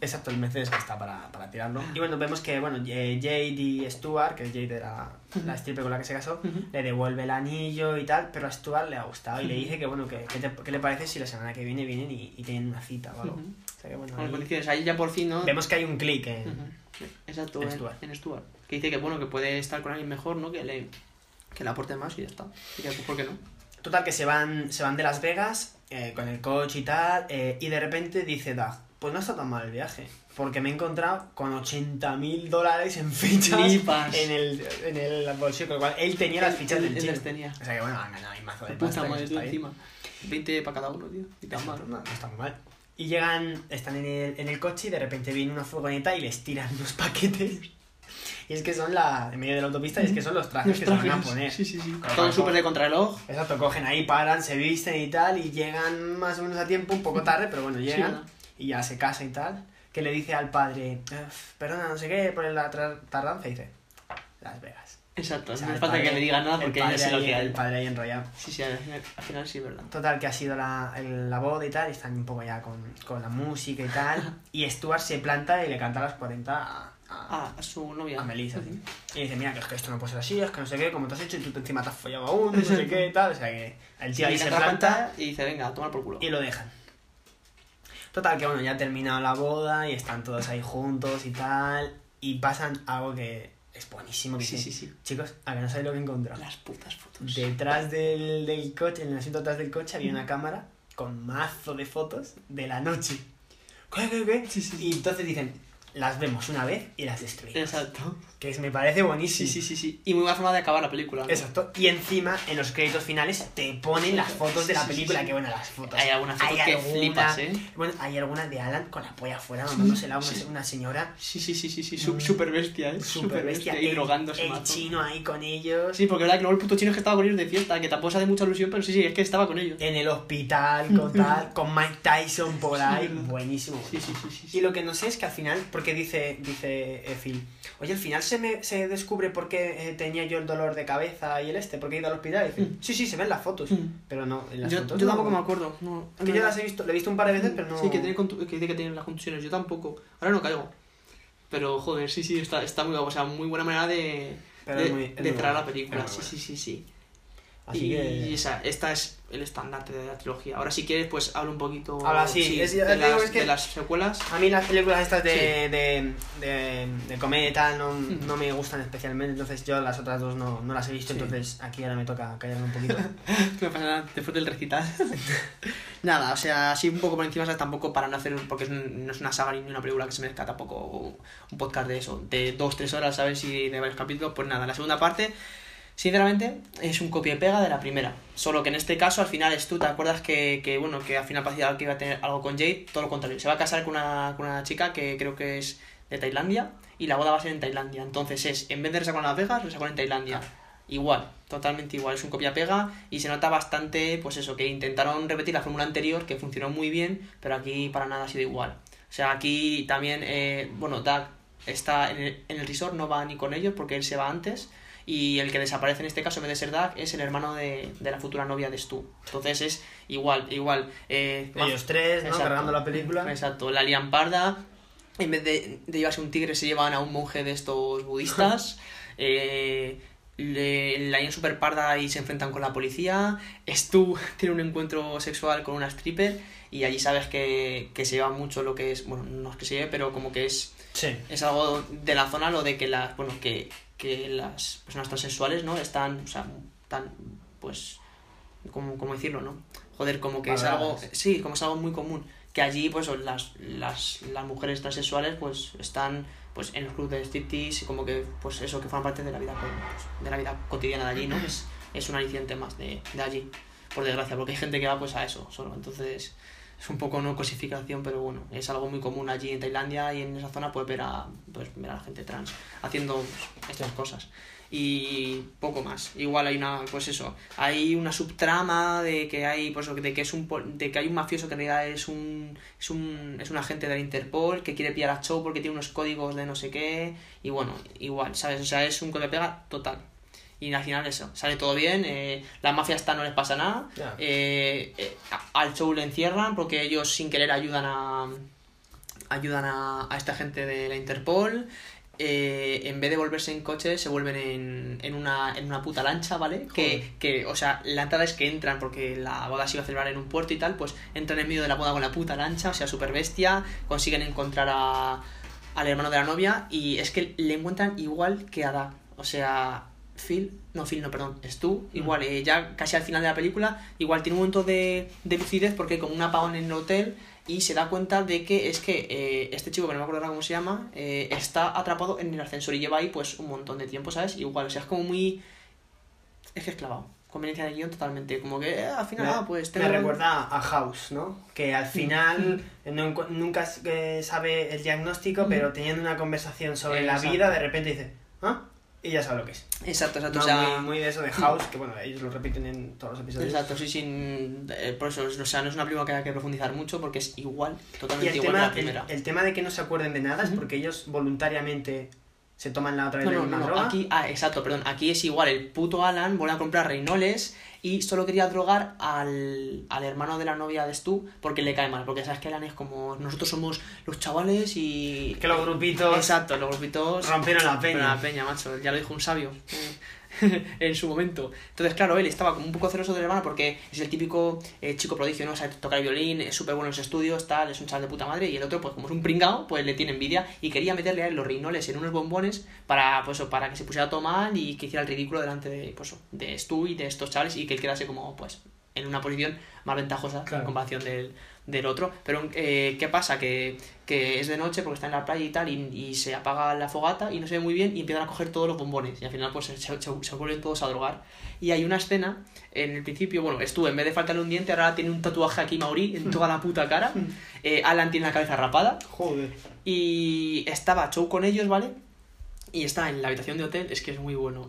Exacto, el Mercedes que está para, para tirarlo. Y bueno, vemos que bueno, Jade y Stuart, que es Jade era la stripper con la que se casó, le devuelve el anillo y tal, pero a Stuart le ha gustado y le dice que bueno, que, que te- ¿qué le parece si la semana que viene vienen y, y tienen una cita o algo. O sea que bueno, ahí condiciones, ahí ya por fin, ¿no? vemos que hay un clic en... Ujú. Exacto, En en, Stuart. en Stuart. Que dice que bueno, que puede estar con alguien mejor, ¿no? Que le, que le aporte más y ya está. Y ya, pues, ¿por qué no? Total, que se van, se van de Las Vegas eh, con el coche y tal, eh, y de repente dice Doug, pues no está tan mal el viaje, porque me he encontrado con 80 mil dólares en fichas en el, en el bolsillo, con lo cual él tenía las fichas él- del él chino. las tenía. O sea que bueno, han ganado mazo de pasta, que madre, encima. 20 para cada uno, tío. Y tan mal. No, no está muy mal. Y llegan, están en el, en el coche y de repente viene una furgoneta y les tiran unos paquetes. Y es que son la, en medio de la autopista, y es que son los trajes Los que se van a poner. Sí, sí, sí. Todo súper de contrarreloj. Exacto, cogen ahí, paran, se visten y tal, y llegan más o menos a tiempo, un poco tarde, pero bueno, llegan, y ya se casa y tal, que le dice al padre, "Uf, perdona, no sé qué, por la tardanza, y dice, Las Vegas. Exacto, O sea, no hace falta padre- que me digan nada porque ya padre sé lo que. El padre ahí enrollado. Sí, sí, al final, al final sí, verdad. Total, que ha sido la, el- la boda y tal, y están un poco ya con, con la música y tal. y Stuart se planta y le canta a las 40 a, a, a su novia. a Melissa. ¿sí? Y dice, mira, que es que esto no puede ser así, es que no sé qué, como te has hecho y tú encima te has follado a uno, no sé qué tal. O sea que el tío ahí se planta y dice, venga, toma por culo. y lo dejan. Total, que bueno, ya ha terminado la boda y están todos ahí juntos y tal. Y pasan algo que es buenísimo. Que Sí, sí, sí. Chicos, a que no sabéis lo que he encontrado. Las putas fotos. Detrás del, del coche, en el asiento atrás del coche, había una cámara con mazo de fotos de la noche. ¿Qué, qué, qué? Y entonces dicen, las vemos una vez y las destruimos. Exacto. Que es- me parece buenísimo. Sí, sí, sí, sí. Y muy buena forma de acabar la película. ¿no? Exacto. Y encima, en los créditos finales, te ponen las fotos de la sí, película. sí. Que bueno, las fotos. Hay algunas fotos que flipas, ¿eh? Bueno, hay algunas de Alan con la polla afuera, mamándosela a una, una señora. Sí, sí, sí, sí, sí. Súper bestia, ¿eh? Súper bestia. Y drogándose El chino ahí con ellos. Sí, porque verdad que luego el puto chino es que estaba con ellos de fiesta, que tampoco se hace mucha ilusión, pero sí, sí, es que estaba con ellos. En el hospital, con tal, con Mike Tyson por ahí. Buenísimo. Sí, sí, sí, sí. sí. Y lo que no sé es que al final, porque dice, dice eh, Phil, oye, al final se me se descubre por qué eh, tenía yo el dolor de cabeza y el este, porque he ido al hospital. Y dice, sí, sí, se ven las fotos, Mm. pero no, en las Yo, fotos yo no. tampoco me acuerdo. No, Es que yo las he visto, le he visto un par de veces, pero no. Sí, que, tiene que dice que las contusiones. Yo tampoco. Ahora no caigo. Pero, joder, sí, sí, está, está muy guapo. O sea, muy buena manera de, Pero de, muy- de cerrar buena, la película. Sí, sí, sí, sí. Así y que- esa, esta es el estandarte de la trilogía. Ahora, si quieres, pues habla un poquito Habla, sí, es- ya de, digo, las, es que- de las secuelas. A mí las películas estas de, de, de, de comedia y tal no, Hmm. no me gustan especialmente, entonces yo las otras dos no, no las he visto, Sí. entonces aquí ahora me toca callarme un poquito. No pasa nada, después del recital. Nada, o sea, así un poco por encima, ¿sabes? tampoco para no hacer, porque es un- no es una saga ni una película que se merezca tampoco un podcast de eso, de dos, tres horas, ¿sabes? Y de varios capítulos, pues nada, la segunda parte, sinceramente, es un copia y pega de la primera. Solo que en este caso, al final es tú, ¿te acuerdas que, que bueno, que al final parecía que iba a tener algo con Jade? Todo lo contrario, se va a casar con una, con una chica que creo que es de Tailandia y la boda va a ser en Tailandia. Entonces es, en vez de resacar en Las Vegas, resacar en Tailandia. Igual, totalmente igual, es un copia-pega y se nota bastante, pues eso, que intentaron repetir la fórmula anterior, que funcionó muy bien, pero aquí para nada ha sido igual. O sea, aquí también, eh, bueno, Doug está en el, en el resort, no va ni con ellos porque él se va antes, y el que desaparece en este caso, en vez de ser Doug, es el hermano de, de la futura novia de Stu. Entonces es igual, igual. Eh, Ellos tres, ¿no? Exacto. Cargando la película. Exacto, la lian parda. En vez de, de llevarse un tigre, se llevan a un monje de estos budistas. eh, le, la lian super parda y se enfrentan con la policía. Stu tiene un encuentro sexual con una stripper. Y allí sabes que, que se lleva mucho lo que es. Bueno, no es que se lleve, pero como que es. Sí. Es algo de la zona lo de que las. Bueno, que, que las personas transexuales, ¿no? Están. O sea, tan. Pues. ¿Cómo, cómo decirlo, no? Joder, como que es algo. Sí, como es algo muy común. Que allí, pues, las, las, las mujeres transexuales, pues, están pues en los clubes de striptease, como que, pues eso, que forman parte de la vida, pues, de la vida cotidiana de allí, ¿no? Es, es un aliciente más de, de allí, por desgracia, porque hay gente que va pues a eso solo, entonces es un poco no cosificación, pero bueno, es algo muy común allí en Tailandia y en esa zona puedes ver a, pues, ver a la gente trans haciendo estas cosas. Y poco más. Igual hay una, pues eso, hay una subtrama de que hay, pues de que es un de que hay un mafioso que en realidad es un, es un, es un agente de la Interpol que quiere pillar a Chow porque tiene unos códigos de no sé qué. Y bueno, igual, ¿sabes? O sea, es un copia pega total. Y al final eso, sale todo bien, eh, la mafia está, no les pasa nada, eh, eh, al show le encierran porque ellos sin querer ayudan a ayudan a, a esta gente de la Interpol, eh, en vez de volverse en coche se vuelven en, en, una, en una puta lancha, ¿vale? Que, que, o sea, la entrada es que entran porque la boda se iba a celebrar en un puerto y tal, pues entran en medio de la boda con la puta lancha, o sea, súper bestia, consiguen encontrar a, al hermano de la novia y es que le encuentran igual que a Doug, o sea, Phil, no Phil, no, perdón, Stu, igual, eh, ya casi al final de la película, igual tiene un momento de, de lucidez porque como un apagón en el hotel y se da cuenta de que es que eh, este chico, que no me acuerdo ahora cómo se llama, eh, está atrapado en el ascensor y lleva ahí pues un montón de tiempo, ¿sabes? Igual, o sea, es como muy... Es que es clavado. Conveniencia de guion totalmente. Como que eh, al final, Me, ah, pues me tengo... recuerda a House, ¿no? Que al final no encu- nunca eh, sabe el diagnóstico, pero teniendo una conversación sobre la Exacto. vida, de repente dice, ¿ah? Y ya sabe lo que es. Exacto, exacto. No, o sea, muy, muy de eso de House, que bueno, ellos lo repiten en todos los episodios. Exacto, sí, sin eh, por eso, o sea, no es una película que haya que profundizar mucho porque es igual, totalmente igual tema, que la primera. el tema de que no se acuerden de nada es porque ellos voluntariamente se toman la otra vez No, la no, misma no, aquí, ah, exacto, perdón, aquí es igual, el puto Alan vuelve a comprar reinoles y solo quería drogar al, al hermano de la novia de Stu porque le cae mal, porque sabes que Alan es como, nosotros somos los chavales y... Que los grupitos Exacto, los grupitos... rompieron la peña. la peña, macho, ya lo dijo un sabio en su momento. Entonces, claro, él estaba como un poco celoso del hermano porque es el típico eh, chico prodigio, ¿no? O sea, toca el violín, es súper bueno en los estudios, tal, es un chaval de puta madre. Y el otro, pues como es un pringao, pues le tiene envidia y quería meterle a él los reinoles en unos bombones para, pues, para que se pusiera todo mal y que hiciera el ridículo delante de, pues, de Stu y de estos chavales y que él quedase como, pues, en una posición más ventajosa Claro. en comparación del, del otro. Pero, eh, ¿qué pasa? Que, que es de noche porque está en la playa y tal, y, y se apaga la fogata y no se ve muy bien y empiezan a coger todos los bombones. Y al final, pues se, se, se vuelven todos a drogar. Y hay una escena en el principio, bueno, estuvo en vez de faltarle un diente, ahora tiene un tatuaje aquí maorí en toda la puta cara. Eh, Alan tiene la cabeza rapada. Joder. Y estaba Chow con ellos, ¿vale? Y está en la habitación de hotel, es que es muy bueno.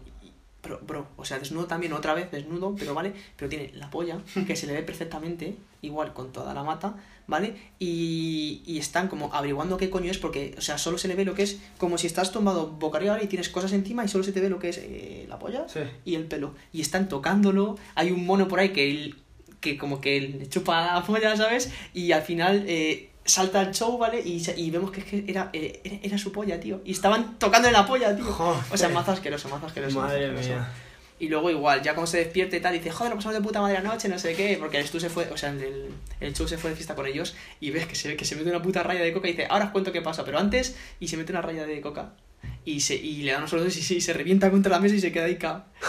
Y- Bro, bro, o sea, desnudo también, otra vez desnudo, pero vale, pero tiene la polla, que se le ve perfectamente, igual con toda la mata, ¿vale? Y, y están como averiguando qué coño es, porque, o sea, solo se le ve lo que es, como si estás tumbado boca arriba y tienes cosas encima y solo se te ve lo que es eh, la polla Sí. y el pelo. Y están tocándolo, hay un mono por ahí que, él- que como que le chupa la polla, ¿sabes? Y al final eh, salta el show, ¿vale? Y, y vemos que, es que era, eh, era, era su polla, tío. Y estaban tocando en la polla, tío. Joder. O sea, más asqueroso, más asqueroso. más Madre asqueroso. mía. Y luego igual, ya cuando se despierta y tal, dice, joder, lo pasamos de puta madre anoche, no sé qué, porque el Stu se fue, o sea, el, el, Chu se fue de fiesta con ellos y ves que se, que se mete una puta raya de coca y dice, ahora os cuento qué pasa, pero antes, y se mete una raya de coca. Y, se, y le dan unos dos y, sí, se revienta contra la mesa y se queda ahí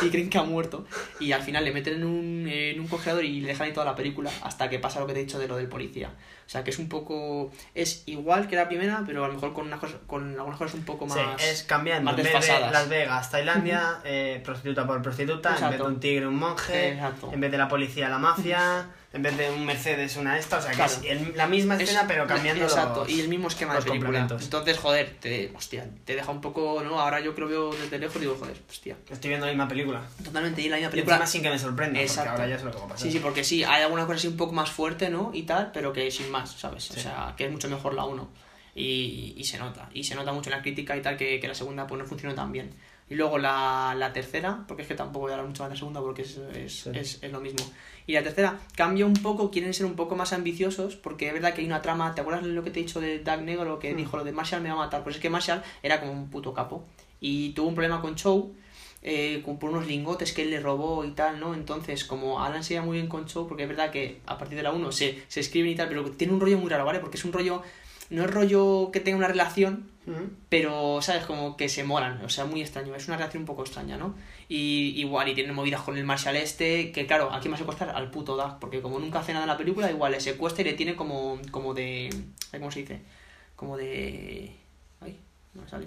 y creen que ha muerto. Y al final le meten en un, en un congelador y le dejan ahí toda la película hasta que pasa lo que te he dicho de lo del policía. O sea que es un poco. Es igual que la primera, pero a lo mejor con, unas cosas, con algunas cosas un poco más. Sí, es cambiando. más en vez de desfasadas. Las Vegas, Tailandia, eh, prostituta por prostituta, en vez de Exacto. un tigre, un monje, Exacto. en vez de la policía, la mafia, en vez de un Mercedes, una esta. O sea, que Claro. es el- la misma escena, Es- pero cambiando Exacto, los- y el mismo esquema de película. Entonces, joder, te, hostia, te deja un poco, ¿no? Ahora yo que lo veo desde lejos digo, joder, hostia. Estoy viendo la misma película. Totalmente, y la misma Y película. sin que me sorprenda, Exacto. porque ahora ya sé lo que va a pasar. Sí, sí, porque sí, hay alguna cosa así un poco más fuerte, ¿no? Y tal, pero que sin más, ¿sabes? O sea, que es mucho mejor la 1. Y, y se nota. Y se nota mucho en la crítica y tal que, que la segunda pues no funcionó tan bien. Y luego la, la tercera, porque es que tampoco voy a hablar mucho más de la segunda porque es, es, es, es lo mismo. Y la tercera cambia un poco, quieren ser un poco más ambiciosos, porque es verdad que hay una trama. ¿Te acuerdas de lo que te he dicho de Doug Negro que dijo lo de Marshall me va a matar? Pues es que Marshall era como un puto capo. Y tuvo un problema con Chow eh, por unos lingotes que él le robó y tal, ¿no? Entonces, como Alan se lleva muy bien con Chow, porque es verdad que a partir de la 1 se, se escriben y tal, pero tiene un rollo muy raro, ¿vale? Porque es un rollo, no es rollo que tenga una relación, Pero, ¿sabes? Como que se molan, o sea, muy extraño, es una relación un poco extraña, ¿no? Y igual, y tienen movidas con el Marshall este, que claro, aquí va a secuestrar al puto Doug, porque como nunca hace nada en la película, igual le secuestra y le tiene como, como de... ¿Cómo se dice? Como de... Ay, no me sale.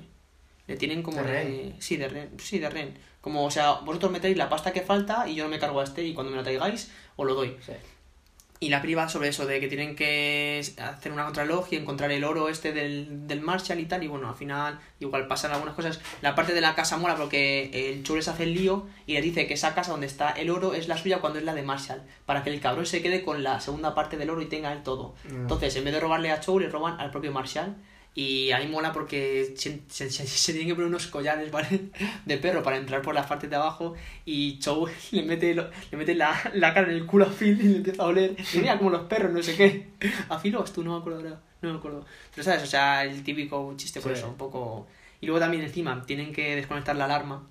Le tienen como De de... Sí, de rehén. Sí, de rehén. Como, o sea, vosotros metéis la pasta que falta y yo no me cargo a este y cuando me lo traigáis os lo doy. Sí. Y la priva sobre eso, de que tienen que hacer una contralog y encontrar el oro este del, del Marshall y tal. Y bueno, al final igual pasan algunas cosas. La parte de la casa mola porque el Chu les hace el lío y les dice que esa casa donde está el oro es la suya cuando es la de Marshall. Para que el cabrón se quede con la segunda parte del oro y tenga el todo. Mm. Entonces, en vez de robarle a Chow, le roban al propio Marshall. Y ahí mola porque se, se, se- se tienen que poner unos collares, ¿vale? De perro para entrar por las partes de abajo. Y Chow le mete, lo- le mete la, la cara en el culo a Phil y le empieza a oler. Y mira como los perros, no sé qué. A Phil o tú, no me acuerdo ahora. No me acuerdo. Pero sabes, o sea, el típico chiste por Sí. eso, un poco. Y luego también encima tienen que desconectar la alarma.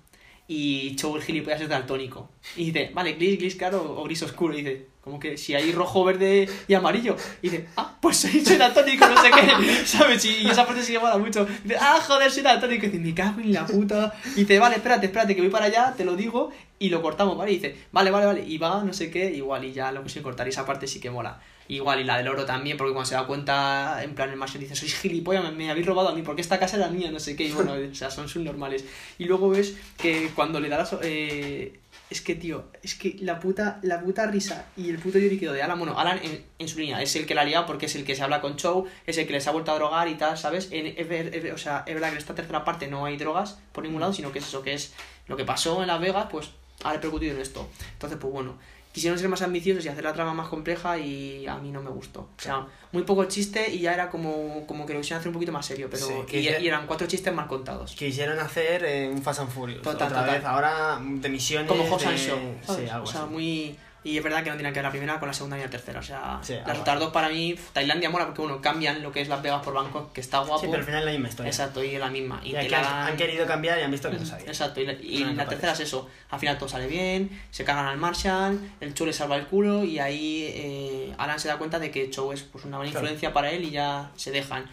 Y Chow el gilipollas es daltónico. Y dice, vale, gris, gris claro o gris oscuro. Y dice, como que si hay rojo, verde y amarillo. Y dice, ah, pues soy, soy daltónico, no sé qué. ¿Sabes? Y esa parte se lleva mucho. Dice, ah, joder, soy daltónico. Y dice, me cago en la puta. Y dice, vale, espérate, espérate, que voy para allá, te lo digo. Y lo cortamos, ¿vale? Y dice, vale, vale, vale. Y va, no sé qué, igual, y ya lo consigo cortar. Y esa parte sí que mola. Igual, y la del oro también, porque cuando se da cuenta, en plan, el Marshall dice, sois gilipollas, me, me habéis robado a mí, porque esta casa era mía, no sé qué, y bueno, o sea, son subnormales. Y luego ves que cuando le da la... eh, es que, tío, es que la puta, la puta risa y el puto lloriqueo de Alan, bueno, Alan en, en su línea es el que la ha liado porque es el que se habla con Chow, es el que les ha vuelto a drogar y tal, ¿sabes? En, es ver- es ver- o sea, es verdad que en esta tercera parte no hay drogas por ningún lado, sino que es eso, que es lo que pasó en Las Vegas, pues ha repercutido en esto. Entonces, pues bueno, quisieron ser más ambiciosos y hacer la trama más compleja y a mí no me gustó. O sea, muy poco chiste y ya era como, como que lo quisieron hacer un poquito más serio, pero Sí, que y, ya- y eran cuatro chistes mal contados. Quisieron hacer eh, un Fast and Furious. Total, otra total. vez, ahora de misiones. Como Hobbs and de- Shaw, Sí, algo o sea, así. muy... Y es verdad que no tiene que ver la primera con la segunda ni la tercera. O sea, Sí, las otras dos para mí, Tailandia mola porque, bueno, cambian lo que es Las Vegas por Bangkok, que está guapo. Sí, pero al final es la misma historia. Exacto, y es la misma. Y, Y te la dan- han querido cambiar y han visto que no sabía. Exacto, y, la, y No la tercera es eso. Al final todo sale bien, se cagan al Marshall, el Cho le salva el culo y ahí eh, Alan se da cuenta de que Cho es pues, una buena Claro. influencia para él y ya se dejan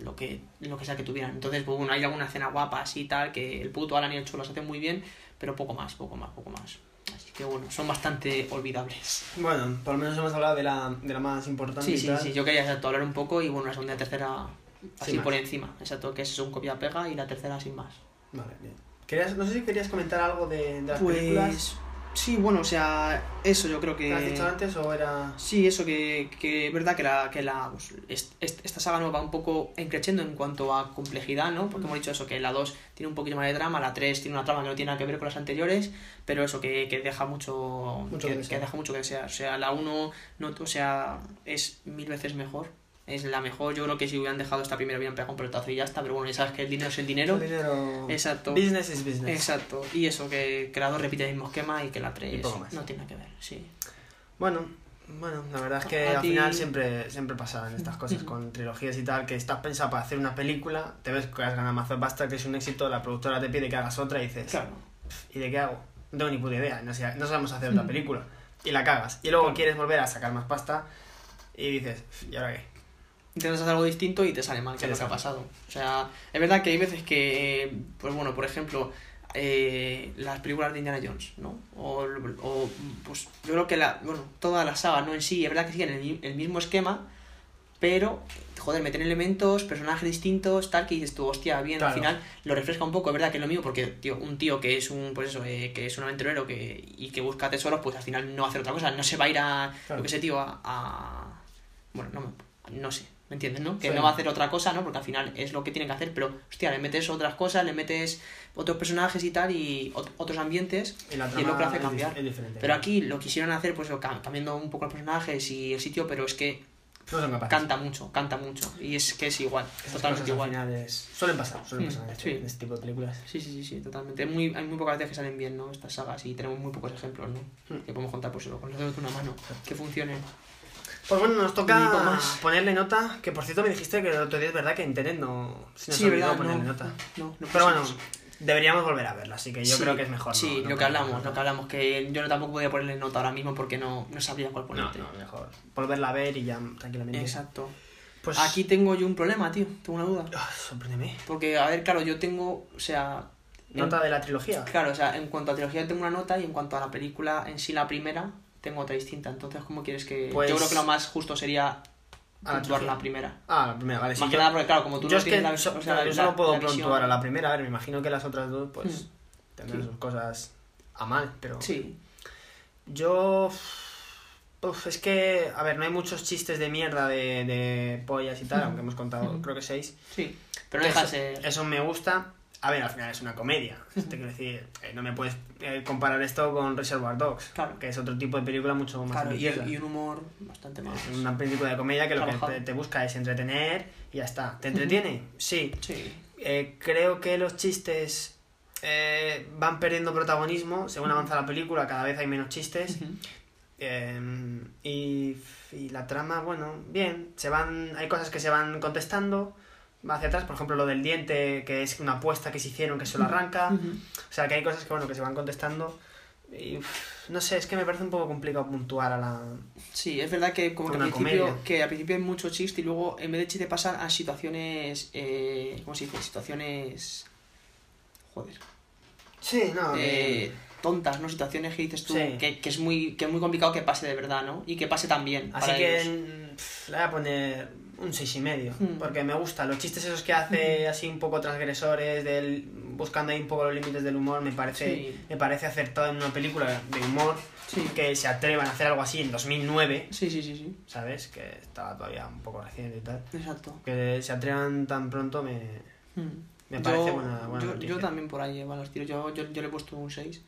lo que, lo que sea que tuvieran. Entonces, pues bueno, hay alguna escena guapa así y tal, que el puto Alan y el Cho las hacen muy bien, pero poco más, poco más, poco más. Que bueno, son bastante olvidables. Bueno, por lo menos hemos hablado de la, de la más importante. Sí, y sí, tal. sí, yo quería exacto, hablar un poco y bueno, la segunda y la tercera así por encima. Exacto, que es un copia-pega y la tercera sin más. Vale, bien. Querías, no sé si querías comentar algo de, de las películas. Sí, bueno, o sea, eso yo creo que... ¿Lo has dicho antes o era.? Sí, eso que, que es verdad que la, que la pues, est- est- esta saga no va un poco encrechendo en cuanto a complejidad, ¿no? Porque hemos dicho eso, que la 2 tiene un poquito más de drama, la 3 tiene una trama que no tiene nada que ver con las anteriores, pero eso que, que deja mucho, Mucho que, que deja mucho que desear. O sea, la 1 no, o sea, es mil veces mejor. Es la mejor, yo creo que si hubieran dejado esta primera hubieran pegado un pelotazo y ya está, pero bueno, ya sabes que el dinero es el dinero. El dinero- Exacto. Business is business. Exacto. Y eso, que, la 2 repite el mismo esquema y que la 3 poco más. no tiene que ver, sí. Bueno, bueno, la verdad es que A al ti- final siempre, siempre pasan estas cosas con trilogías y tal, que estás pensado para hacer una película, te ves que has ganado de pasta, que es un éxito, la productora te pide que hagas otra y dices, Claro. ¿y de qué hago? No tengo ni puta idea, no, sé, no sabemos hacer otra película. Y la cagas. Y luego quieres volver a sacar más pasta y dices, ¿y ahora qué? Intentas hacer algo distinto y te sale mal, que es lo que ha pasado. O sea, es verdad que hay veces que, eh, pues bueno, por ejemplo, eh, las películas de Indiana Jones, ¿no? O, o, pues yo creo que la, bueno, toda la saga, ¿no? En sí, es verdad que siguen el, mi- el mismo esquema, pero, joder, meten elementos, personajes distintos, tal, que dices tú, hostia, bien, Claro. al final lo refresca un poco, es verdad que es lo mismo, porque, tío, un tío que es un, pues eso, eh, que es un aventurero que, y que busca tesoros, pues al final no hacer otra cosa, no se va a ir a, Claro. lo que sé, tío, a, a- bueno, no, no sé, ¿me entiendes, no? Que Sí. no va a hacer otra cosa, ¿no? Porque al final es lo que tiene que hacer, pero, hostia, le metes otras cosas, le metes otros personajes y tal, y ot- otros ambientes, Y la y es lo que hace cambiar. es diferente. Pero aquí lo quisieron hacer, pues, ca- cambiando un poco los personajes y el sitio, pero es que No canta mucho, canta mucho, y es que es igual, Esas totalmente igual. Suelen pasar, suelen Mm, pasar en este, sí. en este tipo de películas. Sí, sí, sí, sí, totalmente. Muy, hay muy pocas veces que salen bien, ¿no? Estas sagas y tenemos muy pocos ejemplos, ¿no? Mm. Que podemos contar solo con los dedos de una mano, que funcionen. Pues bueno, nos toca más. ponerle nota, que por cierto me dijiste que el otro día es verdad que en Tenet no se nos Sí, olvidó verdad, ponerle no, nota. no, no Pero bueno, deberíamos volver a verla, así que yo Sí, creo que es mejor. Sí, lo que hablamos, lo que hablamos, que yo tampoco podía ponerle nota ahora mismo porque no, no sabría cuál ponerte. no, mejor. Volverla a ver y ya tranquilamente. Exacto. Pues Aquí tengo yo un problema, tío, tengo una duda. Ah, sorpréndeme. Porque, a ver, claro, yo tengo, o sea... en- Nota de la trilogía. Claro, o sea, en cuanto a trilogía tengo una nota y en cuanto a la película en sí, la primera, tengo otra distinta. Entonces, ¿cómo quieres que...? Pues- Yo creo que lo más justo sería A la puntuar la primera. Ah, la primera, vale. Más sí, que yo, nada porque, claro, como tú yo no es que la- so- o sea, claro, yo solo puedo puntuar a la primera. A ver, me imagino que las otras dos, pues, Mm. tendrán Sí. sus cosas a mal, pero... Sí, Yo. Uf, es que, a ver, no hay muchos chistes de mierda de, de pollas y tal, aunque hemos contado, creo que seis. sí. Pero no deja de eso, ser... eso me gusta. A ver, al final es una comedia. Te quiero decir, eh, no me puedes eh, comparar esto con Reservoir Dogs, Claro. que es otro tipo de película mucho más Claro, y, el- ambiciosa. y un humor bastante más... Es una película de comedia que lo que te, te busca es entretener y ya está. ¿Te entretiene? Sí. Sí. Eh, creo que los chistes eh, van perdiendo protagonismo según avanza la película, cada vez hay menos chistes. Eh, y, y la trama, bueno, bien, se van, hay cosas que se van contestando, hacia atrás, por ejemplo lo del diente, que es una apuesta que se hicieron que se lo arranca, o sea que hay cosas que bueno que se van contestando y no sé, es que me parece un poco complicado puntuar a la... Sí, es verdad que como que al principio, que al principio hay mucho chiste y luego en vez de chiste pasan a situaciones, eh, ¿cómo se dice? Situaciones, joder, Sí, no, eh, tontas, ¿no? Situaciones que dices tú Sí. que, que es muy que es muy complicado que pase de verdad, ¿no? Y que pase también. Así para que ellos. pf, le voy a poner un seis y medio, Mm. porque me gusta. Los chistes esos que hace así un poco transgresores, del, buscando ahí un poco los límites del humor, me parece, Sí. me parece acertado en una película de humor Sí. que se atrevan a hacer algo así en 2009, Sí, sí, sí, sí. ¿sabes? Que estaba todavía un poco reciente y tal. Exacto. Que se atrevan tan pronto me, Mm. me parece yo, buena, buena yo, yo también por ahí van los tiros. Yo, yo, yo le he puesto un 6.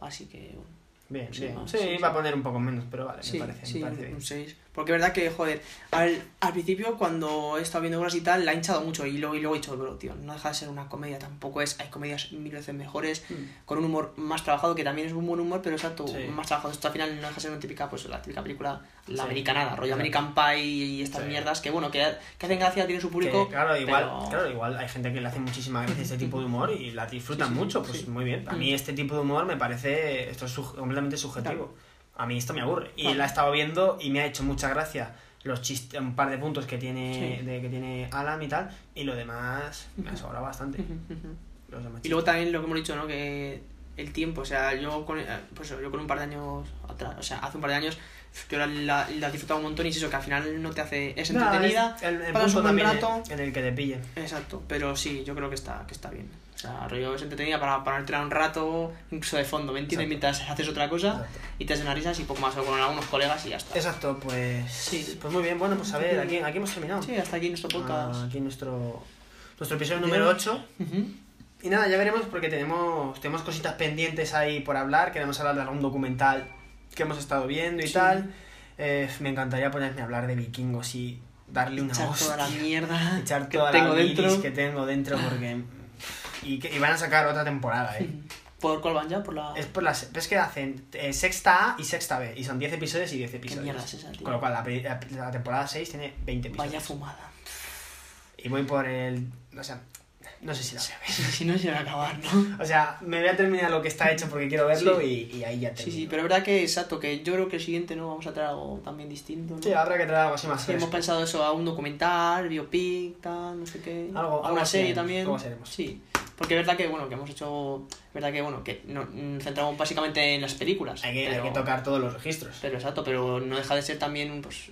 Así que, bueno. Bien, Sí, bien. Sí, va a poner un poco menos, pero vale, me parece, sí, me parece bien. un 6. Porque es verdad que, joder, al, al principio cuando he estado viendo obras y tal, la he hinchado mucho y luego, y luego he dicho, bro, tío, no deja de ser una comedia, tampoco es, hay comedias mil veces mejores, con un humor más trabajado, que también es un buen humor, pero exacto, Mm. Sí. más trabajado. Esto al final no deja de ser una típica, pues la típica película, la Sí. americanada, rollo. American Pie y estas mierdas, que bueno, que, que hacen gracia, tienen su público. Que, claro, igual, pero- claro, igual hay gente que le hace muchísima gracia este tipo de humor y la disfrutan mucho, pues muy bien. A Mm. mí este tipo de humor me parece, esto es su- completamente subjetivo. A mí esto me aburre. Y Claro. la he estado viendo y me ha hecho mucha gracia los chistes, un par de puntos que tiene, Sí. de, que tiene Alan y tal, y lo demás me ha sobrado bastante. Los demás Y luego también lo que hemos dicho, ¿no? Que el tiempo, o sea, yo con, eh, pues yo con un par de años atrás, o sea, hace un par de años, yo la, la, la he disfrutado un montón y es eso, que al final no te hace... Es entretenida, es el, el punto un también rato... en el que te pille. Exacto, pero sí, yo creo que está, que está bien. O sea, rollo es entretenida para ponerte un rato, incluso de fondo, ¿me entiendes? Mientras haces otra cosa Exacto. y te hacen las risas y poco más, o con algunos colegas y ya está. Exacto, pues, Sí. pues muy bien, bueno, pues a ver, aquí, aquí hemos terminado. Sí, hasta aquí nuestro podcast. Ah, aquí nuestro, nuestro episodio número hoy. 8. Ujú. Y nada, ya veremos porque tenemos, tenemos cositas pendientes ahí por hablar. Queremos hablar de algún documental que hemos estado viendo y Sí. tal. Eh, me encantaría ponerme a hablar de vikingos y darle una Echar hostia. toda la mierda Echar que toda tengo la bilis dentro. que tengo dentro porque... Y, que, y van a sacar otra temporada, ¿eh? ¿Por cuál van ya? Por la... Es por las es que hacen eh, sexta A y sexta B y son 10 episodios y 10 episodios. mierda es esa, tío? Con lo cual la, la- la temporada 6 tiene 20 episodios. Vaya fumada. Y voy por el... O sea, no sé si. Sí, si no se va a acabar, ¿no? O sea, me voy a terminar lo que está hecho porque quiero verlo Sí. y, y ahí ya Sí, termino. sí, pero es verdad que exacto, que yo creo que el siguiente no vamos a traer algo también distinto. ¿no? Sí, habrá que traer algo así más Sí, hemos pensado eso, a un documental, biopic, tal, no sé qué. Algo- a una serie también. algo así haremos. Sí. Porque es verdad que, bueno, que hemos hecho... Es verdad que, bueno, que no- nos centramos básicamente en las películas. Hay que, pero, hay que tocar todos los registros. Pero exacto, pero no deja de ser también, pues,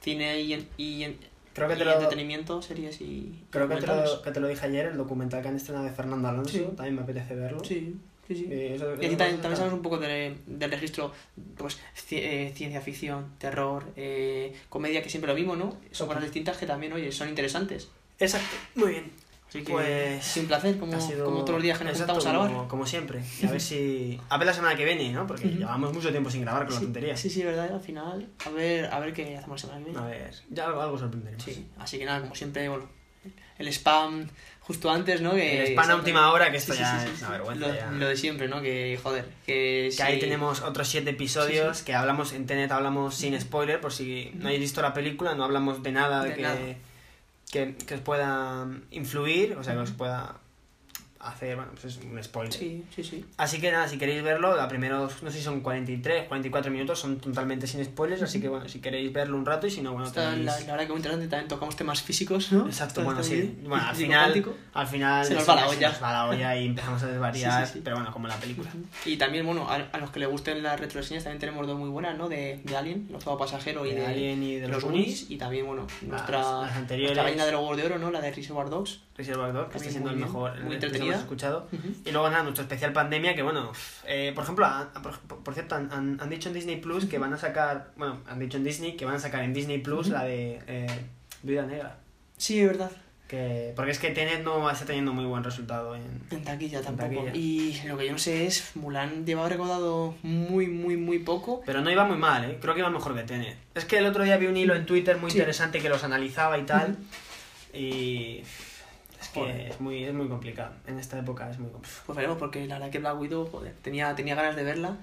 cine y, y, Creo que y te lo- entretenimiento, series y Creo que te, lo, que te lo dije ayer, el documental que han estrenado de Fernando Alonso, Sí. también me apetece verlo. Sí, sí, sí. Y eso- Y aquí eso- también, también sabemos un poco de- del registro, pues, eh, ciencia ficción, terror, eh, comedia, que siempre lo mismo, ¿no? Son cosas distintas que también, oye, son interesantes. Exacto, muy bien. Así que, Pues, sin placer, como, sido- como todos los días que nos Exacto, a grabar. Como, como siempre. Y a ver si. A ver la semana que viene, ¿no? Porque llevamos mucho tiempo sin grabar con la tontería. Sí, sí, verdad, al final, a ver, a ver qué hacemos la semana que viene. A ver, ya algo, algo sorprenderemos. Sí, así que nada, como siempre, bueno, el spam justo antes, ¿no? Que, El spam a última hora, que esto Sí, sí, ya sí, es sí, una sí. vergüenza. Lo, ya. lo de siempre, ¿no? Que, joder, que, Que ahí tenemos otros siete episodios Sí, que hablamos en Tenet, hablamos sin spoiler, por si no habéis visto la película, no hablamos de nada de, De que, nada. Que, que os pueda influir, o sea, que os pueda hacer, bueno, pues es un spoiler. Sí, sí, sí. Así que nada, si queréis verlo, la primeros, no sé si son 43, 44 minutos, son totalmente sin spoilers, así que bueno, si queréis verlo un rato y si no, bueno, Está, tenéis... la, la verdad que muy interesante, también tocamos temas físicos, ¿no? Exacto, Está- bueno, sí. bien. Bueno, al final, al final Se nos va la se olla. nos va la olla y empezamos a desvariar, Sí, sí, sí. pero bueno, como la película. Y también, bueno, a, a los que les gusten las retroseñas también tenemos dos muy buenas, ¿no? De, de Alien, el octavo pasajero y De de, Alien y de los. Goonies. Y también, bueno, nuestra, las anteriores. nuestra gallina de los de oro, ¿no? La de Reservoir Dogs. Reservoir Dogs, que está siendo el mejor, muy entretenida. Hemos escuchado. Y luego nada, nuestro especial pandemia, que bueno, eh, por ejemplo, por, por cierto, han, han- han dicho en Disney Plus que van a sacar, bueno, han dicho en Disney que van a sacar en Disney Plus la de eh, Vida Negra. Sí, es verdad. Que, porque es que Tenet no está teniendo muy buen resultado en... En taquilla En tampoco. taquilla. Y lo que yo no sé es, Mulan llevaba recaudado muy, muy, muy poco. Pero no iba muy mal, ¿eh? Creo que iba mejor que Tenet. Es que el otro día vi un hilo en Twitter muy Sí. interesante que los analizaba y tal. Y... Es que Joder. es muy, es muy complicado. En esta época es muy complicado. Pues veremos, porque la verdad que Black Widow, joder, tenía, tenía ganas de verla.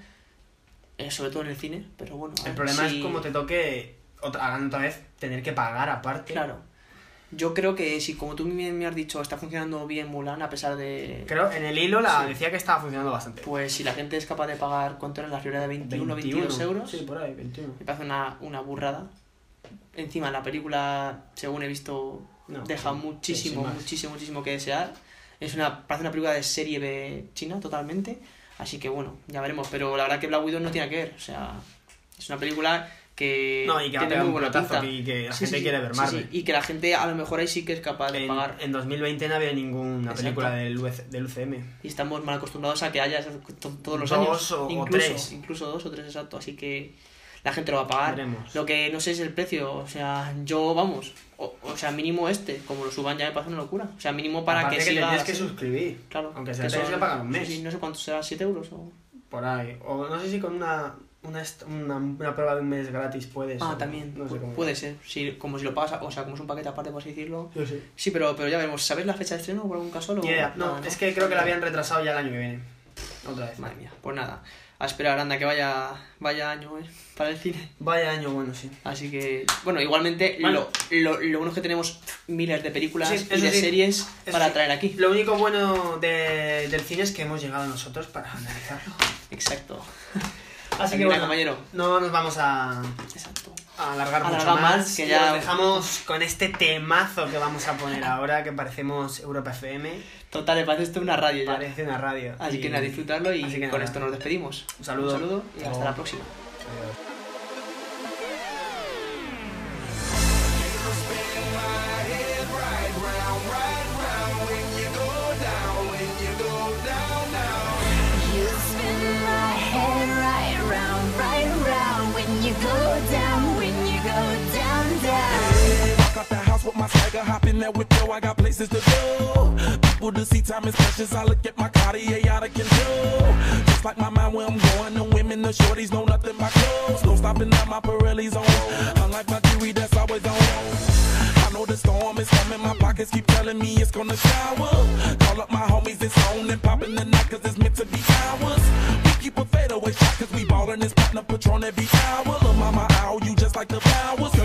eh, sobre todo en el cine, pero bueno. El problema si- es como te toque, otra, hagan otra vez, tener que pagar aparte. Claro. Yo creo que si, como tú me has dicho, está funcionando bien Mulan, a pesar de. Creo, en el hilo la Sí. decía que estaba funcionando bastante. Pues si la gente es capaz de pagar, ¿cuánto era la fibra de 21 o 22 euros? Sí, por ahí, 21. Me parece una, una burrada. Encima, la película, según he visto, No, deja sí, muchísimo, sí, muchísimo, muchísimo que desear. Es una, parece una película de serie B china, totalmente. Así que bueno, ya veremos. Pero la verdad que Black Widow no tiene que ver. O sea, es una película que No, y que tiene muy buena pinta. y que la Sí, gente sí, quiere ver Marvel. sí. Y que la gente a lo mejor ahí sí que es capaz de En, pagar. en 2020 no había ninguna Exacto. película del, UC del UCM. Y estamos mal acostumbrados a que haya todos los Dos años. o- o incluso, tres. Incluso dos o tres, exacto. Así que la gente lo va a pagar. Veremos. Lo que no sé es el precio. O sea, yo, vamos. O, o sea, mínimo este. Como lo suban ya me parece una locura. O sea, mínimo para Aparte que que siga. tienes que suscribir. Claro. Aunque sea son- que pagar un mes. sí, sí, no sé cuánto será, 7 euros o. por ahí. O no sé si con una, una, una, una prueba de un mes gratis puedes. Ah, o- también. No sé cómo. puede ser. Sí, como si lo pagas, o sea, como es un paquete aparte, por así decirlo. Sí, sí. Sí, pero, pero ya veremos. ¿Sabes la fecha de estreno por algún caso? Ni idea. No, es que creo que la habían retrasado ya el año que viene. Otra vez. Madre mía. Pues nada. A esperar, anda, que vaya, vaya año, ¿eh? Para el cine. Vaya año bueno, sí. Así que, bueno, igualmente, Bueno. Lo, lo, lo bueno es que tenemos miles de películas Sí, y de sí. series Eso para sí. traer aquí. Lo único bueno de- del cine es que hemos llegado nosotros para analizarlo. Exacto. Así que bueno, compañero. no nos vamos a, Exacto. A alargar mucho Alargar más, más, que ya- os dejamos con este temazo que vamos a poner ahora, que parecemos Europa FM. Total, parece esto una radio ya. Parece una radio. Así Y- que nada, disfrutarlo y con nada. esto nos despedimos. Un saludo. Un saludo y Hasta la próxima. You The with my swagger, hop in that whip, yo, I got places to go. People to see, time is precious. I look at my Cartier out of control. Just like my mind where I'm going, the women, the shorties know nothing but clothes. No stopping at my Pirelli's on. Unlike my jewelry, that's always on. I know the storm is coming, my pockets keep telling me it's gonna shower. Call up my homies, it's on and popping the night, cause it's meant to be ours. We keep a fadeaway shot, cause we ballin' this partner Patron every hour. Lil' mama, ow, you just like the flowers.